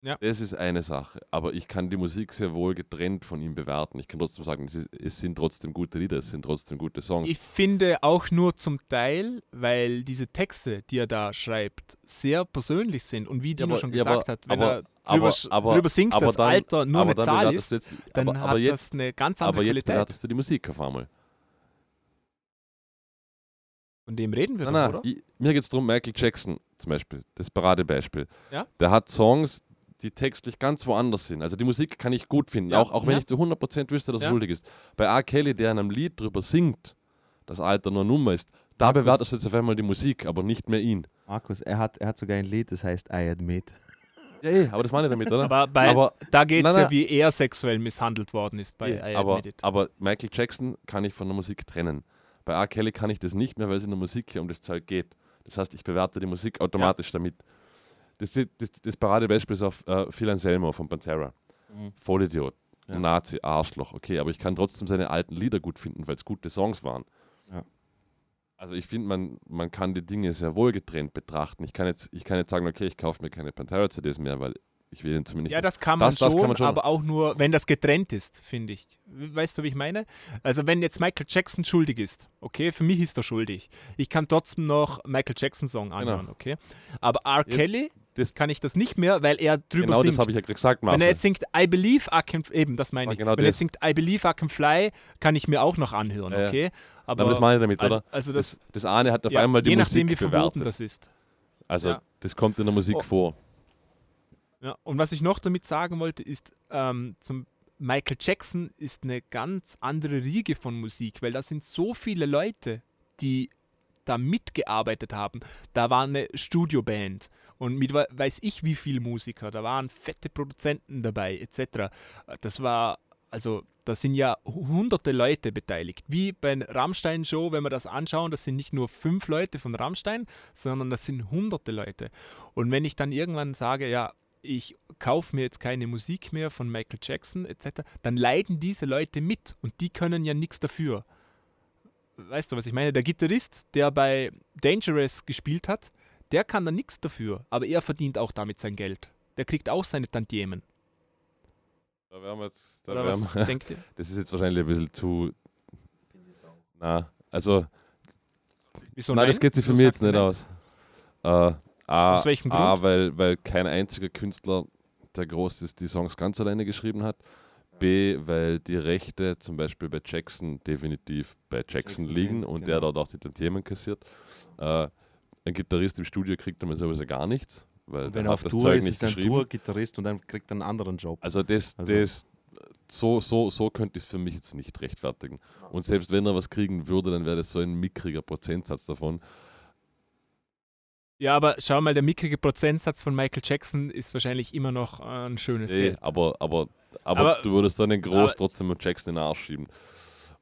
Ja. Das ist eine Sache, aber ich kann die Musik sehr wohl getrennt von ihm bewerten. Ich kann trotzdem sagen, es, ist, es sind trotzdem gute Lieder, es sind trotzdem gute Songs. Ich finde auch nur zum Teil, weil diese Texte, die er da schreibt, sehr persönlich sind und wie Dino aber- schon ja, aber- gesagt hat, wenn aber- er drüber, aber- aber- drüber singt, aber dass dann- Alter nur aber eine Zahl ist, jetzt, dann aber, hat aber das jetzt, eine ganz andere aber jetzt Qualität. bewertest du die Musik auf einmal. Von dem reden wir Nein, doch, nein, oder? ich, mir geht es darum, Michael Jackson zum Beispiel, das Paradebeispiel. Ja. Der hat Songs, die textlich ganz woanders sind. Also die Musik kann ich gut finden, Ja, auch, auch wenn ja. ich zu 100% wüsste, dass es Ja. schuldig ist. Bei R. Kelly, der in einem Lied drüber singt, das Alter nur Nummer ist, da Markus- bewertest du jetzt auf einmal die Musik, aber nicht mehr ihn. Markus, er hat, er hat sogar ein Lied, das heißt I Admit. Ja, eh, aber das meine ich damit, oder? Aber, bei, aber, da geht es ja, wie er sexuell misshandelt worden ist bei eh, I aber, Admit It. aber Michael Jackson kann ich von der Musik trennen. Bei R. Kelly kann ich das nicht mehr, weil es in der Musik hier um das Zeug geht. Das heißt, ich bewerte die Musik automatisch damit. Das, das, das Paradebeispiel ist auf äh, Phil Anselmo von Pantera. Vollidiot, Ja. Nazi, Arschloch, okay, aber ich kann trotzdem seine alten Lieder gut finden, weil es gute Songs waren. Ja. Also ich finde, man, man kann die Dinge sehr wohl getrennt betrachten. Ich kann jetzt, ich kann jetzt sagen, okay, ich kaufe mir keine Pantera-CDs mehr, weil ich will ihn zumindest Ja, das kann man, Das- das schon, kann man schon. aber auch nur, wenn das getrennt ist, finde ich. Weißt du, wie ich meine? Also wenn jetzt Michael Jackson schuldig ist, okay, für mich ist er schuldig. Ich kann trotzdem noch Michael Jackson Song anhören, okay? Aber R. Kelly das- kann ich das nicht mehr, weil er drüber genau singt. das habe ich ja gesagt, wenn Marcel. er jetzt singt I Believe I Can, eben, das meine Ah, ich. genau wenn er jetzt singt I Believe I Can Fly, kann ich mir auch noch anhören, Ja, okay? aber das meine ich damit, also, oder? also das, Das, das eine hat auf ja, einmal die je Musik nachdem, wie verboten das ist. Also das kommt in der Musik Oh. vor. Ja, und was ich noch damit sagen wollte, ist, ähm, zum Michael Jackson ist eine ganz andere Riege von Musik, weil da sind so viele Leute, die da mitgearbeitet haben. Da war eine Studioband und mit we- weiß ich wie viele Musiker, da waren fette Produzenten dabei, etc. Das war, also da sind ja hunderte Leute beteiligt. Wie bei Rammstein-Show, wenn wir das anschauen, das sind nicht nur fünf Leute von Rammstein, sondern das sind hunderte Leute. Und wenn ich dann irgendwann sage, ja, ich kaufe mir jetzt keine Musik mehr von Michael Jackson etc., dann leiden diese Leute mit und die können ja nichts dafür. Weißt du, was ich meine? Der Gitarrist, der bei Dangerous gespielt hat, der kann da nichts dafür, aber er verdient auch damit sein Geld. Der kriegt auch seine Tantiemen. Da wären wir jetzt, da wären was wir, denkt ihr? das ist jetzt wahrscheinlich ein bisschen zu. Na, also, Wieso nein, das geht sich für mich jetzt nicht nein? aus. Äh, A, Aus welchem A Grund? weil, weil kein einziger Künstler, der groß ist, die Songs ganz alleine geschrieben hat. B, weil die Rechte zum Beispiel bei Jackson definitiv bei Jackson, Jackson liegen sind, und genau. der dort auch die Tantiemen kassiert. Äh, ein Gitarrist im Studio kriegt damit sowieso gar nichts, weil Und wenn er auf das Tour Zeug ist, ist ein. Tour-Gitarrist und dann kriegt er einen anderen Job. Also das, Also- das so, so, so könnte ich es für mich jetzt nicht rechtfertigen. Und selbst wenn er was kriegen würde, dann wäre das so ein mickriger Prozentsatz davon. Ja, aber schau mal, der mickrige Prozentsatz von Michael Jackson ist wahrscheinlich immer noch äh, ein schönes Nee, Geld. aber, aber, aber, Aber- du würdest dann den Groß aber- trotzdem mit Jackson in den Arsch schieben.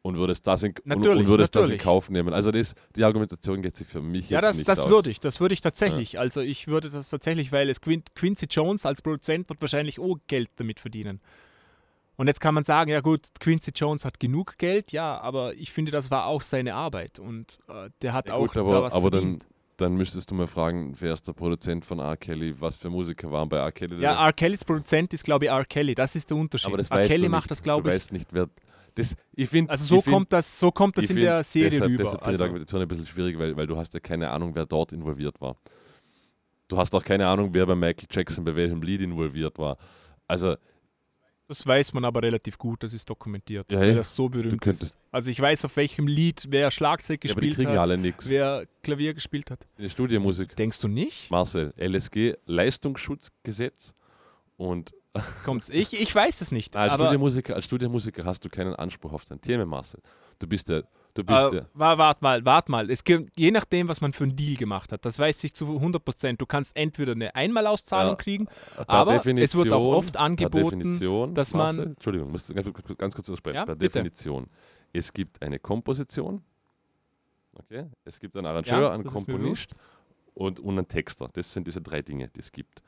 Und würdest das in, und, und würdest das in. Kauf nehmen. Also das, die Argumentation geht sich für mich Ja, jetzt das, nicht das aus. würde ich, das würde ich tatsächlich. Also ich würde das tatsächlich, weil es Quin Quincy Jones als Produzent wird wahrscheinlich auch Geld damit verdienen. Und jetzt kann man sagen, ja gut, Quincy Jones hat genug Geld, ja, aber ich finde, das war auch seine Arbeit und äh, der hat Ja, auch gut, da aber, was aber verdient. dann müsstest du mal fragen, wer ist der Produzent von R. Kelly, was für Musiker waren bei R. Kelly ja? R. Kellys Produzent ist, glaube ich, R. Kelly. Das ist der Unterschied. aber das R. Kelly du macht das, glaube Du ich. weißt nicht, wer... Das, ich find, Also so find, kommt das, so kommt das in find der Serie deshalb, rüber. Deshalb finde ich die Also, Argumentation ein bisschen schwierig, weil, weil du hast ja keine Ahnung, wer dort involviert war. Du hast auch keine Ahnung, wer bei Michael Jackson bei welchem Lied involviert war. Also, das weiß man aber relativ gut, das ist dokumentiert, Ja, weil ja. das so berühmt ist. Also ich weiß, auf welchem Lied wer Schlagzeug ja, aber die gespielt kriegen ja hat, wer Klavier gespielt hat. Die Studiomusik. Denkst du nicht? Marcel, LSG, Leistungsschutzgesetz. Und Jetzt kommt's. Ich, ich weiß es nicht. als, Studiomusiker, als Studiomusiker hast du keinen Anspruch auf dein Thema, Marcel. Du bist der. Du bist äh, der wa- wart mal, wart mal. Es gibt, je nachdem, was man für einen Deal gemacht hat, das weiß ich zu 100 Prozent. Du kannst entweder eine Einmalauszahlung Ja, kriegen, per aber es wird auch Definition- oft angeboten, Definition, dass man- Marcel, Entschuldigung, musst du ganz, ganz kurz untersprechen. Ja, per bitte. Definition. Es gibt eine Komposition. Okay? Es gibt einen Ja, Arrangeur, einen ist mir Komponist und, und einen Texter. Das sind diese drei Dinge, die es gibt.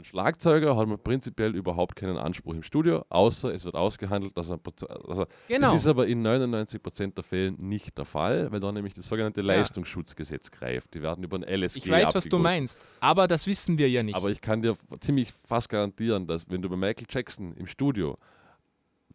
Ein Schlagzeuger hat man prinzipiell überhaupt keinen Anspruch im Studio, außer es wird ausgehandelt, dass er. Also genau. Das ist aber in 99% der Fällen nicht der Fall, weil da nämlich das sogenannte Leistungsschutzgesetz greift. Die werden über ein LSG ich weiß, was du meinst, aber das wissen wir ja nicht. Aber ich kann dir ziemlich fast garantieren, dass wenn du bei Michael Jackson im Studio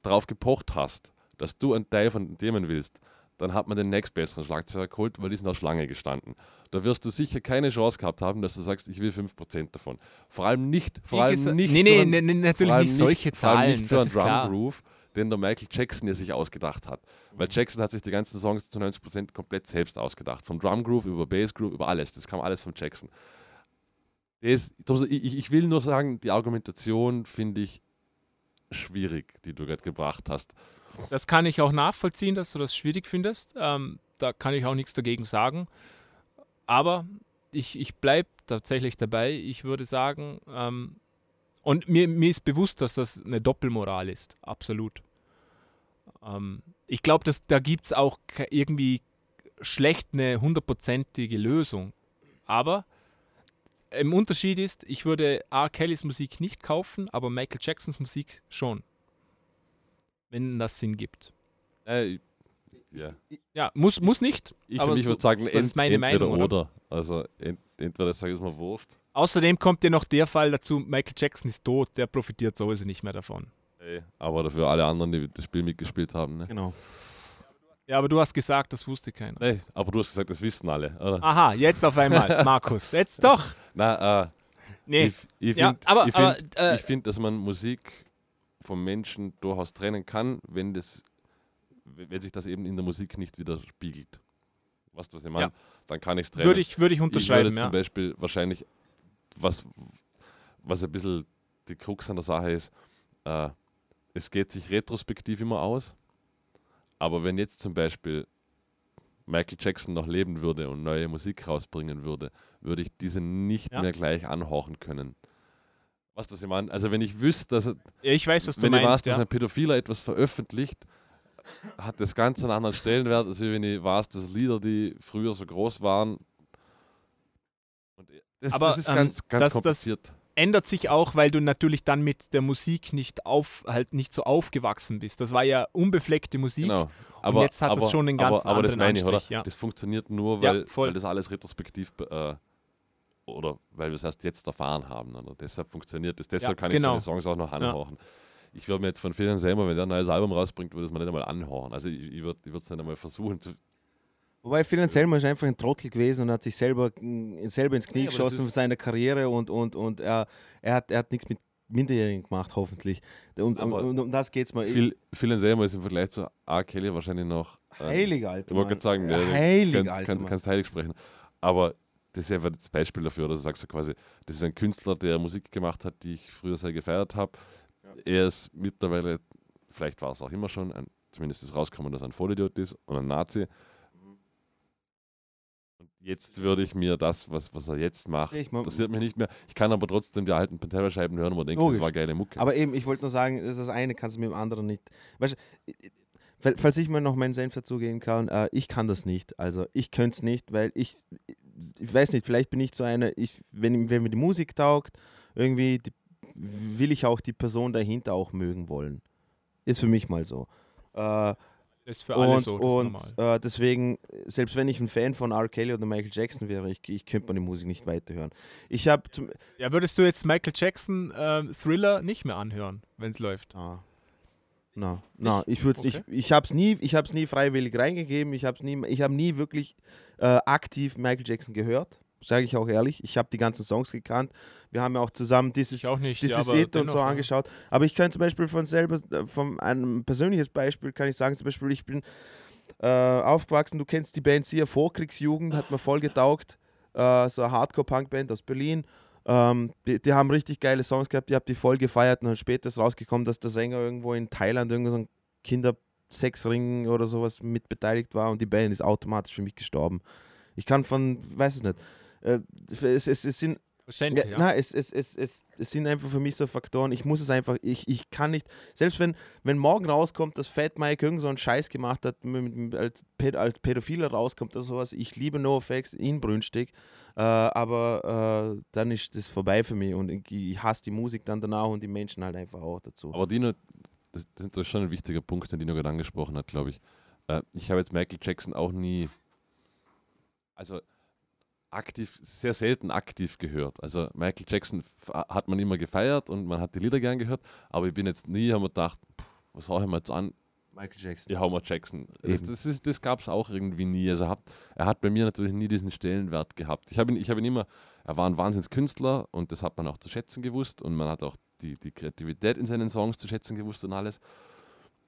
drauf gepocht hast, dass du einen Teil von den Themen willst, dann hat man den nächstbesseren Schlagzeuger geholt, weil die sind auf Schlange gestanden. Da wirst du sicher keine Chance gehabt haben, dass du sagst, ich will 5% davon. Vor allem nicht, vor allem nicht nee, für nee, einen- nee, nee, vor natürlich nicht solche vor allem Zahlen, nicht für einen Drum. Groove, den der Michael Jackson ja sich ausgedacht hat. Weil Jackson hat sich die ganzen Songs zu 90% komplett selbst ausgedacht. Vom Drum Groove über Bass Groove, über alles. Das kam alles von Jackson. Das, ich, ich will nur sagen, die Argumentation finde ich schwierig, die du gerade gebracht hast. Das kann ich auch nachvollziehen, dass du das schwierig findest. Ähm, da kann ich auch nichts dagegen sagen. Aber ich, ich bleibe tatsächlich dabei. Ich würde sagen, ähm, und mir, mir ist bewusst, dass das eine Doppelmoral ist. Absolut. Ähm, ich glaube, da gibt es auch irgendwie schlecht eine hundertprozentige Lösung. Aber im Unterschied ist, ich würde R. Kellys Musik nicht kaufen, aber Michael Jacksons Musik schon wenn das Sinn gibt. Äh, ich Ja. Ja, muss, muss nicht. Ich, aber so- würde sagen, das ent, ist meine entweder Meinung, oder? oder. Also ent, entweder sage ich es mal wurscht. Außerdem kommt ja noch der Fall dazu, Michael Jackson ist tot, der profitiert sowieso nicht mehr davon. Ey, aber dafür alle anderen, die das Spiel mitgespielt haben. Ne? Genau. Ja, aber du hast gesagt, das wusste keiner. Nee, aber du hast gesagt, das wissen alle, oder? Aha, jetzt auf einmal, Markus. Jetzt doch. Na, äh, Nee. ich, ich Ja, finde, aber- ich aber, find, äh, ich find, dass man Musik vom Menschen durchaus trennen kann, wenn, das, wenn sich das eben in der Musik nicht widerspiegelt. Weißt du, was ich meine? Ja. Dann kann ich es trennen. Würde ich, würde ich ich würde unterschreiben, ja. zum Beispiel wahrscheinlich, was, was ein bisschen die Krux an der Sache ist, äh, es geht sich retrospektiv immer aus, aber wenn jetzt zum Beispiel Michael Jackson noch leben würde und neue Musik rausbringen würde, würde ich diese nicht Ja. mehr gleich anhorchen können. Weißt du, was ich meine? Also wenn ich wüsste, dass, er- Ja, Ich weiß, was du wenn ich weiß, meinst. dass Ja. ein Pädophiler etwas veröffentlicht, hat das Ganze einen anderen Stellenwert, als wenn ich weiß, dass Lieder, die früher so groß waren. Und das, Aber, das ist ähm, ganz, ganz das- das- kompliziert. Ändert sich auch, weil du natürlich dann mit der Musik nicht auf, halt nicht so aufgewachsen bist. Das war ja unbefleckte Musik. Genau. Aber, jetzt hat das aber, schon einen aber, ganz aber das anderen meine ich, oder? Anstrich, ja. Das funktioniert nur, Ja, weil, voll. weil das alles retrospektiv äh, oder weil wir es erst jetzt erfahren haben. Oder? Deshalb funktioniert das. Deshalb kann ich genau. seine Songs auch noch anhören. Ich würde mir jetzt von vielen selber, wenn der ein neues Album rausbringt, würde ich es mir nicht einmal anhören. Also ich, ich würde es nicht einmal versuchen zu. Wobei Phil Selmer ist einfach ein Trottel gewesen und hat sich selber, mm, selber ins Knie Nee, geschossen ist- für seine Karriere und, und, und er, er, hat, er hat nichts mit Minderjährigen gemacht, hoffentlich. Und, Aber und um das geht es mal. Vielen selber ist im Vergleich zu R. Kelly wahrscheinlich noch. ähm, Heilig, Alter. Ich wollte gerade sagen, Heilig, kannst, Alter. kannst, kannst heilig sprechen. Aber das ist einfach das Beispiel dafür, dass du sagst so quasi, das ist ein Künstler, der Musik gemacht hat, die ich früher sehr gefeiert habe. Er ist mittlerweile, vielleicht war es auch immer schon, ein, zumindest ist rausgekommen, dass er ein Vollidiot ist und ein Nazi. Und jetzt würde ich mir das, was, was er jetzt macht, Ich mein- interessiert mich nicht mehr. Ich kann aber trotzdem die alten Pantera-Scheiben hören und mir denken, Logisch. das war geile Mucke. Aber eben, ich wollte nur sagen, das ist das eine kannst du mit dem anderen nicht. Weißt du, falls ich mal noch meinen Senf dazugeben kann, äh, ich kann das nicht. Also ich könnte es nicht, weil ich, ich weiß nicht, vielleicht bin ich so einer, ich, wenn, wenn mir die Musik taugt, irgendwie die, will ich auch die Person dahinter auch mögen wollen. Ist für mich mal so. Äh, ist für alle und so, und äh, deswegen, selbst wenn ich ein Fan von R. Kelly oder Michael Jackson wäre, ich, ich könnte meine Musik nicht weiterhören. Ich habe. Ja, würdest du jetzt Michael Jackson ähm, Thriller nicht mehr anhören, wenn es läuft? Ah. Na, na, ich würde Okay. ich, ich habe es nie, ich habe es nie freiwillig reingegeben. Ich habe nie, ich habe nie wirklich äh, aktiv Michael Jackson gehört. Sage ich auch ehrlich. Ich habe die ganzen Songs gekannt. Wir haben ja auch zusammen dieses, Ich auch nicht. dieses ja, It und so ja. angeschaut. Aber ich kann zum Beispiel von selber, äh, von einem persönliches Beispiel kann ich sagen, zum Beispiel ich bin äh, aufgewachsen. Du kennst die Band Sia Vorkriegsjugend, hat mir voll getaugt. Äh, so eine Hardcore-Punk-Band aus Berlin. Ähm, die, die haben richtig geile Songs gehabt, ich habe die voll gefeiert und dann später ist rausgekommen, dass der Sänger irgendwo in Thailand irgendwo so ein Kindersexring oder sowas mit beteiligt war und die Band ist automatisch für mich gestorben. Ich kann von, weiß es nicht, äh, es, es, es sind Verständlich, ja, ja. Nein, es, es, es, es, es sind einfach für mich so Faktoren, ich muss es einfach, ich, ich kann nicht, selbst wenn, wenn morgen rauskommt, dass Fat Mike irgend so einen Scheiß gemacht hat, als, als Pädophiler rauskommt oder sowas, ich liebe NoFX inbrünstig, äh, aber äh, dann ist das vorbei für mich und ich, ich hasse die Musik dann danach und die Menschen halt einfach auch dazu. Aber Dino, das, das ist schon ein wichtiger Punkt, den Dino gerade angesprochen hat, glaube ich. Äh, ich habe jetzt Michael Jackson auch nie, also aktiv, sehr selten aktiv gehört. Also Michael Jackson hat man immer gefeiert und man hat die Lieder gern gehört, aber ich bin jetzt nie, haben wir gedacht, pff, was hau ich mir jetzt an? Michael Jackson. Hau mal Jackson. Das, Eben. das, ist- das gab es auch irgendwie nie. Also hat, er hat bei mir natürlich nie diesen Stellenwert gehabt. Ich habe ihn, ich hab ihn immer, er war ein Wahnsinnskünstler und das hat man auch zu schätzen gewusst und man hat auch die, die Kreativität in seinen Songs zu schätzen gewusst und alles.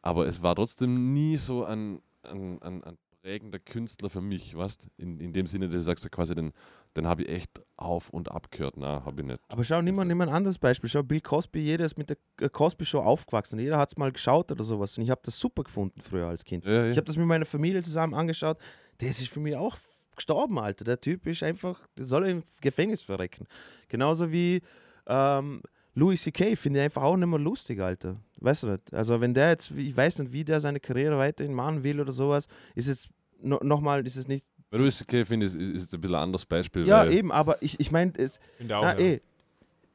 Aber es war trotzdem nie so ein, ein, ein, ein prägender Künstler für mich, weißt in, in dem Sinne, dass du sagst, quasi, den, den habe ich echt auf und ab gehört. Na, habe ich nicht. Aber schau, nimm mal, nimm mal ein anderes Beispiel. Schau, Bill Cosby, jeder ist mit der äh, Cosby Show aufgewachsen. Jeder hat es mal geschaut oder sowas. Und ich habe das super gefunden früher als Kind. Ja, ja. Ich habe das mit meiner Familie zusammen angeschaut. Das ist für mich auch gestorben, Alter. Der Typ ist einfach, der soll im Gefängnis verrecken. Genauso wie ähm, Louis C.K. finde ich einfach auch nicht mehr lustig, Alter. Weißt du nicht? Also, wenn der jetzt, ich weiß nicht, wie der seine Karriere weiterhin machen will oder sowas, ist jetzt no, nochmal, ist es nicht. Bei Louis C.K. finde ich, ist, ist ein bisschen ein anderes Beispiel. Ja, weil, eben, aber ich, ich meine, es, na, Auge. eh,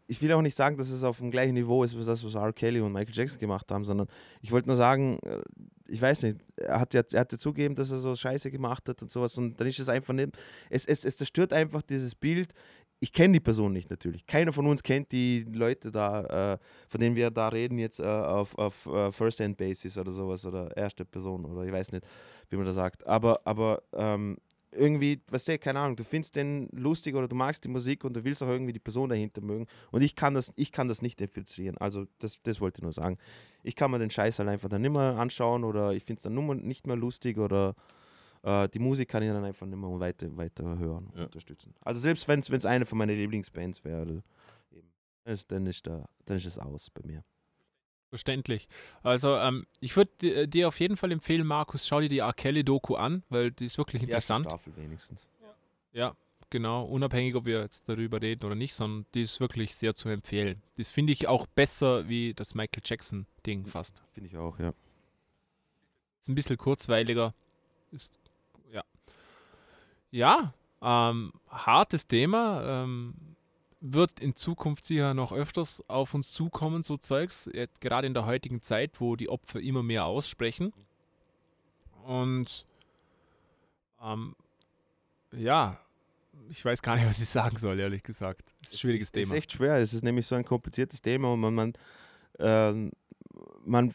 ich will auch nicht sagen, dass es auf dem gleichen Niveau ist, wie das, was R. Kelly und Michael Jackson gemacht haben, sondern ich wollte nur sagen, äh, ich weiß nicht, er hat ja, er hat ja zugegeben, dass er so Scheiße gemacht hat und sowas und dann ist es einfach nicht, es, es, es zerstört einfach dieses Bild. Ich kenne die Person nicht natürlich. Keiner von uns kennt die Leute da, äh, von denen wir da reden, jetzt äh, auf, auf uh, First-Hand-Basis oder sowas oder erste Person oder ich weiß nicht, wie man das sagt. Aber, aber ähm, irgendwie, weißt du, keine Ahnung, du findest den lustig oder du magst die Musik und du willst auch irgendwie die Person dahinter mögen. Und ich kann das, ich kann das nicht infiltrieren. Also das, das wollte ich nur sagen. Ich kann mir den Scheiß halt einfach dann nicht mehr anschauen oder ich finde es dann nur nicht mehr lustig oder äh, die Musik kann ich dann einfach nicht mehr weiter, weiter hören und ja. unterstützen. Also selbst wenn es eine von meinen Lieblingsbands wäre, dann ist, da, dann ist es aus bei mir. Verständlich. Also ähm, ich würde dir auf jeden Fall empfehlen, Markus, schau dir die R. Kelly-Doku an, weil die ist wirklich interessant. Die Staffel wenigstens. Ja, genau. Unabhängig, ob wir jetzt darüber reden oder nicht, sondern die ist wirklich sehr zu empfehlen. Das finde ich auch besser wie das Michael Jackson-Ding fast. Finde ich auch, ja. Ist ein bisschen kurzweiliger. Ist, ja. Ja, ähm, hartes Thema. Ähm, wird in Zukunft sicher noch öfters auf uns zukommen, so Zeugs, jetzt gerade in der heutigen Zeit, wo die Opfer immer mehr aussprechen. Und ähm, ja, ich weiß gar nicht, was ich sagen soll, ehrlich gesagt. Das ist ein schwieriges es, Thema. Es ist echt schwer, es ist nämlich so ein kompliziertes Thema und man, man, äh, man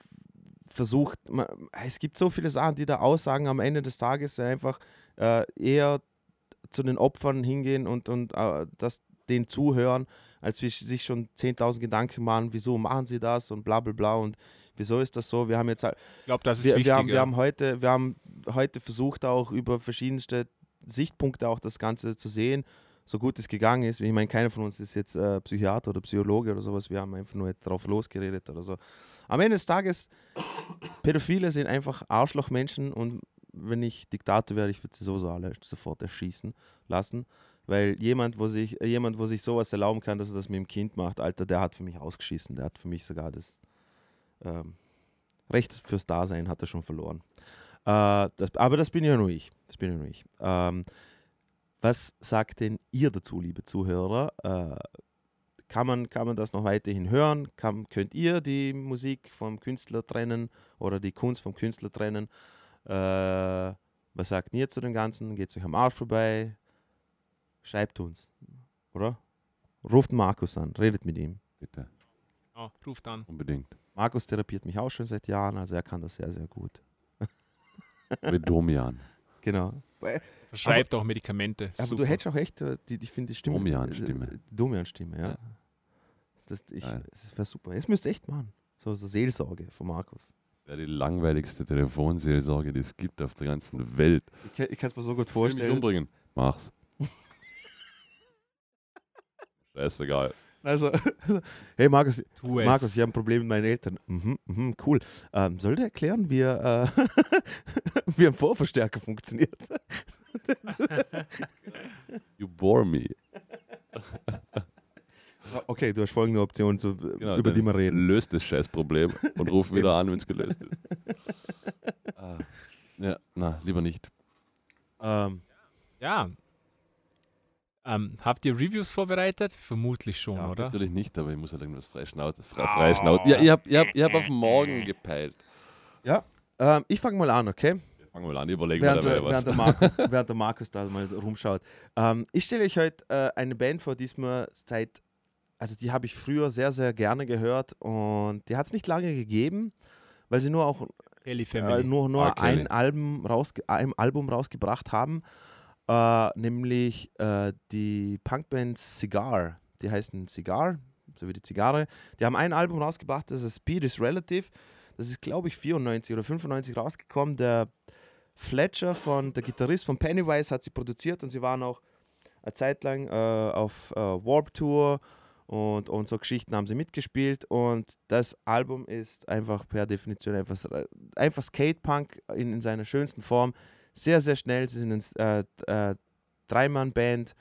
versucht, man, es gibt so viele Sachen, die da aussagen am Ende des Tages einfach äh, eher zu den Opfern hingehen und, und äh, das den zuhören, als wir sich schon 10.000 Gedanken machen, wieso machen sie das und bla bla bla und wieso ist das so. Wir haben jetzt halt, ich glaube, das ist wir, wichtig. Wir haben, wir haben, heute, wir haben heute versucht auch über verschiedenste Sichtpunkte auch das Ganze zu sehen, so gut es gegangen ist. Ich meine, keiner von uns ist jetzt äh, Psychiater oder Psychologe oder sowas. Wir haben einfach nur drauf losgeredet oder so. Am Ende des Tages, Pädophile sind einfach Arschlochmenschen und wenn ich Diktator wäre, ich würde sie sowieso alle sofort erschießen lassen. Weil jemand, wo sich, jemand, wo sich sowas erlauben kann, dass er das mit dem Kind macht, Alter, der hat für mich ausgeschissen. Der hat für mich sogar das ähm, Recht fürs Dasein hat er schon verloren. Äh, das, aber das bin ja nur ich. Das bin ja nur ich. Ähm, was sagt denn ihr dazu, liebe Zuhörer? Äh, kann, man, kann man das noch weiterhin hören? Kann, könnt ihr die Musik vom Künstler trennen oder die Kunst vom Künstler trennen? Äh, was sagt ihr zu dem Ganzen? Geht es euch am Arsch vorbei? Schreibt uns, oder? Ruft Markus an, redet mit ihm. Bitte. Oh, ruft an. Unbedingt. Markus therapiert mich auch schon seit Jahren, also er kann das sehr, sehr gut. Mit Domian. Genau. Verschreibt auch Medikamente. Aber Super. du hättest auch echt, äh, die, ich finde die Stimme. Domian-Stimme. Äh, Domian-Stimme, ja. Das, das wäre super. Es müsste echt machen. So, so Seelsorge von Markus. Das wäre die langweiligste Telefonseelsorge, die es gibt auf der ganzen Welt. Ich, ich kann es mir so gut vorstellen. Mich umbringen. Mach's. Scheißegal. Also, hey Markus, Markus, ich habe ein Problem mit meinen Eltern. Mhm, mhm, cool. Ähm, soll der erklären, wie, äh, wie ein Vorverstärker funktioniert? you bore me. Okay, du hast folgende Option, zu, genau, über die wir reden. Löst das Scheißproblem und ruf wieder an, wenn es gelöst ist. ah. Ja, na, lieber nicht. Ähm, ja, ähm, habt ihr Reviews vorbereitet? Vermutlich schon, ja, oder? Natürlich nicht, aber ich muss halt irgendwas freischnauten. Frei, oh. freischnauten. Ja, ich habe ich hab, ich hab auf morgen gepeilt. Ja, ähm, ich fange mal an, okay? Fangen wir mal an, überlegen während, wir dabei während was. Der Markus, während der Markus da mal rumschaut. Ähm, ich stelle euch heute äh, eine Band vor, die es mir seit, also die habe ich früher sehr, sehr gerne gehört und die hat es nicht lange gegeben, weil sie nur auch äh, nur, nur ein, Album rausge ein Album rausgebracht haben. Äh, nämlich äh, die Punkband Cigar. Die heißen Cigar, so wie die Zigarre. Die haben ein Album rausgebracht, das ist Speed is Relative. Das ist, glaube ich, 94 oder 95 rausgekommen. Der Fletcher, von, der Gitarrist von Pennywise, hat sie produziert und sie waren auch eine Zeit lang äh, auf äh, Warp Tour und, und so Geschichten haben sie mitgespielt. Und das Album ist einfach per Definition einfach, einfach Skatepunk in, in seiner schönsten Form sehr, sehr schnell. Sie sind eine äh, äh, Dreimann-Band.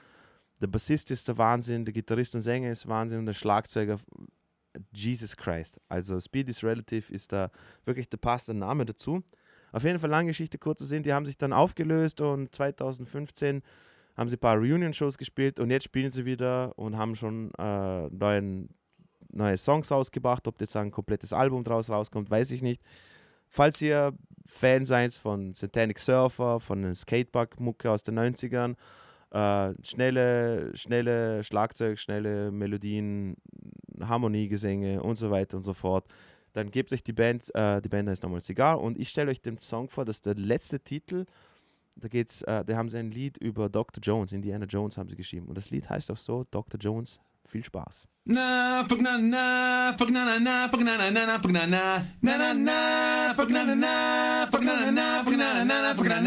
Der Bassist ist der Wahnsinn, der Gitarrist und Sänger ist Wahnsinn und der Schlagzeuger Jesus Christ. Also Speed is Relative ist da wirklich der passende Name dazu. Auf jeden Fall lange Geschichte kurz zu sehen, die haben sich dann aufgelöst und 2015 haben sie ein paar Reunion-Shows gespielt und jetzt spielen sie wieder und haben schon äh, neuen, neue Songs rausgebracht. Ob jetzt ein komplettes Album draus rauskommt, weiß ich nicht. Falls ihr Fan seid von Satanic Surfer, von den Skatepark-Mucke aus den 90ern, äh, schnelle, schnelle Schlagzeug, schnelle Melodien, Harmoniegesänge und so weiter und so fort, dann gebt euch die Band, äh, die Band heißt nochmal Cigar und ich stelle euch den Song vor, das ist der letzte Titel. Da geht's, äh, da haben sie ein Lied über Dr. Jones, Indiana Jones haben sie geschrieben. Und das Lied heißt auch so, Dr. Jones, viel Spaß. Na, fuck na na, fuck na na na, fuck na na na na, na na, na na na, fuck na na na, fuck na na na, na na na, fuck na,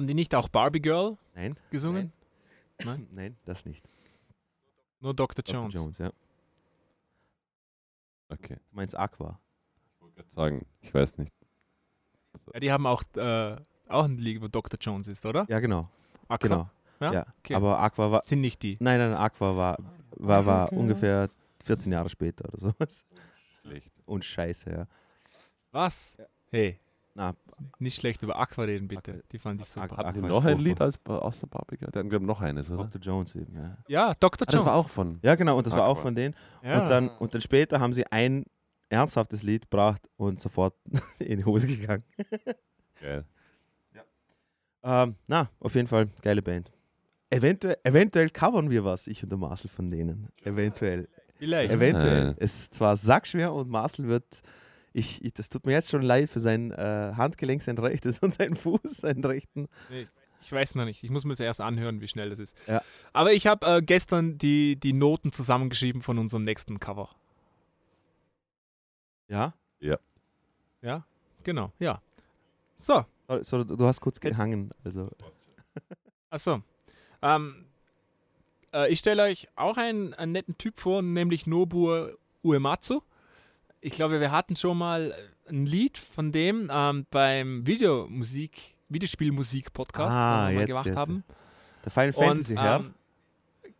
Haben die nicht auch Barbie Girl Nein, gesungen? nein, das nicht. Nur Dr. Dr. Jones. Jones, ja. Okay. Du meinst Aqua. Ich wollte gerade sagen, ich weiß nicht. Ja, die haben auch, äh, auch ein Lied, wo Dr. Jones ist, oder? Ja, genau. Aqua? genau. Ja? Ja. Okay. Aber Aqua war. Sind nicht die. Nein, nein, Aqua war, war, war Okay. ungefähr 14 Jahre später oder sowas. Schlecht. Und scheiße, ja. Was? Hey, Na, nicht schlecht über Aqua reden, bitte. Aqua- Die fand ich super. Aqua- Hatten die Aqua noch ein Lied als aus der Barbie? Der hatten, glaube ich, noch eines, oder? Dr. Jones eben, ja. Ja, Dr. Ah, Jones. das war auch von. Ja, genau, und das war auch Aqua. von denen. Ja. Und, dann, und dann später haben sie ein ernsthaftes Lied gebracht und sofort in die Hose gegangen. Geil. Ähm, na, auf jeden Fall, geile Band. Eventuell, eventuell covern wir was, ich und der Marcel von denen. Eventuell. Vielleicht. Eventuell. Es ist zwar sackschwer und Marcel wird, ich, ich, das tut mir jetzt schon leid für sein äh, Handgelenk, sein rechtes und seinen Fuß, seinen rechten. Ich weiß noch nicht. Ich muss mir das erst anhören, wie schnell das ist. Ja. Aber ich habe äh, gestern die, die Noten zusammengeschrieben von unserem nächsten Cover. Ja? Ja, genau, ja. So, So, so, du hast kurz gehangen. Also. achso. Ähm, äh, ich stelle euch auch einen, einen netten Typ vor, nämlich Nobuo Uematsu. Ich glaube, wir hatten schon mal ein Lied von dem ähm, beim Videomusik, Videospielmusik-Podcast, Ah, den wir mal jetzt, gemacht jetzt. haben. Der Final Fantasy, und, ja? ähm,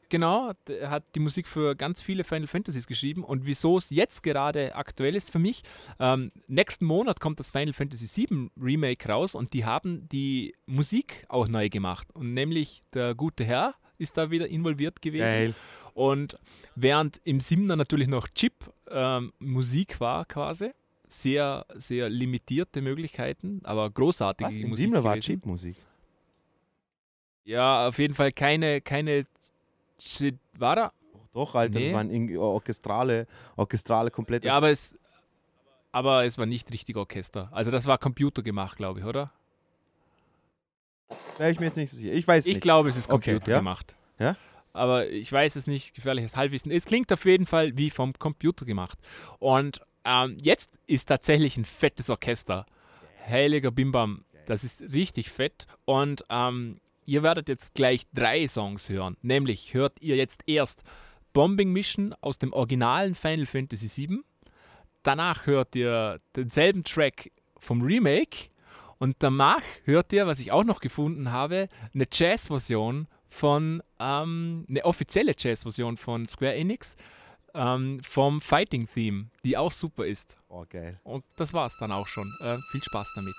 Genau, er hat die Musik für ganz viele Final Fantasies geschrieben und wieso es jetzt gerade aktuell ist für mich, ähm, nächsten Monat kommt das Final Fantasy VII Remake raus und die haben die Musik auch neu gemacht und nämlich der gute Herr ist da wieder involviert gewesen Geil. und während im Siebener natürlich noch Chip ähm, Musik war quasi, sehr, sehr limitierte Möglichkeiten, aber großartige Was? Musik. Siebener war. Chipmusik. Ja, auf jeden Fall keine, keine war da? Doch, Alter, Nee. das waren irgendwie orchestrale, orchestrale komplett. Ja, aber es, aber es war nicht richtig Orchester. Also das war Computer gemacht, glaube ich, oder? Wäre ich mir jetzt nicht so sicher. Ich weiß Ich nicht. glaube, es ist Okay, Computer ja. gemacht. Ja? Aber ich weiß es nicht, gefährliches Halbwissen. Es klingt auf jeden Fall wie vom Computer gemacht. Und ähm, jetzt ist tatsächlich ein fettes Orchester. Heiliger Bimbam, das ist richtig fett. Und ähm, ihr werdet jetzt gleich drei Songs hören. Nämlich hört ihr jetzt erst Bombing Mission aus dem originalen Final Fantasy VII. Danach hört ihr denselben Track vom Remake. Und danach hört ihr, was ich auch noch gefunden habe, eine Jazz-Version von, ähm, eine offizielle Jazz-Version von Square Enix ähm, vom Fighting-Theme, die auch super ist. Oh, geil. Und das war's dann auch schon. Äh, viel Spaß damit.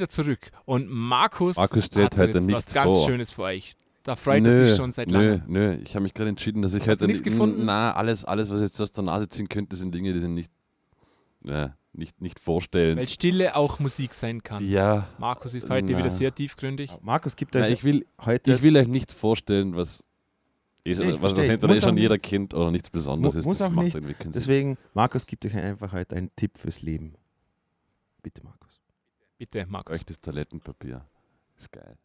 Wieder zurück und Markus, Markus stellt hat heute jetzt nichts was ganz vor. Schönes für euch. Da freut er sich schon seit nö, langem. Nö, ich habe mich gerade entschieden, dass ich Hast heute nichts nicht- gefunden? Na, alles, alles, was jetzt aus der Nase ziehen könnte, sind Dinge, die sind nicht, ja, nicht, nicht vorstellen. Weil Stille auch Musik sein kann. Ja, Markus ist heute Na. wieder sehr tiefgründig. Markus gibt na, euch ich will, heute. ich will euch nichts vorstellen, was, eh, Ich was, was verstehe, muss eh schon jeder nicht. kennt oder nichts Besonderes Mu- ist. muss das auch macht nicht. irgendwie keinen Sinn. deswegen, Markus gibt euch einfach heute einen Tipp fürs Leben. Bitte, Markus. Bitte, Markus. Echtes Toilettenpapier. Ist geil.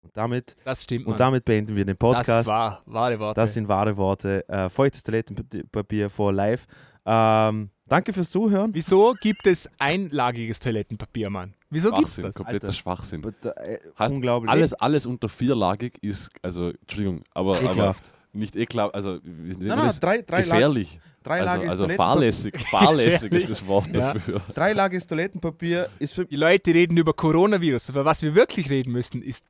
Und damit, Das stimmt. und damit beenden wir den Podcast. Das war wahre Worte. Das sind wahre Worte. Äh, feuchtes Toilettenpapier for life. Ähm, danke fürs Zuhören. Wieso gibt es einlagiges Toilettenpapier, Mann? Wieso gibt es das? kompletter Alter. Schwachsinn. But, äh, Heißt, unglaublich. Alles, alles unter vierlagig ist, also, Entschuldigung, aber, aber nicht ekelhaft, also Nein, nein, drei, drei, gefährlich. Dreilagiges, Also, also Toilettenpapier, fahrlässig, fahrlässig ist das Wort Ja. dafür. dreilagiges Toilettenpapier ist für Die Leute reden über Coronavirus, aber was wir wirklich reden müssen, ist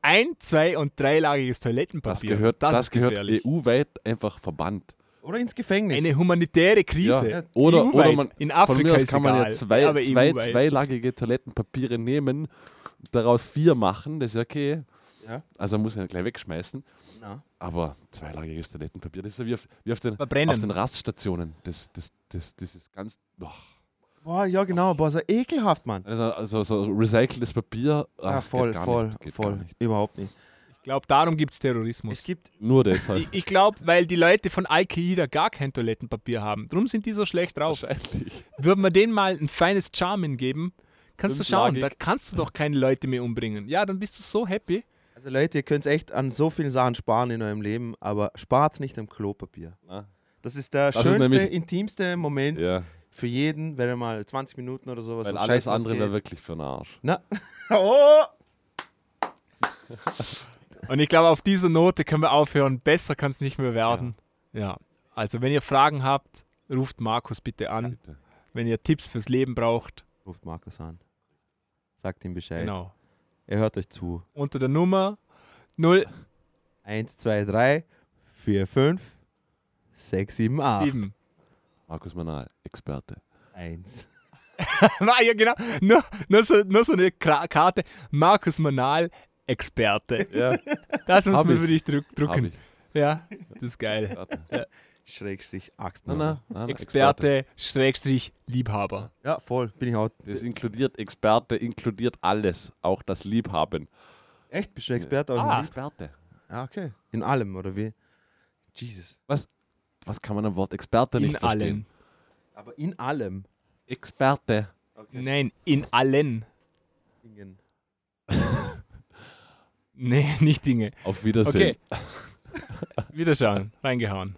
ein-, zwei- und dreilagiges Das Toilettenpapier. gehört, das ist gehört. EU-weit einfach verbannt. oder ins Gefängnis. Eine humanitäre Krise. Ja. Oder, EU-weit. oder man, In von Afrika mir aus ist kann man ja egal. zwei, aber zwei zweilagige Toilettenpapiere nehmen, daraus vier machen, das ist ja okay. Ja. Also muss man ja gleich wegschmeißen. Na. Aber zweilagiges Toilettenpapier, das ist ja wie auf, wie auf, den, Verbrennen. auf den Raststationen. Das, das, das, das ist ganz. boah. Boah, ja genau, boah, so ekelhaft, Mann. Also, also so recyceltes Papier. Ja, ach, voll, geht gar voll, nicht, geht voll. Gar nicht. Überhaupt nicht. Ich glaube, darum gibt es Terrorismus. Es gibt, Nur deshalb. ich ich glaube, weil die Leute von Al-Qaida gar kein Toilettenpapier haben. Drum sind die so schlecht drauf. Wahrscheinlich. Würden wir denen mal ein feines Charmin geben, kannst du schauen, Fünflagig. da kannst du doch keine Leute mehr umbringen. Ja, dann bist du so happy. Also Leute, ihr könnt echt an so vielen Sachen sparen in eurem Leben, aber spart nicht am Klopapier. Na? Das ist der Das ist schönste, nämlich- intimste Moment Ja, für jeden, wenn er mal 20 Minuten oder sowas weil alles andere wäre wirklich für den Arsch. Na. Oh! Und ich glaube, auf dieser Note können wir aufhören. Besser kann es nicht mehr werden. Ja. Also, wenn ihr Fragen habt, ruft Markus bitte an. Bitte. Wenn ihr Tipps fürs Leben braucht, Ruft Markus an. Sagt ihm Bescheid. genau. Er hört euch zu. Unter der Nummer 0 1, 2, 3, 4, 5, 6, 7, 8. 7. Markus Manal, Experte. 1. ja, genau. Nur, nur, so, nur so eine Kra Karte. Markus Manal, Experte. Ja, Das muss Hab man ich. für dich drück, drucken. ich. Ja, das ist geil. Experte. Schrägstrich Axt. Na, na, na, na, Experte, Schrägstrich, Liebhaber. Ja, voll. Bin ich auch. Das inkludiert Experte, inkludiert alles, auch das Liebhaben. Echt? Bist du Experte? Ah. Ah. Experte. ja, okay. In allem, oder wie? Jesus. Was kann man am Wort Experte In nicht verstehen? allen. Aber in allem. Experte. Nein, in allen. Dingen. Nee, nicht Dinge. Auf Wiedersehen. Okay. Wiederschauen. Reingehauen.